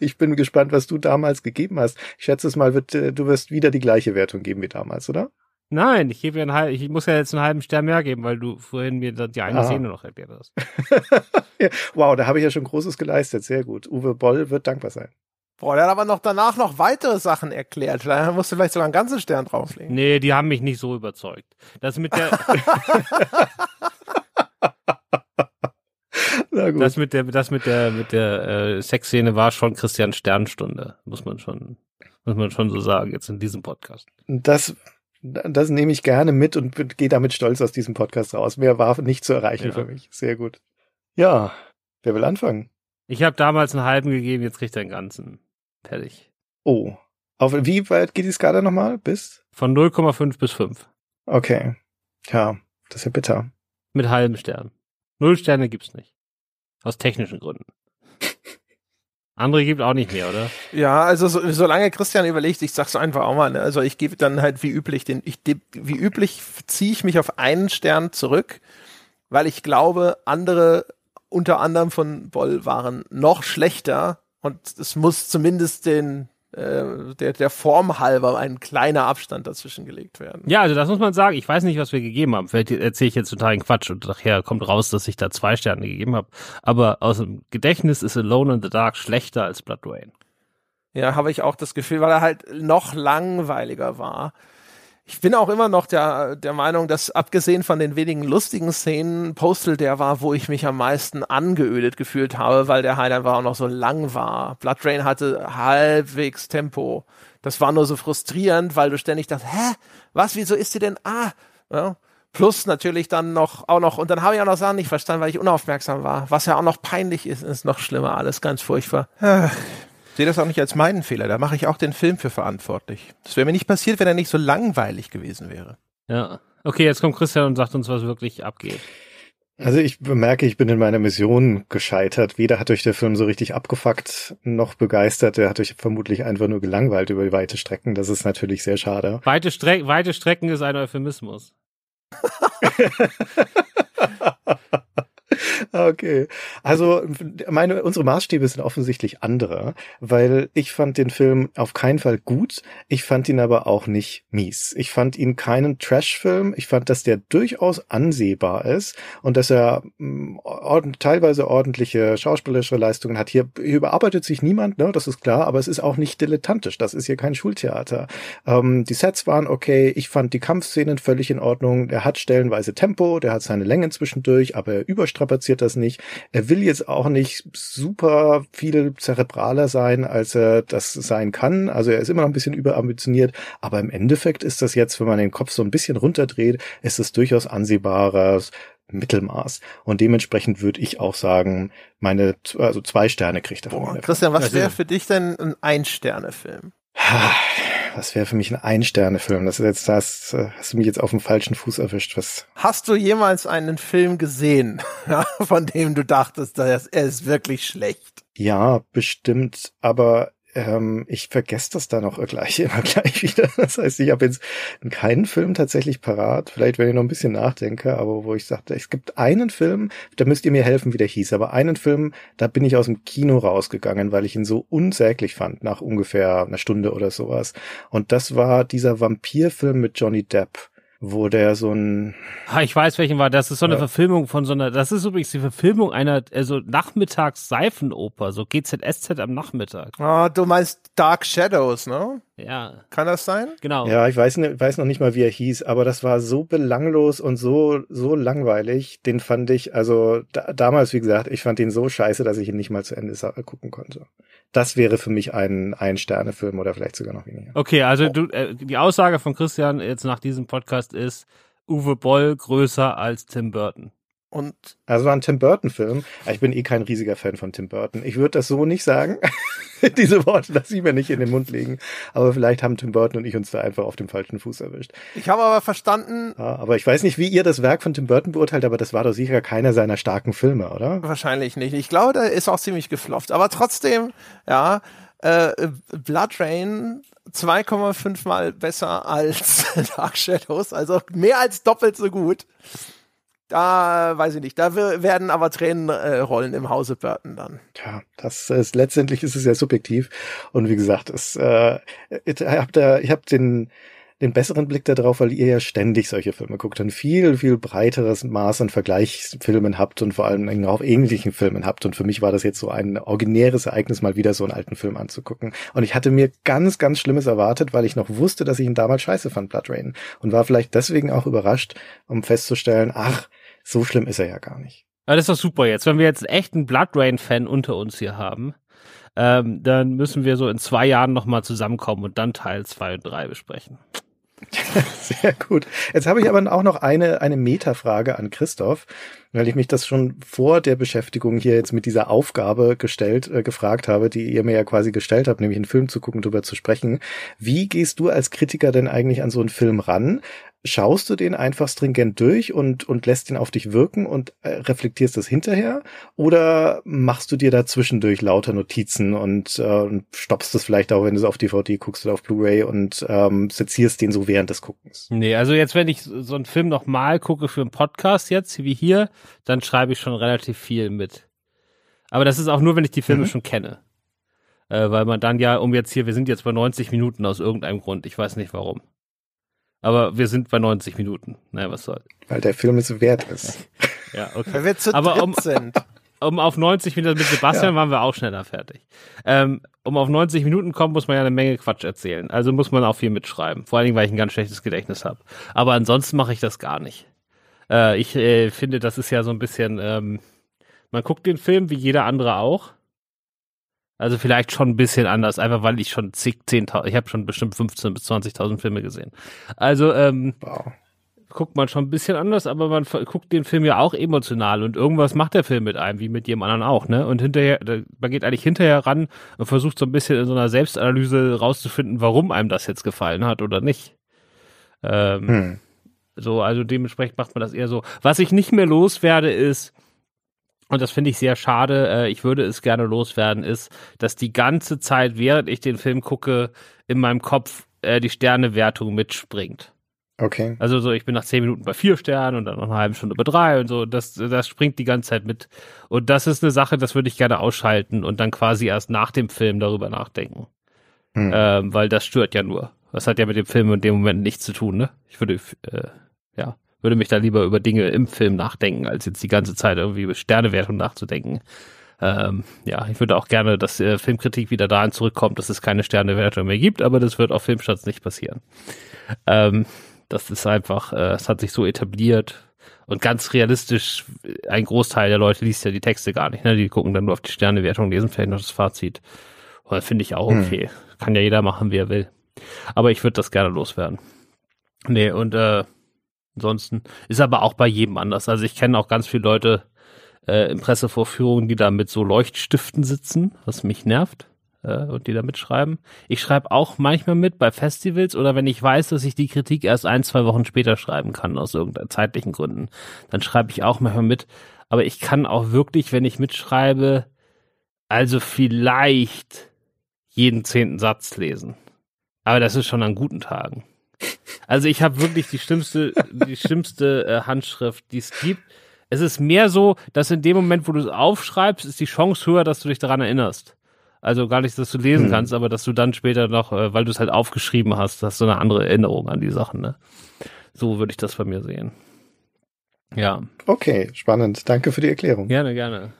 Ich bin gespannt, was du damals gegeben hast. Ich schätze es mal, wird, äh, du wirst wieder die gleiche Wertung geben wie damals, oder? Nein, ich gebe ja einen halben, ich muss ja jetzt einen halben Stern mehr geben, weil du vorhin mir die eine Ah. Szene noch erklärt hast. Ja, wow, da habe ich ja schon Großes geleistet. Sehr gut. Uwe Boll wird dankbar sein. Boah, der hat aber noch danach noch weitere Sachen erklärt. Vielleicht musst du vielleicht sogar einen ganzen Stern drauflegen. Nee, die haben mich nicht so überzeugt. Das mit der, Na gut. das mit der, das mit der, mit der äh, Sexszene war schon Christian Sternstunde, muss man schon, muss man schon so sagen jetzt in diesem Podcast. Das, das nehme ich gerne mit und gehe damit stolz aus diesem Podcast raus. Mehr war nicht zu erreichen Ja. für mich. Sehr gut. Ja, wer will anfangen? Ich habe damals einen halben gegeben, jetzt kriegt er einen ganzen. Fertig. Oh. Auf wie weit geht die Skala nochmal? Bis? Von 0,5 bis 5. Okay. Ja, das ist ja bitter. Mit halben Stern. Null Sterne gibt's nicht. Aus technischen Gründen. Andere gibt auch nicht mehr, oder? Ja, also so, solange Christian überlegt, ich sag's einfach auch mal, ne? also ich gebe dann halt wie üblich den, ich wie üblich ziehe ich mich auf einen Stern zurück, weil ich glaube, andere unter anderem von Boll waren noch schlechter und es muss zumindest den äh, der, der Form halber ein kleiner Abstand dazwischen gelegt werden. Ja, also das muss man sagen. Ich weiß nicht, was wir gegeben haben. Vielleicht erzähle ich jetzt totalen Quatsch und nachher kommt raus, dass ich da zwei Sterne gegeben habe. Aber aus dem Gedächtnis ist Alone in the Dark schlechter als Blood Rain. Ja, habe ich auch das Gefühl, weil er halt noch langweiliger war. Ich bin auch immer noch der, der Meinung, dass abgesehen von den wenigen lustigen Szenen, Postal der war, wo ich mich am meisten angeödet gefühlt habe, weil der halt einfach auch noch so lang war. Blood Rain hatte halbwegs Tempo. Das war nur so frustrierend, weil du ständig dachtest, hä, was, wieso ist die denn, ah, ja. Plus natürlich dann noch, auch noch, und dann habe ich auch noch Sachen nicht verstanden, weil ich unaufmerksam war. Was ja auch noch peinlich ist, ist noch schlimmer, alles ganz furchtbar. Sehe das auch nicht als meinen Fehler. Da mache ich auch den Film für verantwortlich. Das wäre mir nicht passiert, wenn er nicht so langweilig gewesen wäre. Ja. Okay, jetzt kommt Christian und sagt uns, was wirklich abgeht. Also ich bemerke, ich bin in meiner Mission gescheitert. Weder hat euch der Film so richtig abgefuckt noch begeistert. Er hat euch vermutlich einfach nur gelangweilt über weite Strecken. Das ist natürlich sehr schade. Weite, Stre weite Strecken ist ein Euphemismus. Okay. Also meine unsere Maßstäbe sind offensichtlich andere, weil ich fand den Film auf keinen Fall gut, ich fand ihn aber auch nicht mies. Ich fand ihn keinen Trash-Film, ich fand, dass der durchaus ansehbar ist und dass er mh, ord teilweise ordentliche schauspielerische Leistungen hat. Hier überarbeitet sich niemand, ne, das ist klar, aber es ist auch nicht dilettantisch, das ist hier kein Schultheater. Ähm, die Sets waren okay, ich fand die Kampfszenen völlig in Ordnung, der hat stellenweise Tempo, der hat seine Längen zwischendurch, aber er überstrapaziert das nicht. Er will jetzt auch nicht super viel zerebraler sein, als er das sein kann. Also er ist immer noch ein bisschen überambitioniert, aber im Endeffekt ist das jetzt, wenn man den Kopf so ein bisschen runterdreht, ist es durchaus ansehbares Mittelmaß. Und dementsprechend würde ich auch sagen, meine, also zwei Sterne kriegt er von Boah, mir. Christian, was wäre für dich denn ein Ein-Sterne-Film? Was wäre für mich ein Ein-Sterne-Film? Das ist jetzt, das äh, hast du mich jetzt auf dem falschen Fuß erwischt. Was? Hast du jemals einen Film gesehen, von dem du dachtest, dass er ist wirklich schlecht? Ja, bestimmt, aber ähm, ich vergesse das dann auch gleich immer gleich wieder. Das heißt, ich habe jetzt keinen Film tatsächlich parat. Vielleicht, wenn ich noch ein bisschen nachdenke, aber wo ich sagte, es gibt einen Film, da müsst ihr mir helfen, wie der hieß, aber einen Film, da bin ich aus dem Kino rausgegangen, weil ich ihn so unsäglich fand, nach ungefähr einer Stunde oder sowas. Und das war dieser Vampirfilm mit Johnny Depp, wo der so ein Ah, ich weiß, welchen war. Das ist so eine Ja. Verfilmung von so einer, das ist übrigens die Verfilmung einer, also Nachmittags-Seifenoper, so GZSZ am Nachmittag. Ah, du meinst Dark Shadows, ne? Ja, Kann das sein? genau. Ja, ich weiß, weiß noch nicht mal, wie er hieß, aber das war so belanglos und so, so langweilig. Den fand ich, also da, damals, wie gesagt, ich fand ihn so scheiße, dass ich ihn nicht mal zu Ende gucken konnte. Das wäre für mich ein Ein-Sterne-Film oder vielleicht sogar noch weniger. Okay, also du, äh, die Aussage von Christian jetzt nach diesem Podcast ist, Uwe Boll größer als Tim Burton. Und Also war ein Tim Burton-Film. Ich bin eh kein riesiger Fan von Tim Burton. Ich würde das so nicht sagen. Diese Worte lasse ich mir nicht in den Mund legen. Aber vielleicht haben Tim Burton und ich uns da einfach auf dem falschen Fuß erwischt. ich habe aber verstanden, Ja, aber ich weiß nicht, wie ihr das Werk von Tim Burton beurteilt, aber das war doch sicher keiner seiner starken Filme, oder? wahrscheinlich nicht. Ich glaube, der ist auch ziemlich gefloppt. Aber trotzdem, ja, äh, Blood Rain 2,5 mal besser als Dark Shadows, also mehr als doppelt so gut. Da weiß ich nicht, da werden aber Tränen äh, rollen im Hause Burton dann. Tja, das ist letztendlich ist es ja subjektiv und wie gesagt, es äh, ich hab da ich habe den den besseren Blick darauf, weil ihr ja ständig solche Filme guckt, ein viel, viel breiteres Maß an Vergleichsfilmen habt und vor allem auch ähnlichen Filmen habt. Und für mich war das jetzt so ein originäres Ereignis, mal wieder so einen alten Film anzugucken. Und ich hatte mir ganz, ganz Schlimmes erwartet, weil ich noch wusste, dass ich ihn damals scheiße fand, Blood Rain. Und war vielleicht deswegen auch überrascht, um festzustellen, ach, so schlimm ist er ja gar nicht. Aber das ist doch super jetzt. Wenn wir jetzt echt einen Blood Rain-Fan unter uns hier haben, ähm, dann müssen wir so in zwei Jahren nochmal zusammenkommen und dann Teil zwei und drei besprechen. Sehr gut. Jetzt habe ich aber auch noch eine, eine Metafrage an Christoph, weil ich mich das schon vor der Beschäftigung hier jetzt mit dieser Aufgabe gestellt, äh, gefragt habe, die ihr mir ja quasi gestellt habt, nämlich einen Film zu gucken, darüber zu sprechen. Wie gehst du als Kritiker denn eigentlich an so einen Film ran? Schaust du den einfach stringent durch und, und lässt ihn auf dich wirken und äh, reflektierst das hinterher? Oder machst du dir da zwischendurch lauter Notizen und äh, stoppst das vielleicht auch, wenn du es auf DVD guckst oder auf Blu-ray und ähm, sezierst den so während des Guckens? Nee, also jetzt, wenn ich so einen Film nochmal gucke für einen Podcast jetzt, wie hier, dann schreibe ich schon relativ viel mit. Aber das ist auch nur, wenn ich die Filme mhm. schon kenne. Äh, weil man dann ja, um jetzt hier, wir sind jetzt bei 90 Minuten aus irgendeinem Grund, ich weiß nicht warum. Aber wir sind bei 90 Minuten. Naja, was soll. Weil der Film es wert ist. ja, okay. Weil wir zu Aber um, sind. um auf 90 Minuten mit Sebastian ja. waren wir auch schneller fertig. Ähm, um auf 90 Minuten kommen, muss man ja eine Menge Quatsch erzählen. Also muss man auch viel mitschreiben. Vor allen Dingen, weil ich ein ganz schlechtes Gedächtnis habe. Aber ansonsten mache ich das gar nicht. Äh, ich äh, finde, das ist ja so ein bisschen, ähm, man guckt den Film wie jeder andere auch. Also vielleicht schon ein bisschen anders, einfach weil ich schon zig, zehntausend, ich habe schon bestimmt 15.000 bis 20.000 Filme gesehen. Also ähm, wow. guckt man schon ein bisschen anders, aber man guckt den Film ja auch emotional und irgendwas macht der Film mit einem, wie mit jedem anderen auch, ne? Und hinterher, man geht eigentlich hinterher ran und versucht so ein bisschen in so einer Selbstanalyse rauszufinden, warum einem das jetzt gefallen hat oder nicht. Ähm, hm. So, also dementsprechend macht man das eher so. Was ich nicht mehr loswerde, ist, und das finde ich sehr schade, äh, ich würde es gerne loswerden, ist, dass die ganze Zeit, während ich den Film gucke, in meinem Kopf äh, die Sternewertung mitspringt. Okay. Also so, ich bin nach zehn Minuten bei vier Sternen und dann noch eine halbe Stunde bei drei und so. Das, das springt die ganze Zeit mit. Und das ist eine Sache, das würde ich gerne ausschalten und dann quasi erst nach dem Film darüber nachdenken. Hm. Ähm, weil das stört ja nur. Das hat ja mit dem Film in dem Moment nichts zu tun, ne? Ich würde, äh, ja würde mich da lieber über Dinge im Film nachdenken, als jetzt die ganze Zeit irgendwie über Sternewertung nachzudenken. Ähm, ja, ich würde auch gerne, dass äh, Filmkritik wieder dahin zurückkommt, dass es keine Sternewertung mehr gibt, aber das wird auf Filmstarts nicht passieren. Ähm, das ist einfach, äh, es hat sich so etabliert und ganz realistisch, ein Großteil der Leute liest ja die Texte gar nicht, ne? Die gucken dann nur auf die Sternewertung, lesen vielleicht noch das Fazit. Und finde ich auch hm. okay. Hm. Kann ja jeder machen, wie er will. Aber ich würde das gerne loswerden. Nee, und äh, Ansonsten ist aber auch bei jedem anders. Also ich kenne auch ganz viele Leute äh, in Pressevorführungen, die da mit so Leuchtstiften sitzen, was mich nervt äh, und die da mitschreiben. Ich schreibe auch manchmal mit bei Festivals oder wenn ich weiß, dass ich die Kritik erst ein, zwei Wochen später schreiben kann, aus irgendeinen zeitlichen Gründen, dann schreibe ich auch manchmal mit. Aber ich kann auch wirklich, wenn ich mitschreibe, also vielleicht jeden zehnten Satz lesen. Aber das ist schon an guten Tagen. Also ich habe wirklich die schlimmste, die schlimmste äh, Handschrift, die es gibt. Es ist mehr so, dass in dem Moment, wo du es aufschreibst, ist die Chance höher, dass du dich daran erinnerst. Also gar nicht, dass du lesen hm. kannst, aber dass du dann später noch, äh, weil du es halt aufgeschrieben hast, hast du eine andere Erinnerung an die Sachen. Ne? So würde ich das bei mir sehen. Ja. Okay, spannend. Danke für die Erklärung. Gerne, gerne.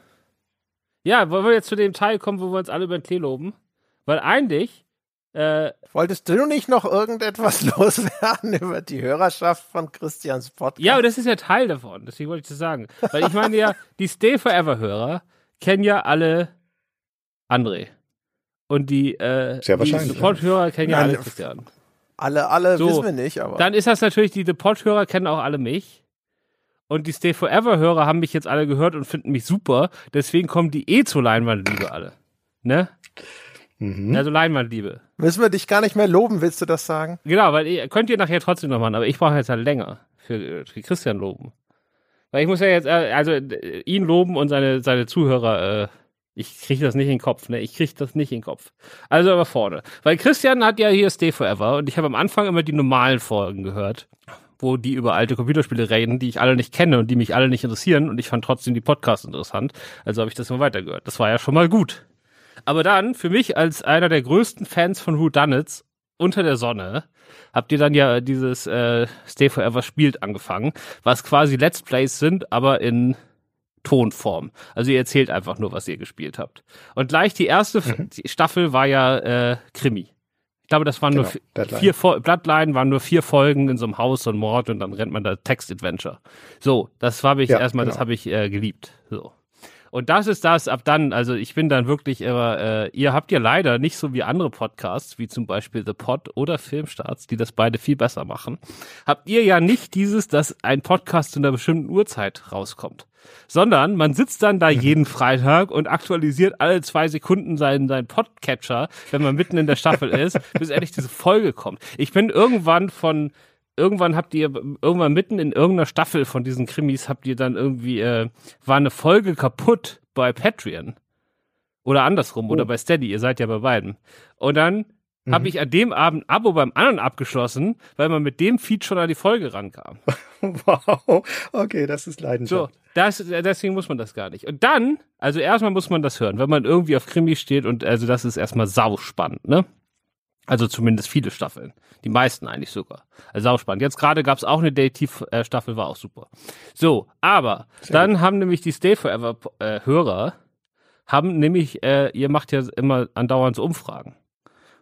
Ja, wollen wir jetzt zu dem Teil kommen, wo wir uns alle über den Tee loben? Weil eigentlich äh, Wolltest du nicht noch irgendetwas loswerden über die Hörerschaft von Christians Podcast? Ja, aber das ist ja Teil davon, deswegen wollte ich das sagen. Weil ich meine ja, die Stay Forever Hörer kennen ja alle André. Und die, äh, die Support-Hörer kennen ja alle Christian. Alle, alle so, wissen wir nicht, aber. Dann ist das natürlich, die Support-Hörer kennen auch alle mich. Und die Stay Forever-Hörer haben mich jetzt alle gehört und finden mich super. Deswegen kommen die eh zur Leinwandliebe alle. Ne? Mhm. Also Leinwandliebe. Müssen wir dich gar nicht mehr loben, willst du das sagen? Genau, weil ihr, könnt ihr nachher trotzdem noch machen, aber ich brauche jetzt halt länger für, für Christian loben. Weil ich muss ja jetzt, äh, also ihn loben und seine, seine Zuhörer, äh, ich kriege das nicht in den Kopf, ne? Ich kriege das nicht in den Kopf. Also aber vorne. Weil Christian hat ja hier Stay Forever und ich habe am Anfang immer die normalen Folgen gehört, wo die über alte Computerspiele reden, die ich alle nicht kenne und die mich alle nicht interessieren und ich fand trotzdem die Podcasts interessant. Also habe ich das immer weitergehört. Das war ja schon mal gut. Aber dann, für mich als einer der größten Fans von Who Done It, unter der Sonne habt ihr dann ja dieses äh, Stay Forever spielt angefangen, was quasi Let's Plays sind, aber in Tonform. Also ihr erzählt einfach nur, was ihr gespielt habt. Und gleich die erste mhm. Staffel war ja äh, Krimi. Ich glaube, das waren genau, nur Bloodline. vier Fo Bloodline waren nur vier Folgen in so einem Haus und Mord und dann rennt man da Text Adventure. So, das habe ich ja, erstmal, genau. das habe ich äh, geliebt. So. Und das ist das ab dann, also ich bin dann wirklich immer, äh, ihr habt ja leider nicht so wie andere Podcasts, wie zum Beispiel The Pod oder Filmstarts, die das beide viel besser machen, habt ihr ja nicht dieses, dass ein Podcast zu einer bestimmten Uhrzeit rauskommt. Sondern man sitzt dann da mhm. jeden Freitag und aktualisiert alle zwei Sekunden seinen, seinen Podcatcher, wenn man mitten in der Staffel ist, bis endlich diese Folge kommt. Ich bin irgendwann von irgendwann habt ihr irgendwann mitten in irgendeiner Staffel von diesen Krimis habt ihr dann irgendwie äh, war eine Folge kaputt bei Patreon oder andersrum oh. oder bei Steady. Ihr seid ja bei beiden. Und dann mhm. habe ich an dem Abend ein Abo beim anderen abgeschlossen, weil man mit dem Feed schon an die Folge rankam. wow. Okay, das ist Leidenschaft. So, das, deswegen muss man das gar nicht. Und dann, also erstmal muss man das hören, wenn man irgendwie auf Krimi steht und also das ist erstmal sau spannend, ne? Also zumindest viele Staffeln. Die meisten eigentlich sogar. Also auch spannend. Jetzt gerade gab es auch eine Dative-Staffel, war auch super. So, aber Sehr dann gut. haben nämlich die Stay Forever-Hörer, äh, haben nämlich, äh, ihr macht ja immer andauernd so Umfragen,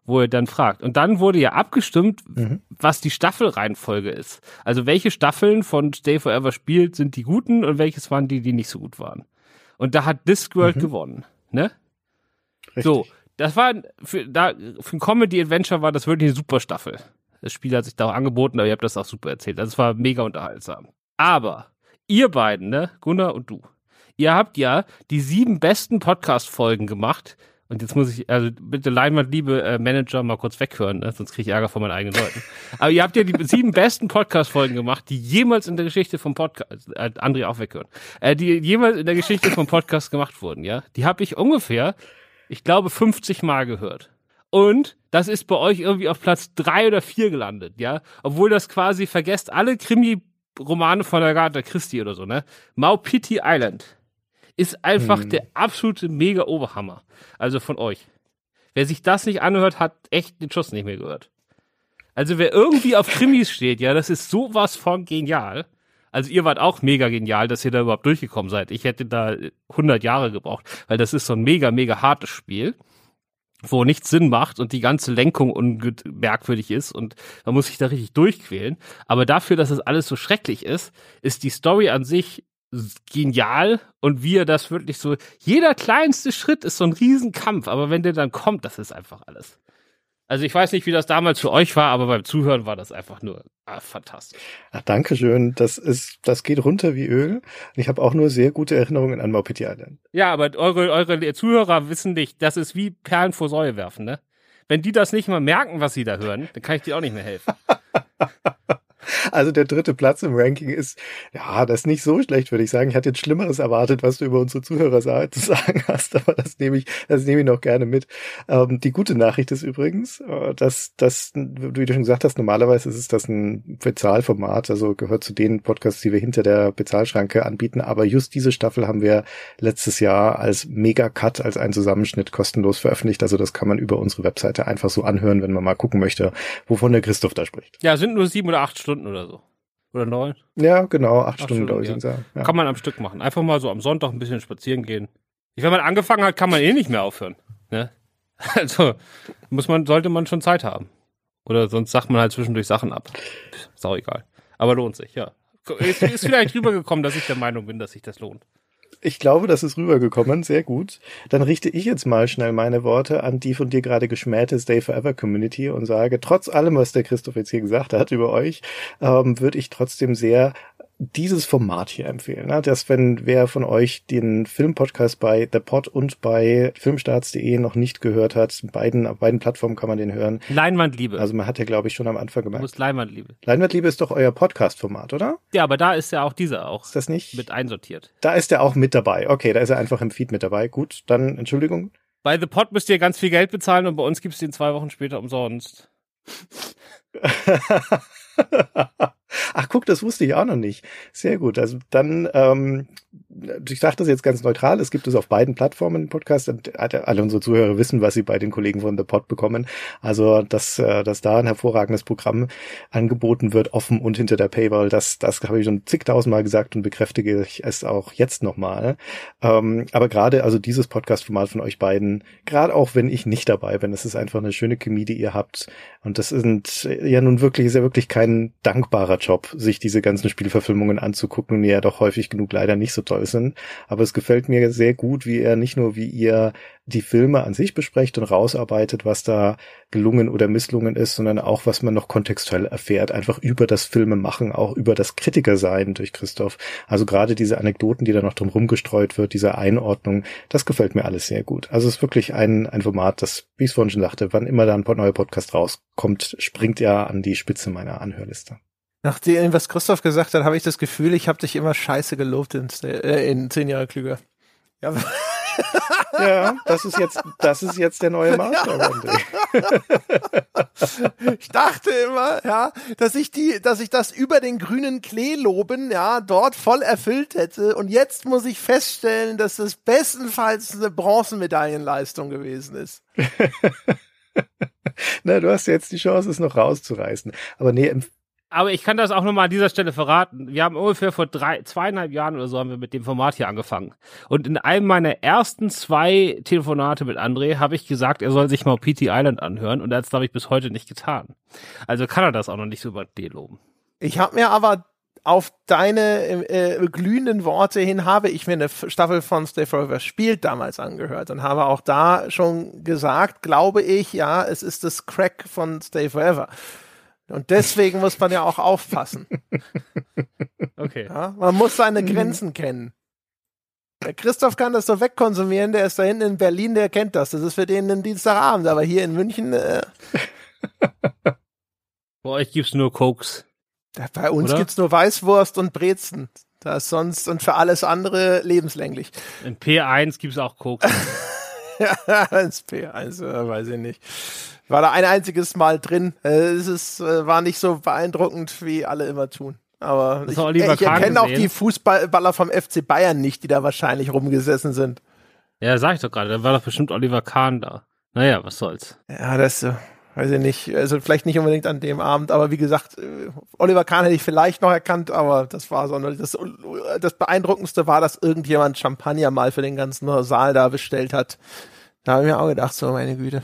wo ihr dann fragt. Und dann wurde ja abgestimmt, mhm. was die Staffelreihenfolge ist. Also welche Staffeln von Stay Forever spielt, sind die guten und welches waren die, die nicht so gut waren. Und da hat Discworld mhm. gewonnen, ne? Richtig. So, das war für, da, für ein Comedy-Adventure war das wirklich eine super Staffel. Das Spiel hat sich da auch angeboten, aber ihr habt das auch super erzählt. Das war mega unterhaltsam. Aber ihr beiden, ne, Gunnar und du, ihr habt ja die sieben besten Podcast-Folgen gemacht. Und jetzt muss ich, also bitte Leinwand, liebe äh, Manager, mal kurz weghören, ne? sonst kriege ich Ärger von meinen eigenen Leuten. Aber ihr habt ja die sieben besten Podcast-Folgen gemacht, die jemals in der Geschichte vom Podcast, äh, André auch weghören, äh, die jemals in der Geschichte vom Podcast gemacht wurden, ja. Die habe ich ungefähr ich glaube, 50 Mal gehört. Und das ist bei euch irgendwie auf Platz drei oder vier gelandet, ja. Obwohl das quasi vergesst alle Krimi-Romane von Agatha Christie oder so, ne? Maupiti Island ist einfach hm. der absolute mega Oberhammer. Also von euch. Wer sich das nicht anhört, hat echt den Schuss nicht mehr gehört. Also wer irgendwie auf Krimis steht, ja, das ist sowas von genial. Also ihr wart auch mega genial, dass ihr da überhaupt durchgekommen seid. Ich hätte da 100 Jahre gebraucht, weil das ist so ein mega, mega hartes Spiel, wo nichts Sinn macht und die ganze Lenkung merkwürdig ist und man muss sich da richtig durchquälen. Aber dafür, dass es alles so schrecklich ist, ist die Story an sich genial und wie er das wirklich so, jeder kleinste Schritt ist so ein Riesenkampf, aber wenn der dann kommt, das ist einfach alles. Also ich weiß nicht, wie das damals für euch war, aber beim Zuhören war das einfach nur ah, fantastisch. Ach, Dankeschön. Das ist, das geht runter wie Öl. Ich habe auch nur sehr gute Erinnerungen an Maupiti Island. Ja, aber eure, eure Zuhörer wissen nicht, das ist wie Perlen vor Säue werfen, ne? Wenn die das nicht mal merken, was sie da hören, dann kann ich dir auch nicht mehr helfen. Also der dritte Platz im Ranking ist, ja, das ist nicht so schlecht, würde ich sagen. Ich hatte jetzt Schlimmeres erwartet, was du über unsere Zuhörer zu sagen hast, aber das nehme ich, das nehme ich noch gerne mit. Ähm, die gute Nachricht ist übrigens, äh, dass das, wie du schon gesagt hast, normalerweise ist es das ein Bezahlformat, also gehört zu den Podcasts, die wir hinter der Bezahlschranke anbieten. Aber just diese Staffel haben wir letztes Jahr als Mega-Cut, als einen Zusammenschnitt kostenlos veröffentlicht. Also das kann man über unsere Webseite einfach so anhören, wenn man mal gucken möchte, wovon der Christoph da spricht. Ja, sind nur sieben oder acht Stunden oder so. Oder neun? Ja, genau, acht, acht Stunden, glaube ich. Ja. Ja. Kann man am Stück machen. Einfach mal so am Sonntag ein bisschen spazieren gehen. Wenn man angefangen hat, kann man eh nicht mehr aufhören. Ne? Also muss man, sollte man schon Zeit haben. Oder sonst sagt man halt zwischendurch Sachen ab. Ist auch egal. Aber lohnt sich, ja. Ist, ist vielleicht rübergekommen, dass ich der Meinung bin, dass sich das lohnt. Ich glaube, das ist rübergekommen. Sehr gut. Dann richte ich jetzt mal schnell meine Worte an die von dir gerade geschmähte Stay Forever Community und sage, trotz allem, was der Christoph jetzt hier gesagt hat über euch, ähm, würde ich trotzdem sehr dieses Format hier empfehlen. Ne? Dass wenn wer von euch den Filmpodcast bei The Pod und bei filmstarts.de noch nicht gehört hat, beiden, auf beiden Plattformen kann man den hören. Leinwandliebe. Also man hat ja, glaube ich, schon am Anfang gemerkt. Du musst Leinwandliebe. Leinwandliebe ist doch euer Podcast-Format, oder? Ja, aber da ist ja auch dieser auch. Ist das nicht? Mit einsortiert. Da ist er auch mit dabei. Okay, da ist er einfach im Feed mit dabei. Gut, dann Entschuldigung. Bei The Pod müsst ihr ganz viel Geld bezahlen und bei uns gibt's den zwei Wochen später umsonst. Ach guck, das wusste ich auch noch nicht. Sehr gut. Also dann, ähm, ich sage das jetzt ganz neutral, es gibt es auf beiden Plattformen im Podcast und alle unsere Zuhörer wissen, was sie bei den Kollegen von The Pod bekommen. Also, dass, äh, dass da ein hervorragendes Programm angeboten wird, offen und hinter der Paywall, das, das habe ich schon zigtausendmal gesagt und bekräftige ich es auch jetzt nochmal. Ähm, aber gerade also dieses Podcast-Format von euch beiden, gerade auch wenn ich nicht dabei bin, es ist einfach eine schöne Chemie, die ihr habt. Und das sind ja nun wirklich, ist ja wirklich kein dankbarer Job, sich diese ganzen Spielverfilmungen anzugucken, die ja doch häufig genug leider nicht so toll sind. Aber es gefällt mir sehr gut, wie er nicht nur, wie ihr die Filme an sich besprecht und rausarbeitet, was da gelungen oder misslungen ist, sondern auch, was man noch kontextuell erfährt, einfach über das Filme machen, auch über das Kritikersein durch Christoph. Also gerade diese Anekdoten, die da noch drum rumgestreut wird, diese Einordnung, das gefällt mir alles sehr gut. Also es ist wirklich ein, ein Format, das, wie ich es vorhin schon sagte, wann immer da ein neuer Podcast rauskommt, springt er an die Spitze meiner Anhörliste. Nachdem, was Christoph gesagt hat, habe ich das Gefühl, ich habe dich immer scheiße gelobt in, äh, in zehn Jahre klüger. Ja. ja, das ist jetzt, das ist jetzt der neue Maßstab. ich dachte immer, ja, dass ich die, dass ich das über den grünen Klee loben, ja, dort voll erfüllt hätte. Und jetzt muss ich feststellen, dass das bestenfalls eine Bronzemedaillenleistung gewesen ist. Na, du hast jetzt die Chance, es noch rauszureißen. Aber nee, aber ich kann das auch nochmal an dieser Stelle verraten. Wir haben ungefähr vor drei, zweieinhalb Jahren oder so haben wir mit dem Format hier angefangen. Und in einem meiner ersten zwei Telefonate mit André habe ich gesagt, er soll sich mal PT Island anhören und es, glaube ich, bis heute nicht getan. Also kann er das auch noch nicht so über D loben. Ich habe mir aber auf deine äh, glühenden Worte hin habe ich mir eine Staffel von Stay Forever spielt damals angehört und habe auch da schon gesagt, glaube ich, ja, es ist das Crack von Stay Forever. Und deswegen muss man ja auch aufpassen. Okay. Ja, man muss seine Grenzen kennen. Der Christoph kann das so wegkonsumieren, der ist da hinten in Berlin, der kennt das. Das ist für den ein Dienstagabend, aber hier in München. Äh, Bei euch gibt's nur Cokes. Bei uns Oder? gibt's nur Weißwurst und Brezen. Das sonst und für alles andere lebenslänglich. In P1 gibt's auch Cokes. ja, ins P1, äh, weiß ich nicht war da ein einziges Mal drin. Äh, es ist, äh, war nicht so beeindruckend, wie alle immer tun. Aber ich, ich erkenne auch die Fußballer vom FC Bayern nicht, die da wahrscheinlich rumgesessen sind. Ja, sag ich doch gerade, da war doch bestimmt Oliver Kahn da. Naja, was soll's. Ja, das äh, weiß ich nicht. Also vielleicht nicht unbedingt an dem Abend, aber wie gesagt, Oliver Kahn hätte ich vielleicht noch erkannt, aber das war so das, das Beeindruckendste war, dass irgendjemand Champagner mal für den ganzen Saal da bestellt hat. Da habe ich mir auch gedacht, so meine Güte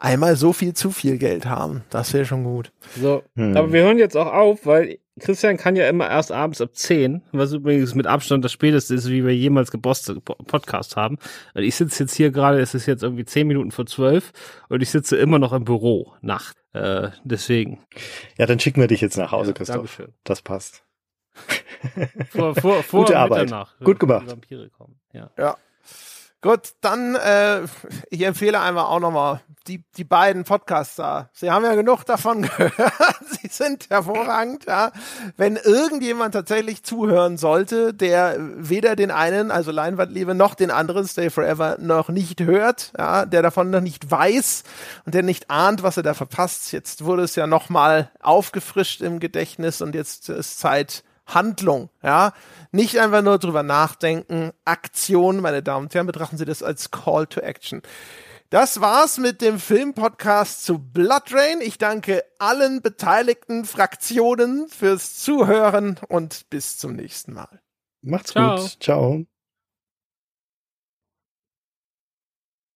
einmal so viel zu viel Geld haben. Das wäre schon gut. So, hm. aber wir hören jetzt auch auf, weil Christian kann ja immer erst abends ab 10, was übrigens mit Abstand das späteste ist, wie wir jemals gebostet Podcast haben. Und ich sitze jetzt hier gerade, es ist jetzt irgendwie 10 Minuten vor 12 und ich sitze immer noch im Büro, Nacht. Äh, deswegen. Ja, dann schicken wir dich jetzt nach Hause, ja, Christoph. Dankeschön. Das passt. vor, vor, vor Gute Arbeit. Gut gemacht. Ja. ja. Gut, dann äh, ich empfehle einmal auch nochmal die, die beiden Podcasts da. Sie haben ja genug davon gehört. Sie sind hervorragend, ja. Wenn irgendjemand tatsächlich zuhören sollte, der weder den einen, also Leinwandliebe, noch den anderen, Stay Forever, noch nicht hört, ja, der davon noch nicht weiß und der nicht ahnt, was er da verpasst. Jetzt wurde es ja nochmal aufgefrischt im Gedächtnis und jetzt ist Zeit, Handlung, ja. Nicht einfach nur drüber nachdenken. Aktion, meine Damen und Herren, betrachten Sie das als Call to Action. Das war's mit dem Filmpodcast zu Blood Rain. Ich danke allen beteiligten Fraktionen fürs Zuhören und bis zum nächsten Mal. Macht's Ciao. gut. Ciao.